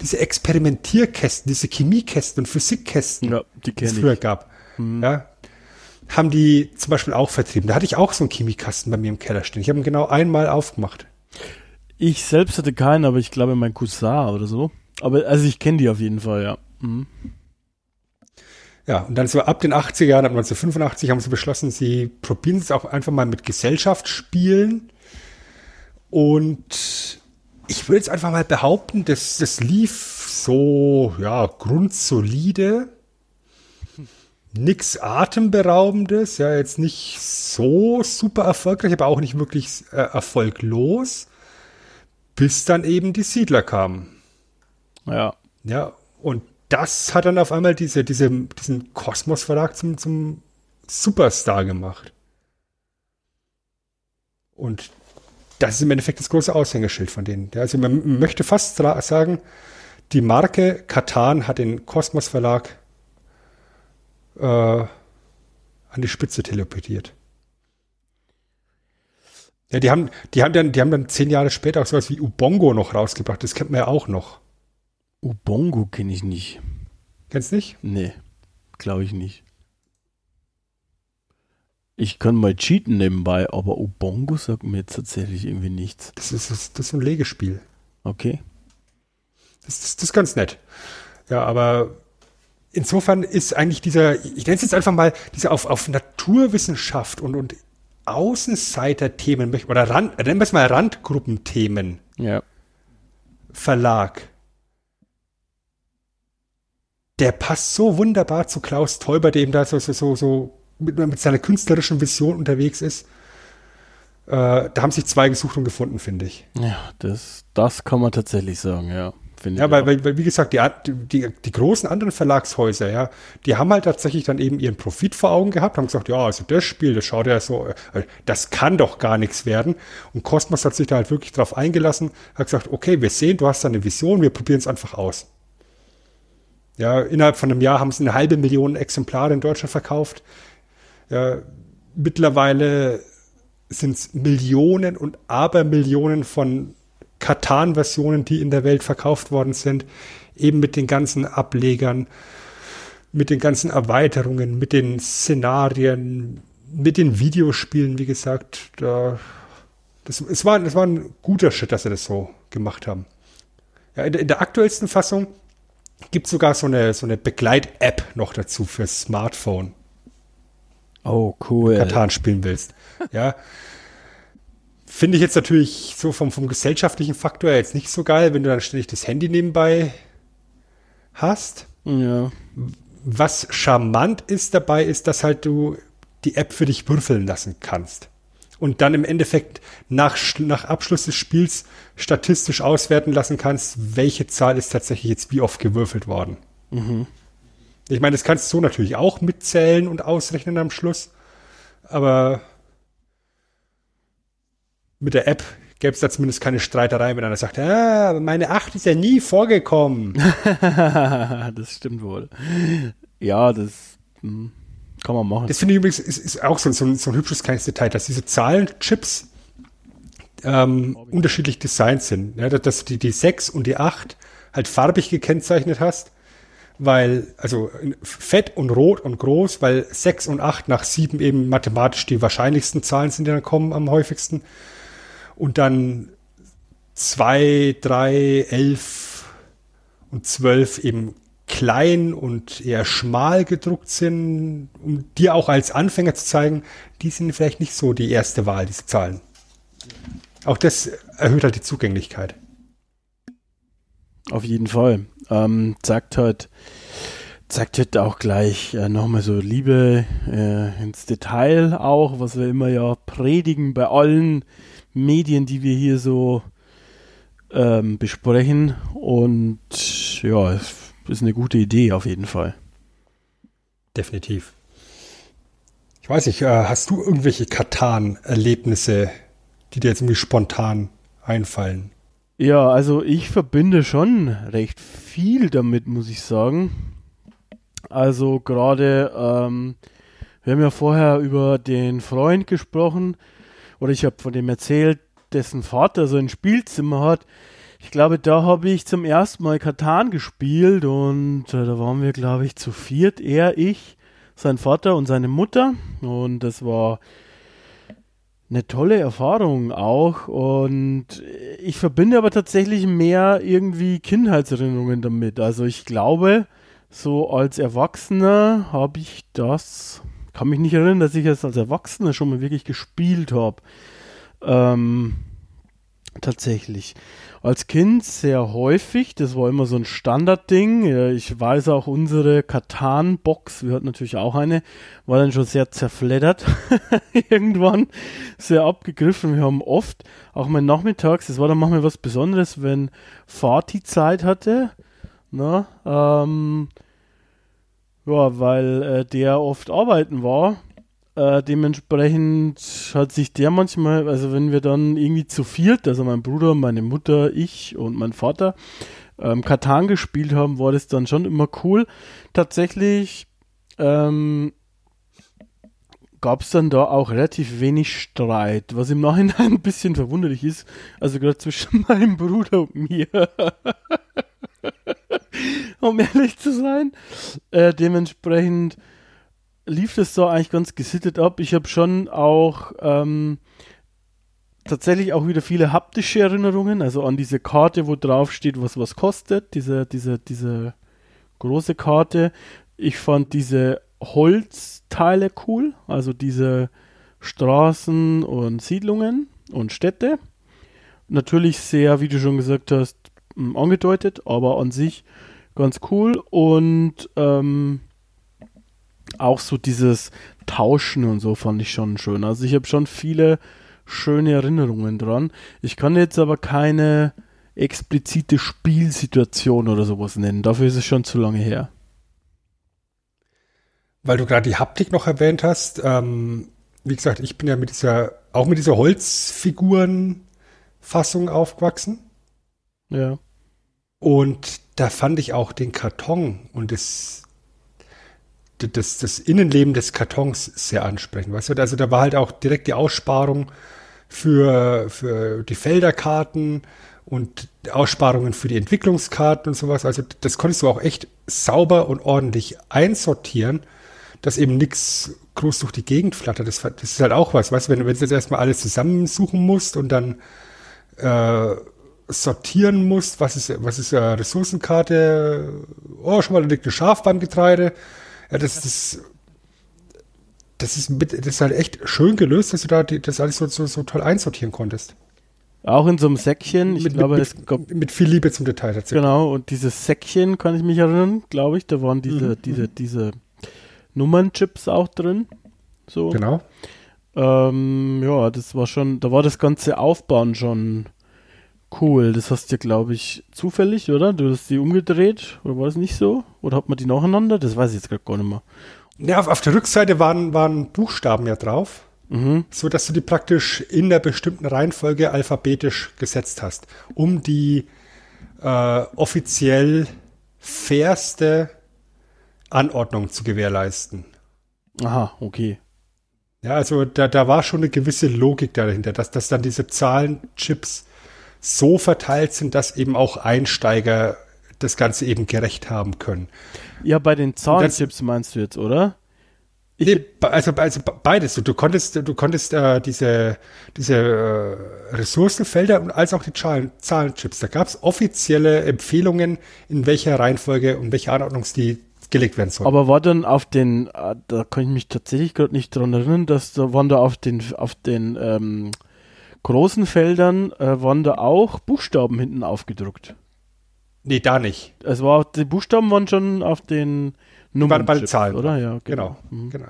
diese Experimentierkästen, diese Chemiekästen und Physikkästen, Ja, die die es früher ich. gab. Ja, haben die zum Beispiel auch vertrieben. Da hatte ich auch so einen Chemiekasten bei mir im Keller stehen. Ich habe ihn genau einmal aufgemacht. Ich selbst hatte keinen, aber ich glaube mein Cousin oder so. Aber also ich kenne die auf jeden Fall, ja. Mhm. Ja, und dann so ab den 80er Jahren, ab 1985 haben sie beschlossen, sie probieren es auch einfach mal mit Gesellschaftsspielen. Und ich würde jetzt einfach mal behaupten, dass das lief so, ja, grundsolide. Nix Atemberaubendes, ja, jetzt nicht so super erfolgreich, aber auch nicht wirklich äh, erfolglos, bis dann eben die Siedler kamen. Ja. Ja, und das hat dann auf einmal diese, diese, diesen Kosmos-Verlag zum, zum Superstar gemacht. Und das ist im Endeffekt das große Aushängeschild von denen. Also man möchte fast sagen, die Marke Katan hat den Kosmos Verlag äh, an die Spitze teleportiert. Ja, die haben, die haben dann, die haben dann zehn Jahre später auch sowas wie Ubongo noch rausgebracht. Das kennt man ja auch noch. Ubongo kenne ich nicht. Kennst du nicht? Nee, glaube ich nicht. Ich kann mal cheaten nebenbei, aber Ubongo sagt mir jetzt tatsächlich irgendwie nichts. Das ist, das, das ist ein Legespiel. Okay. Das, das, das ist ganz nett. Ja, aber insofern ist eigentlich dieser, ich nenne es jetzt einfach mal, dieser auf, auf Naturwissenschaft und, und Außenseiter-Themen, oder Rand, nennen wir es mal Randgruppenthemen Ja. Verlag. Der passt so wunderbar zu Klaus Teuber, der eben da so, so, so, mit, mit seiner künstlerischen Vision unterwegs ist. Äh, da haben sich zwei gesucht und gefunden, finde ich. Ja, das, das kann man tatsächlich sagen, ja. Finde Ja, ich weil, weil, weil, wie gesagt, die, die, die großen anderen Verlagshäuser, ja, die haben halt tatsächlich dann eben ihren Profit vor Augen gehabt, haben gesagt, ja, also das Spiel, das schaut ja so, äh, das kann doch gar nichts werden. Und Cosmos hat sich da halt wirklich drauf eingelassen, hat gesagt, okay, wir sehen, du hast da eine Vision, wir probieren es einfach aus. Ja, innerhalb von einem Jahr haben sie eine halbe Million Exemplare in Deutschland verkauft. Ja, mittlerweile sind es Millionen und Abermillionen von Katan-Versionen, die in der Welt verkauft worden sind, eben mit den ganzen Ablegern, mit den ganzen Erweiterungen, mit den Szenarien, mit den Videospielen, wie gesagt. Da, das, es, war, das war ein guter Schritt, dass sie das so gemacht haben. Ja, in, der, in der aktuellsten Fassung gibt sogar so eine, so eine Begleit-App noch dazu fürs Smartphone. Oh, cool. Katan spielen willst. Ja. Finde ich jetzt natürlich so vom, vom gesellschaftlichen Faktor her jetzt nicht so geil, wenn du dann ständig das Handy nebenbei hast. Ja. Was charmant ist dabei, ist, dass halt du die App für dich würfeln lassen kannst. Und dann im Endeffekt nach, nach Abschluss des Spiels statistisch auswerten lassen kannst, welche Zahl ist tatsächlich jetzt wie oft gewürfelt worden. Ich meine, das kannst du natürlich auch mitzählen und ausrechnen am Schluss. Aber mit der App gäbe es da zumindest keine Streiterei, wenn einer sagt, ah, meine 8 ist ja nie vorgekommen. das stimmt wohl. Ja, das hm, kann man machen. Das finde ich übrigens ist, ist auch so, so, ein- so ein hübsches kleines Detail, dass diese Zahlenchips ähm, unterschiedlich designt sind. Ja, dass du die, die 6 und die 8 halt farbig gekennzeichnet hast, weil, also fett und rot und groß, weil 6 und 8 nach 7 eben mathematisch die wahrscheinlichsten Zahlen sind, die dann kommen am häufigsten. Und dann 2, 3, 11 und 12 eben klein und eher schmal gedruckt sind, um dir auch als Anfänger zu zeigen, die sind vielleicht nicht so die erste Wahl, diese Zahlen. Auch das erhöht halt die Zugänglichkeit. Auf jeden Fall. Ähm, zeigt halt, zeigt halt auch gleich äh, nochmal so Liebe äh, ins Detail auch, was wir immer ja predigen bei allen Medien, die wir hier so ähm, besprechen. Und ja, ist eine gute Idee auf jeden Fall. Definitiv. Ich weiß nicht, äh, hast du irgendwelche Katan-Erlebnisse, die dir jetzt irgendwie spontan einfallen? Ja, also ich verbinde schon recht viel damit, muss ich sagen. Also gerade, ähm, wir haben ja vorher über den Freund gesprochen, oder ich habe von dem erzählt, dessen Vater so ein Spielzimmer hat. Ich glaube, da habe ich zum ersten Mal Katan gespielt und äh, da waren wir, glaube ich, zu viert. Er, ich, sein Vater und seine Mutter. Und das war eine tolle Erfahrung auch. Und ich verbinde aber tatsächlich mehr irgendwie Kindheitserinnerungen damit. Also ich glaube, so als Erwachsener habe ich das, kann mich nicht erinnern, dass ich es als Erwachsener schon mal wirklich gespielt habe. Ähm, tatsächlich. Als Kind sehr häufig, das war immer so ein Standardding. Ich weiß auch, unsere Katan-Box, wir hatten natürlich auch eine, war dann schon sehr zerfleddert. Irgendwann sehr abgegriffen. Wir haben oft, auch mal nachmittags, das war dann manchmal was Besonderes, wenn Fati Zeit hatte. Na, ähm, ja, weil äh, der oft arbeiten war äh, dementsprechend hat sich der manchmal, also wenn wir dann irgendwie zu viert, also mein Bruder, meine Mutter, ich und mein Vater, ähm, Katan gespielt haben, war das dann schon immer cool. Tatsächlich ähm, gab es dann da auch relativ wenig Streit, was im Nachhinein ein bisschen verwunderlich ist. Also gerade zwischen meinem Bruder und mir. um ehrlich zu sein. Äh, dementsprechend lief das so eigentlich ganz gesittet ab. Ich habe schon auch ähm, tatsächlich auch wieder viele haptische Erinnerungen, also an diese Karte, wo drauf steht, was was kostet, diese, diese, diese große Karte. Ich fand diese Holzteile cool, also diese Straßen und Siedlungen und Städte. Natürlich sehr, wie du schon gesagt hast, angedeutet, aber an sich ganz cool und ähm, auch so dieses Tauschen und so fand ich schon schön. Also ich habe schon viele schöne Erinnerungen dran. Ich kann jetzt aber keine explizite Spielsituation oder sowas nennen. Dafür ist es schon zu lange her. Weil du gerade die Haptik noch erwähnt hast, ähm, wie gesagt, ich bin ja mit dieser, auch mit dieser Holzfigurenfassung aufgewachsen. Ja. Und da fand ich auch den Karton und das das, das Innenleben des Kartons sehr ansprechend. Weißt du, also da war halt auch direkt die Aussparung für, für die Felderkarten und Aussparungen für die Entwicklungskarten und sowas. Also das konntest du auch echt sauber und ordentlich einsortieren, dass eben nichts groß durch die Gegend flattert. Das, das ist halt auch was, weißt du, wenn, wenn du jetzt erstmal alles zusammensuchen musst und dann äh, sortieren musst, was ist, was ist äh, Ressourcenkarte, oh, schon mal da liegt ein Schafbandgetreide, ja, das ist, das ist, mit, das ist halt echt schön gelöst, dass du da die, das alles so, so, so toll einsortieren konntest. Auch in so einem Säckchen. Ich mit, glaube, mit, es gab, mit viel Liebe zum Detail tatsächlich. Genau, und dieses Säckchen kann ich mich erinnern, glaube ich. Da waren diese, mhm. diese, diese Nummernchips auch drin. So. Genau. Ähm, ja, das war schon, da war das ganze Aufbauen schon cool. Das hast du, glaube ich, zufällig, oder? Du hast die umgedreht, oder war das nicht so? Oder hat man die nacheinander? Das weiß ich jetzt gerade gar nicht mehr. Ja, auf, auf der Rückseite waren, waren Buchstaben ja drauf, mhm. so dass du die praktisch in der bestimmten Reihenfolge alphabetisch gesetzt hast, um die äh, offiziell fairste Anordnung zu gewährleisten. Aha, okay. Ja, also da, da war schon eine gewisse Logik dahinter, dass, dass dann diese Zahlenchips so verteilt sind, dass eben auch Einsteiger das Ganze eben gerecht haben können. Ja, bei den Zahlenchips meinst du jetzt, oder? Nee, also, also beides. Du, konntest, du konntest äh, diese, diese äh, Ressourcenfelder und als auch die Zahlen, Zahlenchips. Da gab es offizielle Empfehlungen, in welcher Reihenfolge und welche Anordnungsstil gelegt werden soll. Aber war dann auf den, äh, da kann ich mich tatsächlich gerade nicht dran erinnern, dass da waren da auf den, auf den ähm, großen Feldern äh, waren da auch Buchstaben hinten aufgedruckt. Nee, da nicht. Es war, die Buchstaben waren schon auf den Nummern. bei den Zahlen. Oder? Ja, Genau, Mhm. genau.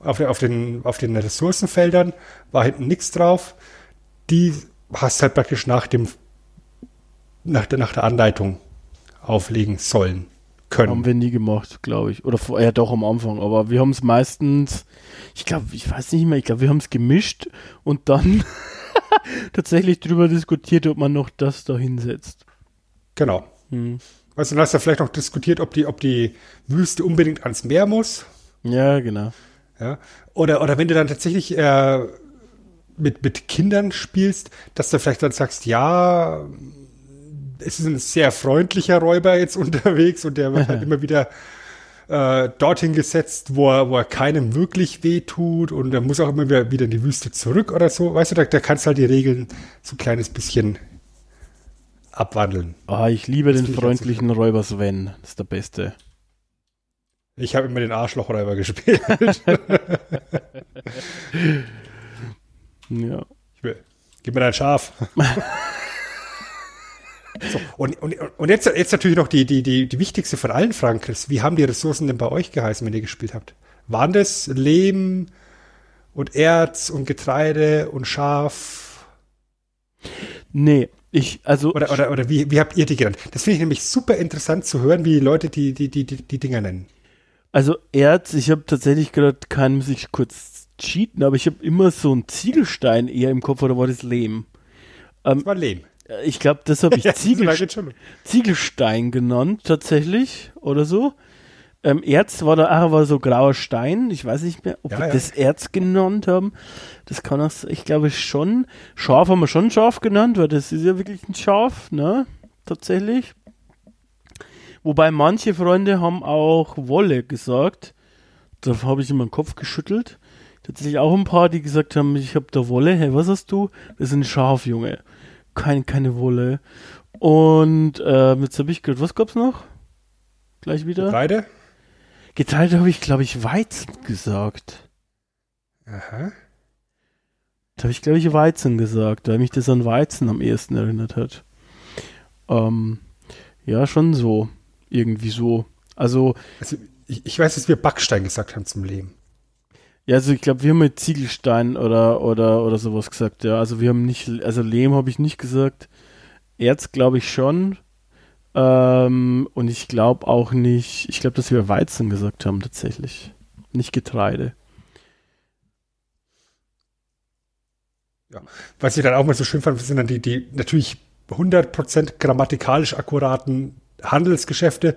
Auf, den- auf, den, auf den Ressourcenfeldern war hinten nichts drauf. Die hast halt praktisch nach dem nach der, nach der Anleitung auflegen sollen können. Haben wir nie gemacht, glaube ich. Oder vorher doch am Anfang. Aber wir haben es meistens, ich glaube, ich weiß nicht mehr, ich glaube, wir haben es gemischt und dann tatsächlich drüber diskutiert, ob man noch das da hinsetzt. Genau. Hm. Weißt du, dann hast du vielleicht noch diskutiert, ob die, ob die Wüste unbedingt ans Meer muss. Ja, genau. Ja? Oder, oder wenn du dann tatsächlich äh, mit, mit Kindern spielst, dass du vielleicht dann sagst, ja, es ist ein sehr freundlicher Räuber jetzt unterwegs und der wird halt immer wieder äh, dorthin gesetzt, wo er, wo er keinem wirklich wehtut und er muss auch immer wieder, in die Wüste zurück oder so. Weißt du, da, da kannst du halt die Regeln so ein kleines bisschen abwandeln. Ah, ich liebe den finde ich freundlichen Räuber Sven. Das ist der Beste. Ich habe immer den Arschlochräuber gespielt. Ja. Ich will. Gib mir dein Schaf. So, und, und, und jetzt, jetzt natürlich noch die, die, die, die wichtigste von allen Fragen, Chris. Wie haben die Ressourcen denn bei euch geheißen, wenn ihr gespielt habt? Waren das Lehm und Erz und Getreide und Schaf? Nee, ich, also. Oder, oder, oder wie, wie habt ihr die genannt? Das finde ich nämlich super interessant zu hören, wie die Leute die, die, die, die, die Dinger nennen. Also Erz, ich habe tatsächlich gerade keinen, muss ich kurz cheaten, aber ich habe immer so einen Ziegelstein eher im Kopf oder war das Lehm? Das war Lehm. Ich glaube, das habe ich Ja. Ziegelstein genannt, tatsächlich, oder so. Ähm, Erz war da, war so grauer Stein. Ich weiß nicht mehr, ob Ja, wir ja. das Erz genannt haben. Das kann auch, ich glaube schon. Schaf haben wir schon Schaf genannt, weil das ist ja wirklich ein Schaf, ne? Tatsächlich. Wobei manche Freunde haben auch Wolle gesagt. Da habe ich immer den Kopf geschüttelt. Tatsächlich auch ein paar, die gesagt haben, ich habe da Wolle. Hey, was hast du? Das ist ein Schaf, Junge. Kein, keine Wolle. Und äh, jetzt habe ich gehört, was gab's noch? Gleich wieder? Getreide? Getreide habe ich, glaube ich, Weizen gesagt. Aha. Da habe ich, glaube ich, Weizen gesagt, weil mich das an Weizen am ehesten erinnert hat. Ähm, ja, schon so. Irgendwie so. Also, Also, ich, ich weiß, dass wir Backstein gesagt haben zum Lehm. Ja, also ich glaube, wir haben mit Ziegelstein oder, oder, oder sowas gesagt, ja. Also wir haben nicht, also Lehm habe ich nicht gesagt. Erz glaube ich schon. Ähm, und ich glaube auch nicht, ich glaube, dass wir Weizen gesagt haben tatsächlich. Nicht Getreide. Was ich dann auch mal so schön fand, sind dann die, die natürlich 100% grammatikalisch akkuraten Handelsgeschäfte.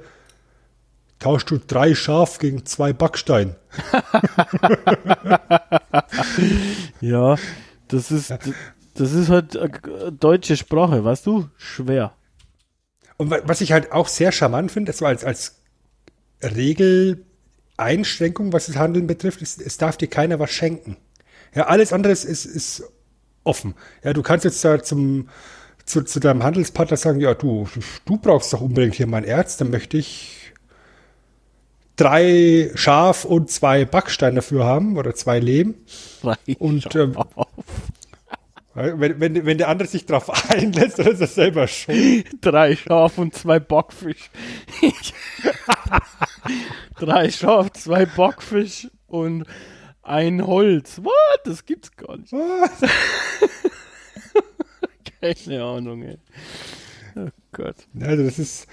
Tauschst du drei Schaf gegen zwei Backstein. Ja, das ist, das ist halt äh, deutsche Sprache, weißt du? Schwer. Und wa- was ich halt auch sehr charmant finde, das war als, als Regeleinschränkung, was das Handeln betrifft, ist, es darf dir keiner was schenken. Ja, alles andere ist, ist, ist offen. Ja, du kannst jetzt da zum, zu, zu deinem Handelspartner sagen, ja, du, du brauchst doch unbedingt hier mein Erz, dann möchte ich drei Schaf und zwei Backsteine dafür haben oder zwei Lehm. Und ähm, wenn, wenn, wenn der andere sich darauf einlässt, dann ist er selber schon. Drei Schaf und zwei Bockfisch. Drei Schaf, zwei Bockfisch und ein Holz. What? Das gibt's gar nicht. Keine Ahnung, ey. Oh Gott. Also das ist.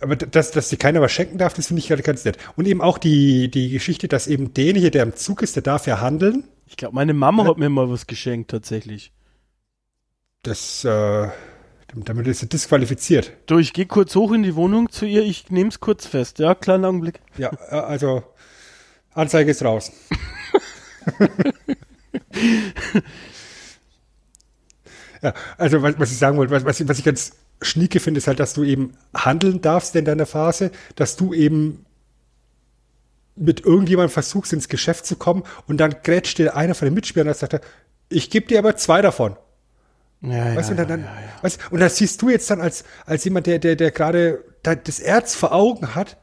Aber dass, dass dir keiner was schenken darf, das finde ich halt ganz nett. Und eben auch die, die Geschichte, dass eben derjenige, der im Zug ist, der darf ja handeln. Ich glaube, meine Mama hat mir mal was geschenkt, tatsächlich. Das, äh, damit ist er disqualifiziert. Du, ich gehe kurz hoch in die Wohnung zu ihr, ich nehme es kurz fest. Ja, kleinen Augenblick. Ja, äh, also Anzeige ist raus. ja, also was, was ich sagen wollte, was, was, ich- was ich ganz schnieke finde, ist halt, dass du eben handeln darfst in deiner Phase, dass du eben mit irgendjemandem versuchst, ins Geschäft zu kommen und dann grätscht dir einer von den Mitspielern und sagt, er, ich gebe dir aber zwei davon. Ja, Weißt ja, und dann, ja, dann, ja, ja. Weißt, und das siehst du jetzt dann als, als jemand, der, der, der gerade da- das Erz vor Augen hat,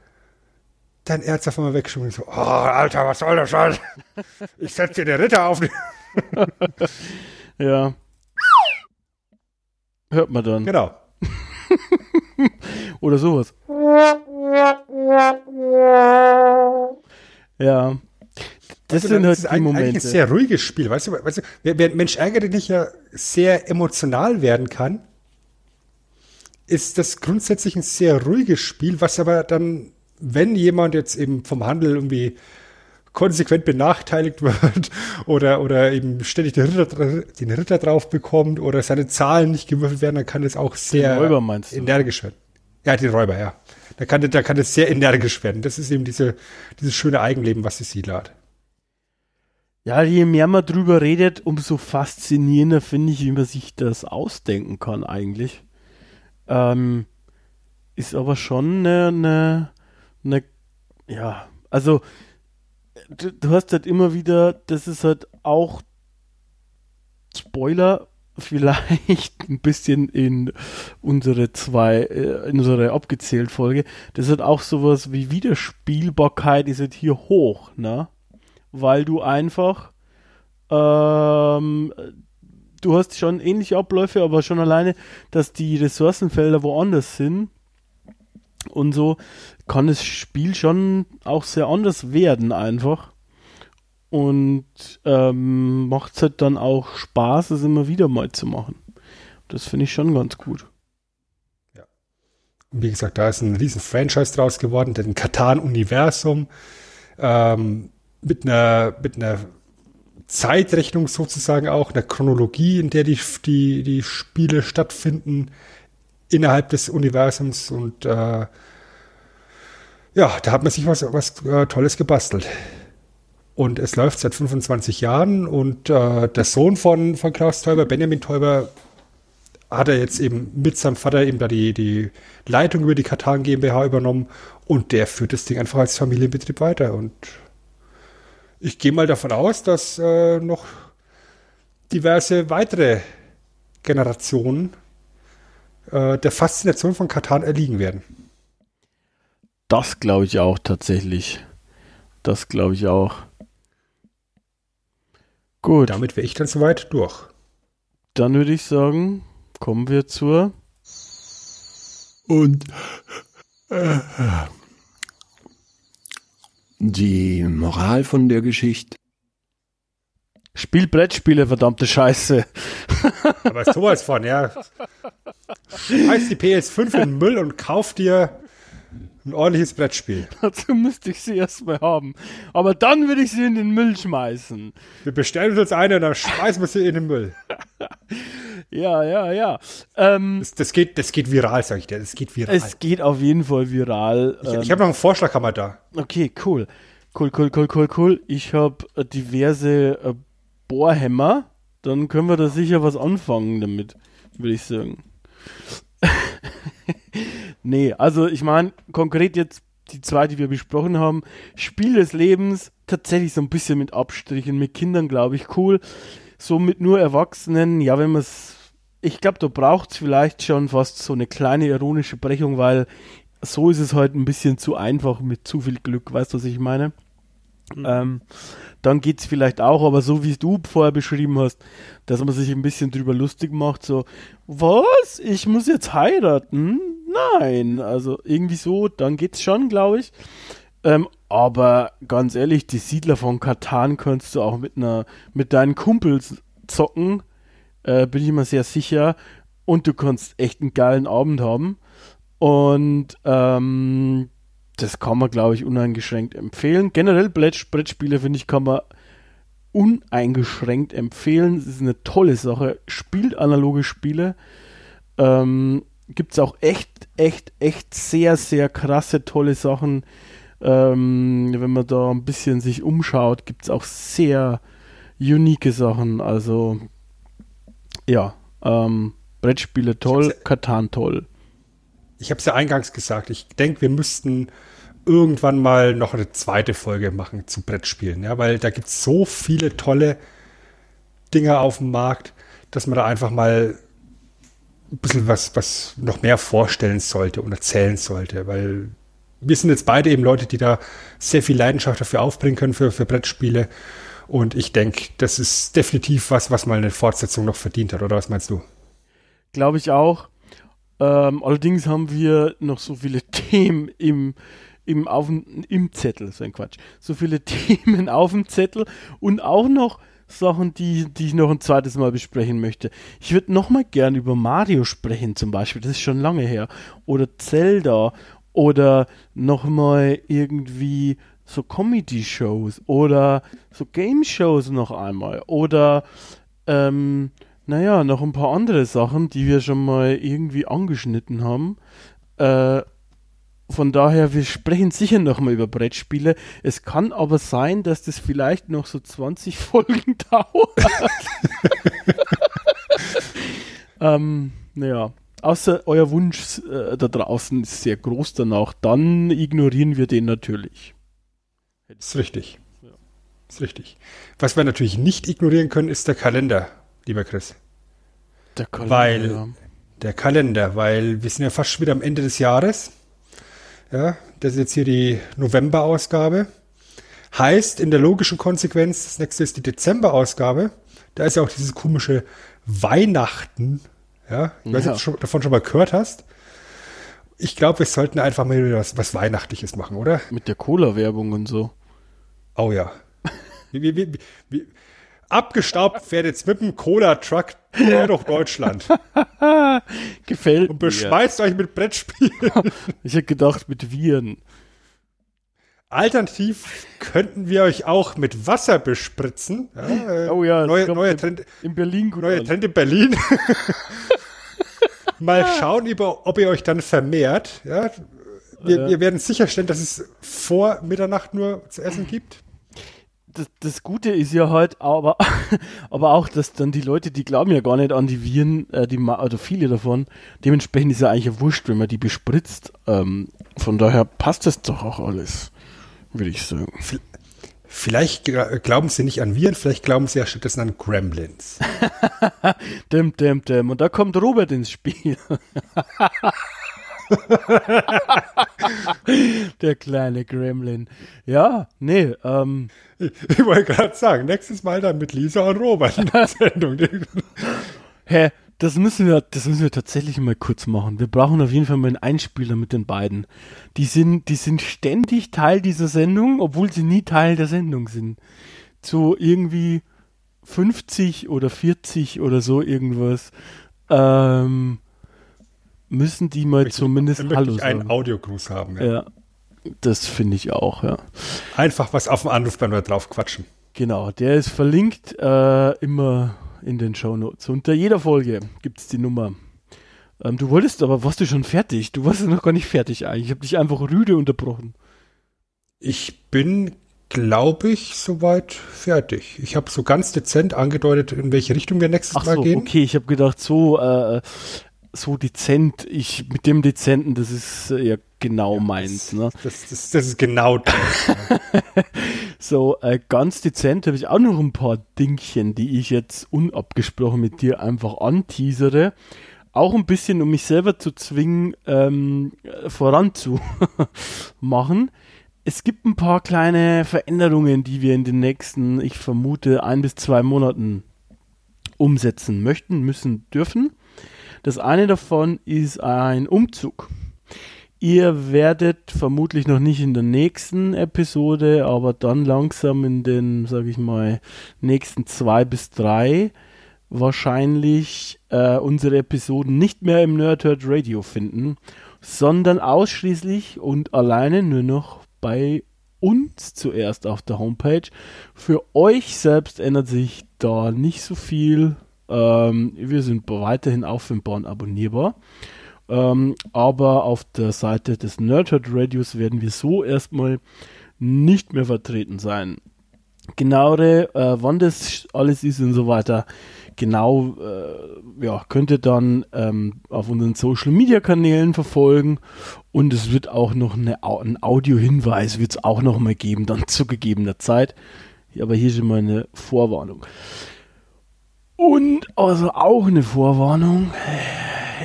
dein Erz auf einmal wegschwimmt und so, oh, Alter, was soll das schon? Ich setz dir den Ritter auf. die-" Ja. Hört man dann. Genau. Oder sowas. Ja. Das Also, sind halt ist die ein, Momente. eigentlich ein sehr ruhiges Spiel. Weißt du, weißt du wer, wer Mensch ärgere dich ja sehr emotional werden kann, ist das grundsätzlich ein sehr ruhiges Spiel, was aber dann, wenn jemand jetzt eben vom Handel irgendwie konsequent benachteiligt wird oder, oder eben ständig den Ritter, den Ritter drauf bekommt oder seine Zahlen nicht gewürfelt werden, dann kann es auch sehr Räuber meinst du? energisch werden. Ja, die Räuber, ja. Da kann, da kann es sehr energisch werden. Das ist eben diese, dieses schöne Eigenleben, was die Siedler hat. Ja, je mehr man drüber redet, umso faszinierender finde ich, wie man sich das ausdenken kann eigentlich. Ähm, ist aber schon eine, eine, eine ja, also du, du hast halt immer wieder, das ist halt auch Spoiler, vielleicht ein bisschen in unsere zwei, äh, in unsere abgezählt Folge, das hat auch sowas wie Wiederspielbarkeit ist halt hier hoch, ne? Weil du einfach ähm, du hast schon ähnliche Abläufe, aber schon alleine, dass die Ressourcenfelder woanders sind und so, kann das Spiel schon auch sehr anders werden einfach. Und ähm, macht es halt dann auch Spaß, es immer wieder mal zu machen. Das finde ich schon ganz gut. Wie gesagt, da ist ein riesen Franchise draus geworden, denn Katan-Universum ähm, mit einer mit einer Zeitrechnung sozusagen auch, einer Chronologie, in der die, die, die Spiele stattfinden innerhalb des Universums und äh, ja, da hat man sich was, was äh, Tolles gebastelt. Und es läuft seit 25 Jahren und äh, der Sohn von, von Klaus Teuber, Benjamin Teuber, hat er jetzt eben mit seinem Vater eben da die, die Leitung über die Katan GmbH übernommen und der führt das Ding einfach als Familienbetrieb weiter. Und ich gehe mal davon aus, dass äh, noch diverse weitere Generationen äh, der Faszination von Katan erliegen werden. Das glaube ich auch tatsächlich. Das glaube ich auch. Gut, Damit wäre ich dann soweit durch. dann würde ich sagen, kommen wir zur Und äh, die Moral von der Geschichte. Spielbrettspiele, verdammte Scheiße. Aber sowas von, ja. Schmeiß die PS5 in den Müll und kauf dir ein ordentliches Brettspiel. Dazu müsste ich sie erstmal haben. Aber dann würde ich sie in den Müll schmeißen. Wir bestellen uns eine und dann schmeißen wir sie in den Müll. Ja, ja, ja. Ähm, Das, das, geht, das geht viral, sag ich dir. Das geht viral. es geht auf jeden Fall viral. ich Ähm, ich habe noch einen Vorschlaghammer da. okay, cool. Cool, cool, cool, cool, cool. Ich habe äh, diverse äh, Bohrhämmer. Dann können wir da sicher was anfangen damit, würde ich sagen. nee, also ich meine, konkret jetzt die zwei, die wir besprochen haben. Spiel des Lebens, tatsächlich so ein bisschen mit Abstrichen, mit Kindern, glaube ich, cool. So mit nur Erwachsenen, ja, wenn man es. Ich glaube, da braucht es vielleicht schon fast so eine kleine ironische Brechung, weil so ist es halt ein bisschen zu einfach mit zu viel Glück, weißt du, was ich meine? Ähm, dann geht es vielleicht auch, aber so wie du vorher beschrieben hast, dass man sich ein bisschen drüber lustig macht, so, was? Ich muss jetzt heiraten? Nein, also irgendwie so, dann geht's schon, glaube ich. Ähm, aber ganz ehrlich, die Siedler von Katan kannst du auch mit einer, mit deinen Kumpels zocken, äh, bin ich mir sehr sicher. Und du kannst echt einen geilen Abend haben. Und ähm, das kann man, glaube ich, uneingeschränkt empfehlen. Generell Brett, Brettspiele, finde ich, kann man uneingeschränkt empfehlen. Es ist eine tolle Sache. Spielt analoge Spiele. Ähm, Gibt es auch echt, echt, echt sehr, sehr krasse, tolle Sachen. Ähm, wenn man da ein bisschen sich umschaut, gibt es auch sehr unique Sachen. Also, ja, ähm, Brettspiele toll, Katan toll. Ich habe es ja eingangs gesagt. Ich denke, wir müssten irgendwann mal noch eine zweite Folge machen zu Brettspielen. Ja, weil da gibt es so viele tolle Dinge auf dem Markt, dass man da einfach mal ein bisschen was, was noch mehr vorstellen sollte und erzählen sollte. Weil wir sind jetzt beide eben Leute, die da sehr viel Leidenschaft dafür aufbringen können für, für Brettspiele. Und ich denke, das ist definitiv was, was mal eine Fortsetzung noch verdient hat. Oder was meinst du? Glaube ich auch. Ähm, allerdings haben wir noch so viele Themen im, im, auf, im Zettel, so ein Quatsch. So viele Themen auf dem Zettel und auch noch Sachen, die, die ich noch ein zweites Mal besprechen möchte. Ich würde noch mal gern über Mario sprechen zum Beispiel, das ist schon lange her. Oder Zelda oder noch mal irgendwie so Comedy-Shows oder so Game-Shows noch einmal oder ähm, naja, noch ein paar andere Sachen, die wir schon mal irgendwie angeschnitten haben. Äh, von daher, wir sprechen sicher noch mal über Brettspiele. Es kann aber sein, dass das vielleicht noch so 20 Folgen dauert. ähm, naja, außer euer Wunsch äh, da draußen ist sehr groß danach, dann ignorieren wir den natürlich. Ist richtig. Ja. Ist richtig. Was wir natürlich nicht ignorieren können, ist der Kalender, lieber Chris. Der Kalender. Weil, ja. der Kalender, weil wir sind ja fast schon wieder am Ende des Jahres. Ja, das ist jetzt hier die November-Ausgabe. Heißt in der logischen Konsequenz, das nächste ist die Dezember-Ausgabe. Da ist ja auch dieses komische Weihnachten. Ja, ich weiß nicht, ob du davon schon mal gehört hast. Ich glaube, wir sollten einfach mal was, was Weihnachtliches machen, oder? Mit der Cola-Werbung und so. Oh ja. wie, wie, wie, abgestaubt fährt jetzt mit dem Cola-Truck durch Deutschland. Gefällt Und beschmeißt mir. euch mit Brettspielen. ich hätte gedacht mit Viren. Alternativ könnten wir euch auch mit Wasser bespritzen. Ja, äh, oh ja, neue, neue Trend in Berlin. Gut neue an. Trend in Berlin. Mal schauen, ob ihr euch dann vermehrt. Ja, wir, wir werden sicherstellen, dass es vor Mitternacht nur zu essen gibt das, das Gute ist ja halt, aber, aber auch, dass dann die Leute, die glauben ja gar nicht an die Viren, äh, die, also viele davon, dementsprechend ist ja eigentlich ja wurscht, wenn man die bespritzt. Ähm, von daher passt das doch auch alles, würde ich sagen. Vielleicht glauben sie nicht an Viren, vielleicht glauben sie ja stattdessen an Gremlins. dim, dim, dim. Und da kommt Robert ins Spiel. Der kleine Gremlin. Ja, nee, ähm. Ich, ich wollte gerade sagen, nächstes Mal dann mit Lisa und Robert in der Sendung. Hä, das müssen wir, das müssen wir tatsächlich mal kurz machen. Wir brauchen auf jeden Fall mal einen Einspieler mit den beiden. Die sind, die sind ständig Teil dieser Sendung, obwohl sie nie Teil der Sendung sind. So irgendwie 50 oder 40 oder so irgendwas. Ähm, müssen die mal möchte, zumindest Hallo sagen. einen Audiogruß haben. Ja, ja das finde ich auch, ja. Einfach was auf dem Anrufband drauf quatschen. Genau, der ist verlinkt äh, immer in den Show Notes. Unter jeder Folge gibt es die Nummer. Ähm, du wolltest aber, warst du schon fertig? Du warst ja noch gar nicht fertig eigentlich. Ich habe dich einfach rüde unterbrochen. Ich bin, glaube ich, soweit fertig. Ich habe so ganz dezent angedeutet, in welche Richtung wir nächstes Ach Mal so, gehen. Okay, ich habe gedacht, so, äh, so dezent, ich mit dem Dezenten, das ist äh, ja genau ja, meins. Das, ne? das, das, das ist genau das. so, äh, ganz dezent habe ich auch noch ein paar Dingchen, die ich jetzt unabgesprochen mit dir einfach anteasere. Auch ein bisschen, um mich selber zu zwingen, ähm, voranzumachen. Es gibt ein paar kleine Veränderungen, die wir in den nächsten, ich vermute, ein bis zwei Monaten umsetzen möchten, müssen, dürfen. Das eine davon ist ein Umzug. Ihr werdet vermutlich noch nicht in der nächsten Episode, aber dann langsam in den, sage ich mal, nächsten zwei bis drei wahrscheinlich äh, unsere Episoden nicht mehr im Nerdhurt Radio finden, sondern ausschließlich und alleine nur noch bei uns zuerst auf der Homepage. Für euch selbst ändert sich da nicht so viel. Ähm, wir sind weiterhin auffindbar und abonnierbar. Ähm, aber auf der Seite des Nerdhurt Radios werden wir so erstmal nicht mehr vertreten sein. Genauere, äh, wann das alles ist und so weiter, genau, äh, ja, könnt ihr dann ähm, auf unseren Social Media Kanälen verfolgen und es wird auch noch eine, ein Audio-Hinweis wird es auch noch mal geben, dann zu gegebener Zeit. Aber hier schon mal eine Vorwarnung. Und also auch eine Vorwarnung.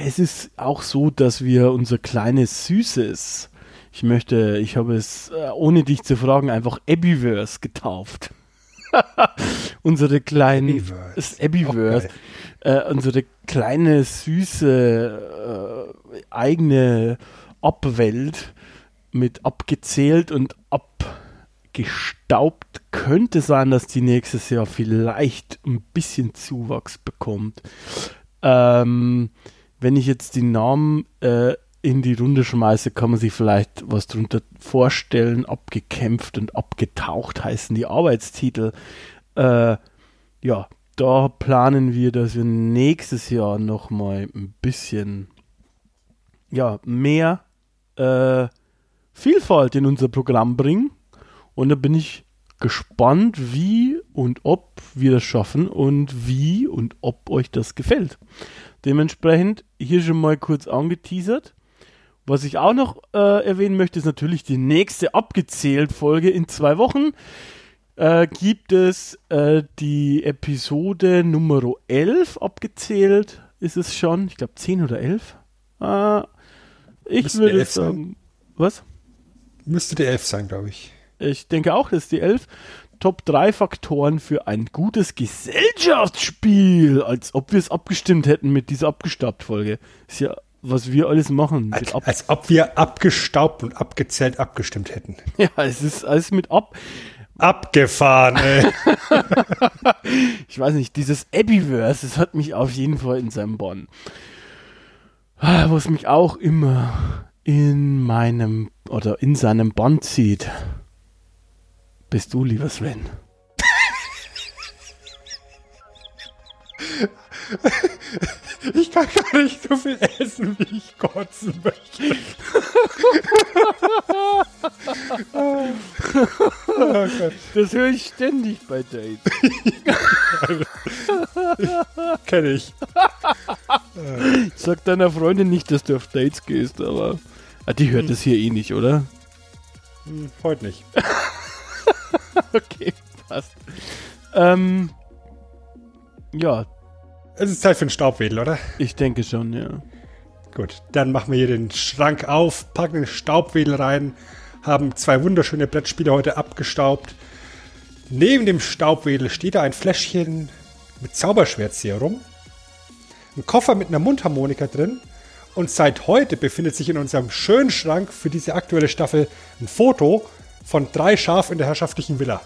Es ist auch so, dass wir unser kleines Süßes, ich möchte, ich habe es, äh, ohne dich zu fragen, einfach Abiverse getauft. unsere kleinen Abbeyverse. das Abbeyverse, äh, unsere kleine süße äh, eigene Abwelt mit abgezählt und abgestaubt könnte sein, dass die nächstes Jahr vielleicht ein bisschen Zuwachs bekommt. Ähm, wenn ich jetzt die Namen äh, in die Runde schmeiße, kann man sich vielleicht was darunter vorstellen. Abgekämpft und abgetaucht heißen die Arbeitstitel. Äh, ja, da planen wir, dass wir nächstes Jahr nochmal ein bisschen ja, mehr äh, Vielfalt in unser Programm bringen. Und da bin ich gespannt, wie und ob wir das schaffen und wie und ob euch das gefällt. Dementsprechend hier schon mal kurz angeteasert. Was ich auch noch äh, erwähnen möchte, ist natürlich die nächste abgezählt Folge in zwei Wochen. Äh, gibt es äh, die Episode Nummer 11 abgezählt? Ist es schon? Ich glaube 10 oder 11. Äh, ich Müsste würde 11 sagen. Was? Müsste die elf sein, glaube ich. Ich denke auch, das ist die 11. Top 3 Faktoren für ein gutes Gesellschaftsspiel. Als ob wir es abgestimmt hätten mit dieser Abgestaubt-Folge. Ist ja, was wir alles machen. Als, als ob wir abgestaubt und abgezählt abgestimmt hätten. ja, es ist alles mit ab. Abgefahren, ey. Ich weiß nicht, dieses Abbeyverse, das hat mich auf jeden Fall in seinem Bann. Ah, Was mich auch immer in meinem oder in seinem Bann zieht. Bist du, lieber Sven. Ich kann gar nicht so viel essen, wie ich kotzen möchte. oh Das höre ich ständig bei Dates. kenne ich. Sag deiner Freundin nicht, dass du auf Dates gehst, aber ah, die hört das hier eh nicht, oder? Hm, heute nicht. Okay, passt. Ähm, ja, Es ist Zeit für einen Staubwedel, oder? ich denke schon, ja. Gut, dann machen wir hier den Schrank auf, packen den Staubwedel rein, haben zwei wunderschöne Brettspiele heute abgestaubt. Neben dem Staubwedel steht da ein Fläschchen mit Zauberschwertserum, ein Koffer mit einer Mundharmonika drin und seit heute befindet sich in unserem schönen Schrank für diese aktuelle Staffel ein Foto von drei Schaf in der herrschaftlichen Villa.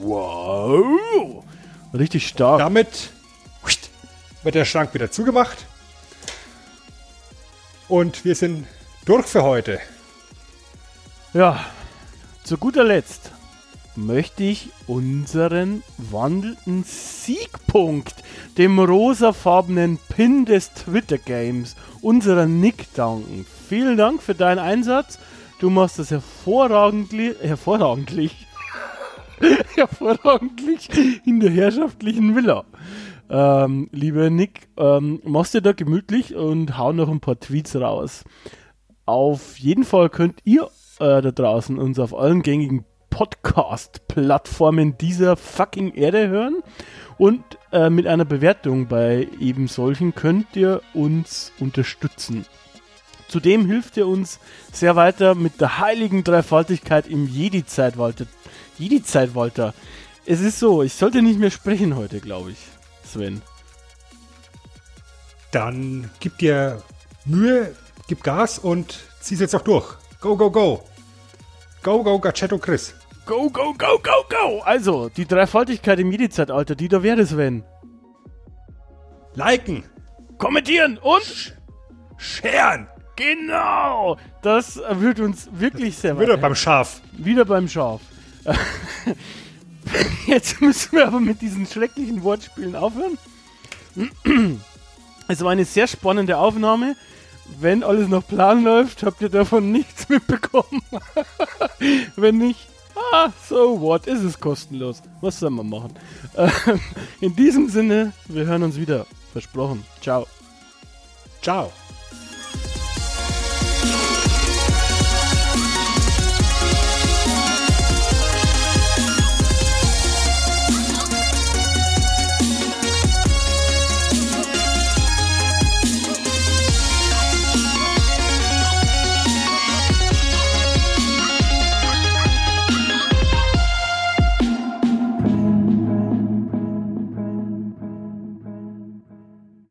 Wow! Richtig stark. Damit wird der Schrank wieder zugemacht. Und wir sind durch für heute. Ja, zu guter Letzt möchte ich unseren wandelnden Siegpunkt, dem rosafarbenen Pin des Twitter Games, unserer Nick danken. Vielen Dank für deinen Einsatz. Du machst das hervorragend, hervorragentlich, hervorragentlich in der herrschaftlichen Villa. Ähm, lieber Nick, ähm, machst dir da gemütlich und hau noch ein paar Tweets raus. Auf jeden Fall könnt ihr äh, da draußen uns auf allen gängigen Podcast-Plattformen dieser fucking Erde hören. Und äh, mit einer Bewertung bei eben solchen könnt ihr uns unterstützen. Zudem hilft ihr uns sehr weiter mit der heiligen Dreifaltigkeit im Jedi-Zeitwalter. Jedi-Zeitwalter. Es ist so, ich sollte nicht mehr sprechen heute, glaube ich, Sven. Dann gib dir Mühe, gib Gas und zieh's jetzt auch durch. Go, go, go. Go, go, Gachetto Chris. Go, go, go, go, go! Also, die Dreifaltigkeit im Jedi-Zeitalter, die da wäre, Sven. Liken. Kommentieren und Scheren. Genau! Das wird uns wirklich sehr Wieder beim Schaf. Wieder beim Schaf. Jetzt müssen wir aber mit diesen schrecklichen Wortspielen aufhören. Es war eine sehr spannende Aufnahme. Wenn alles nach Plan läuft, habt ihr davon nichts mitbekommen. Wenn nicht, ah, so what, ist es kostenlos. Was soll man machen? In diesem Sinne, wir hören uns wieder. Versprochen. Ciao. Ciao.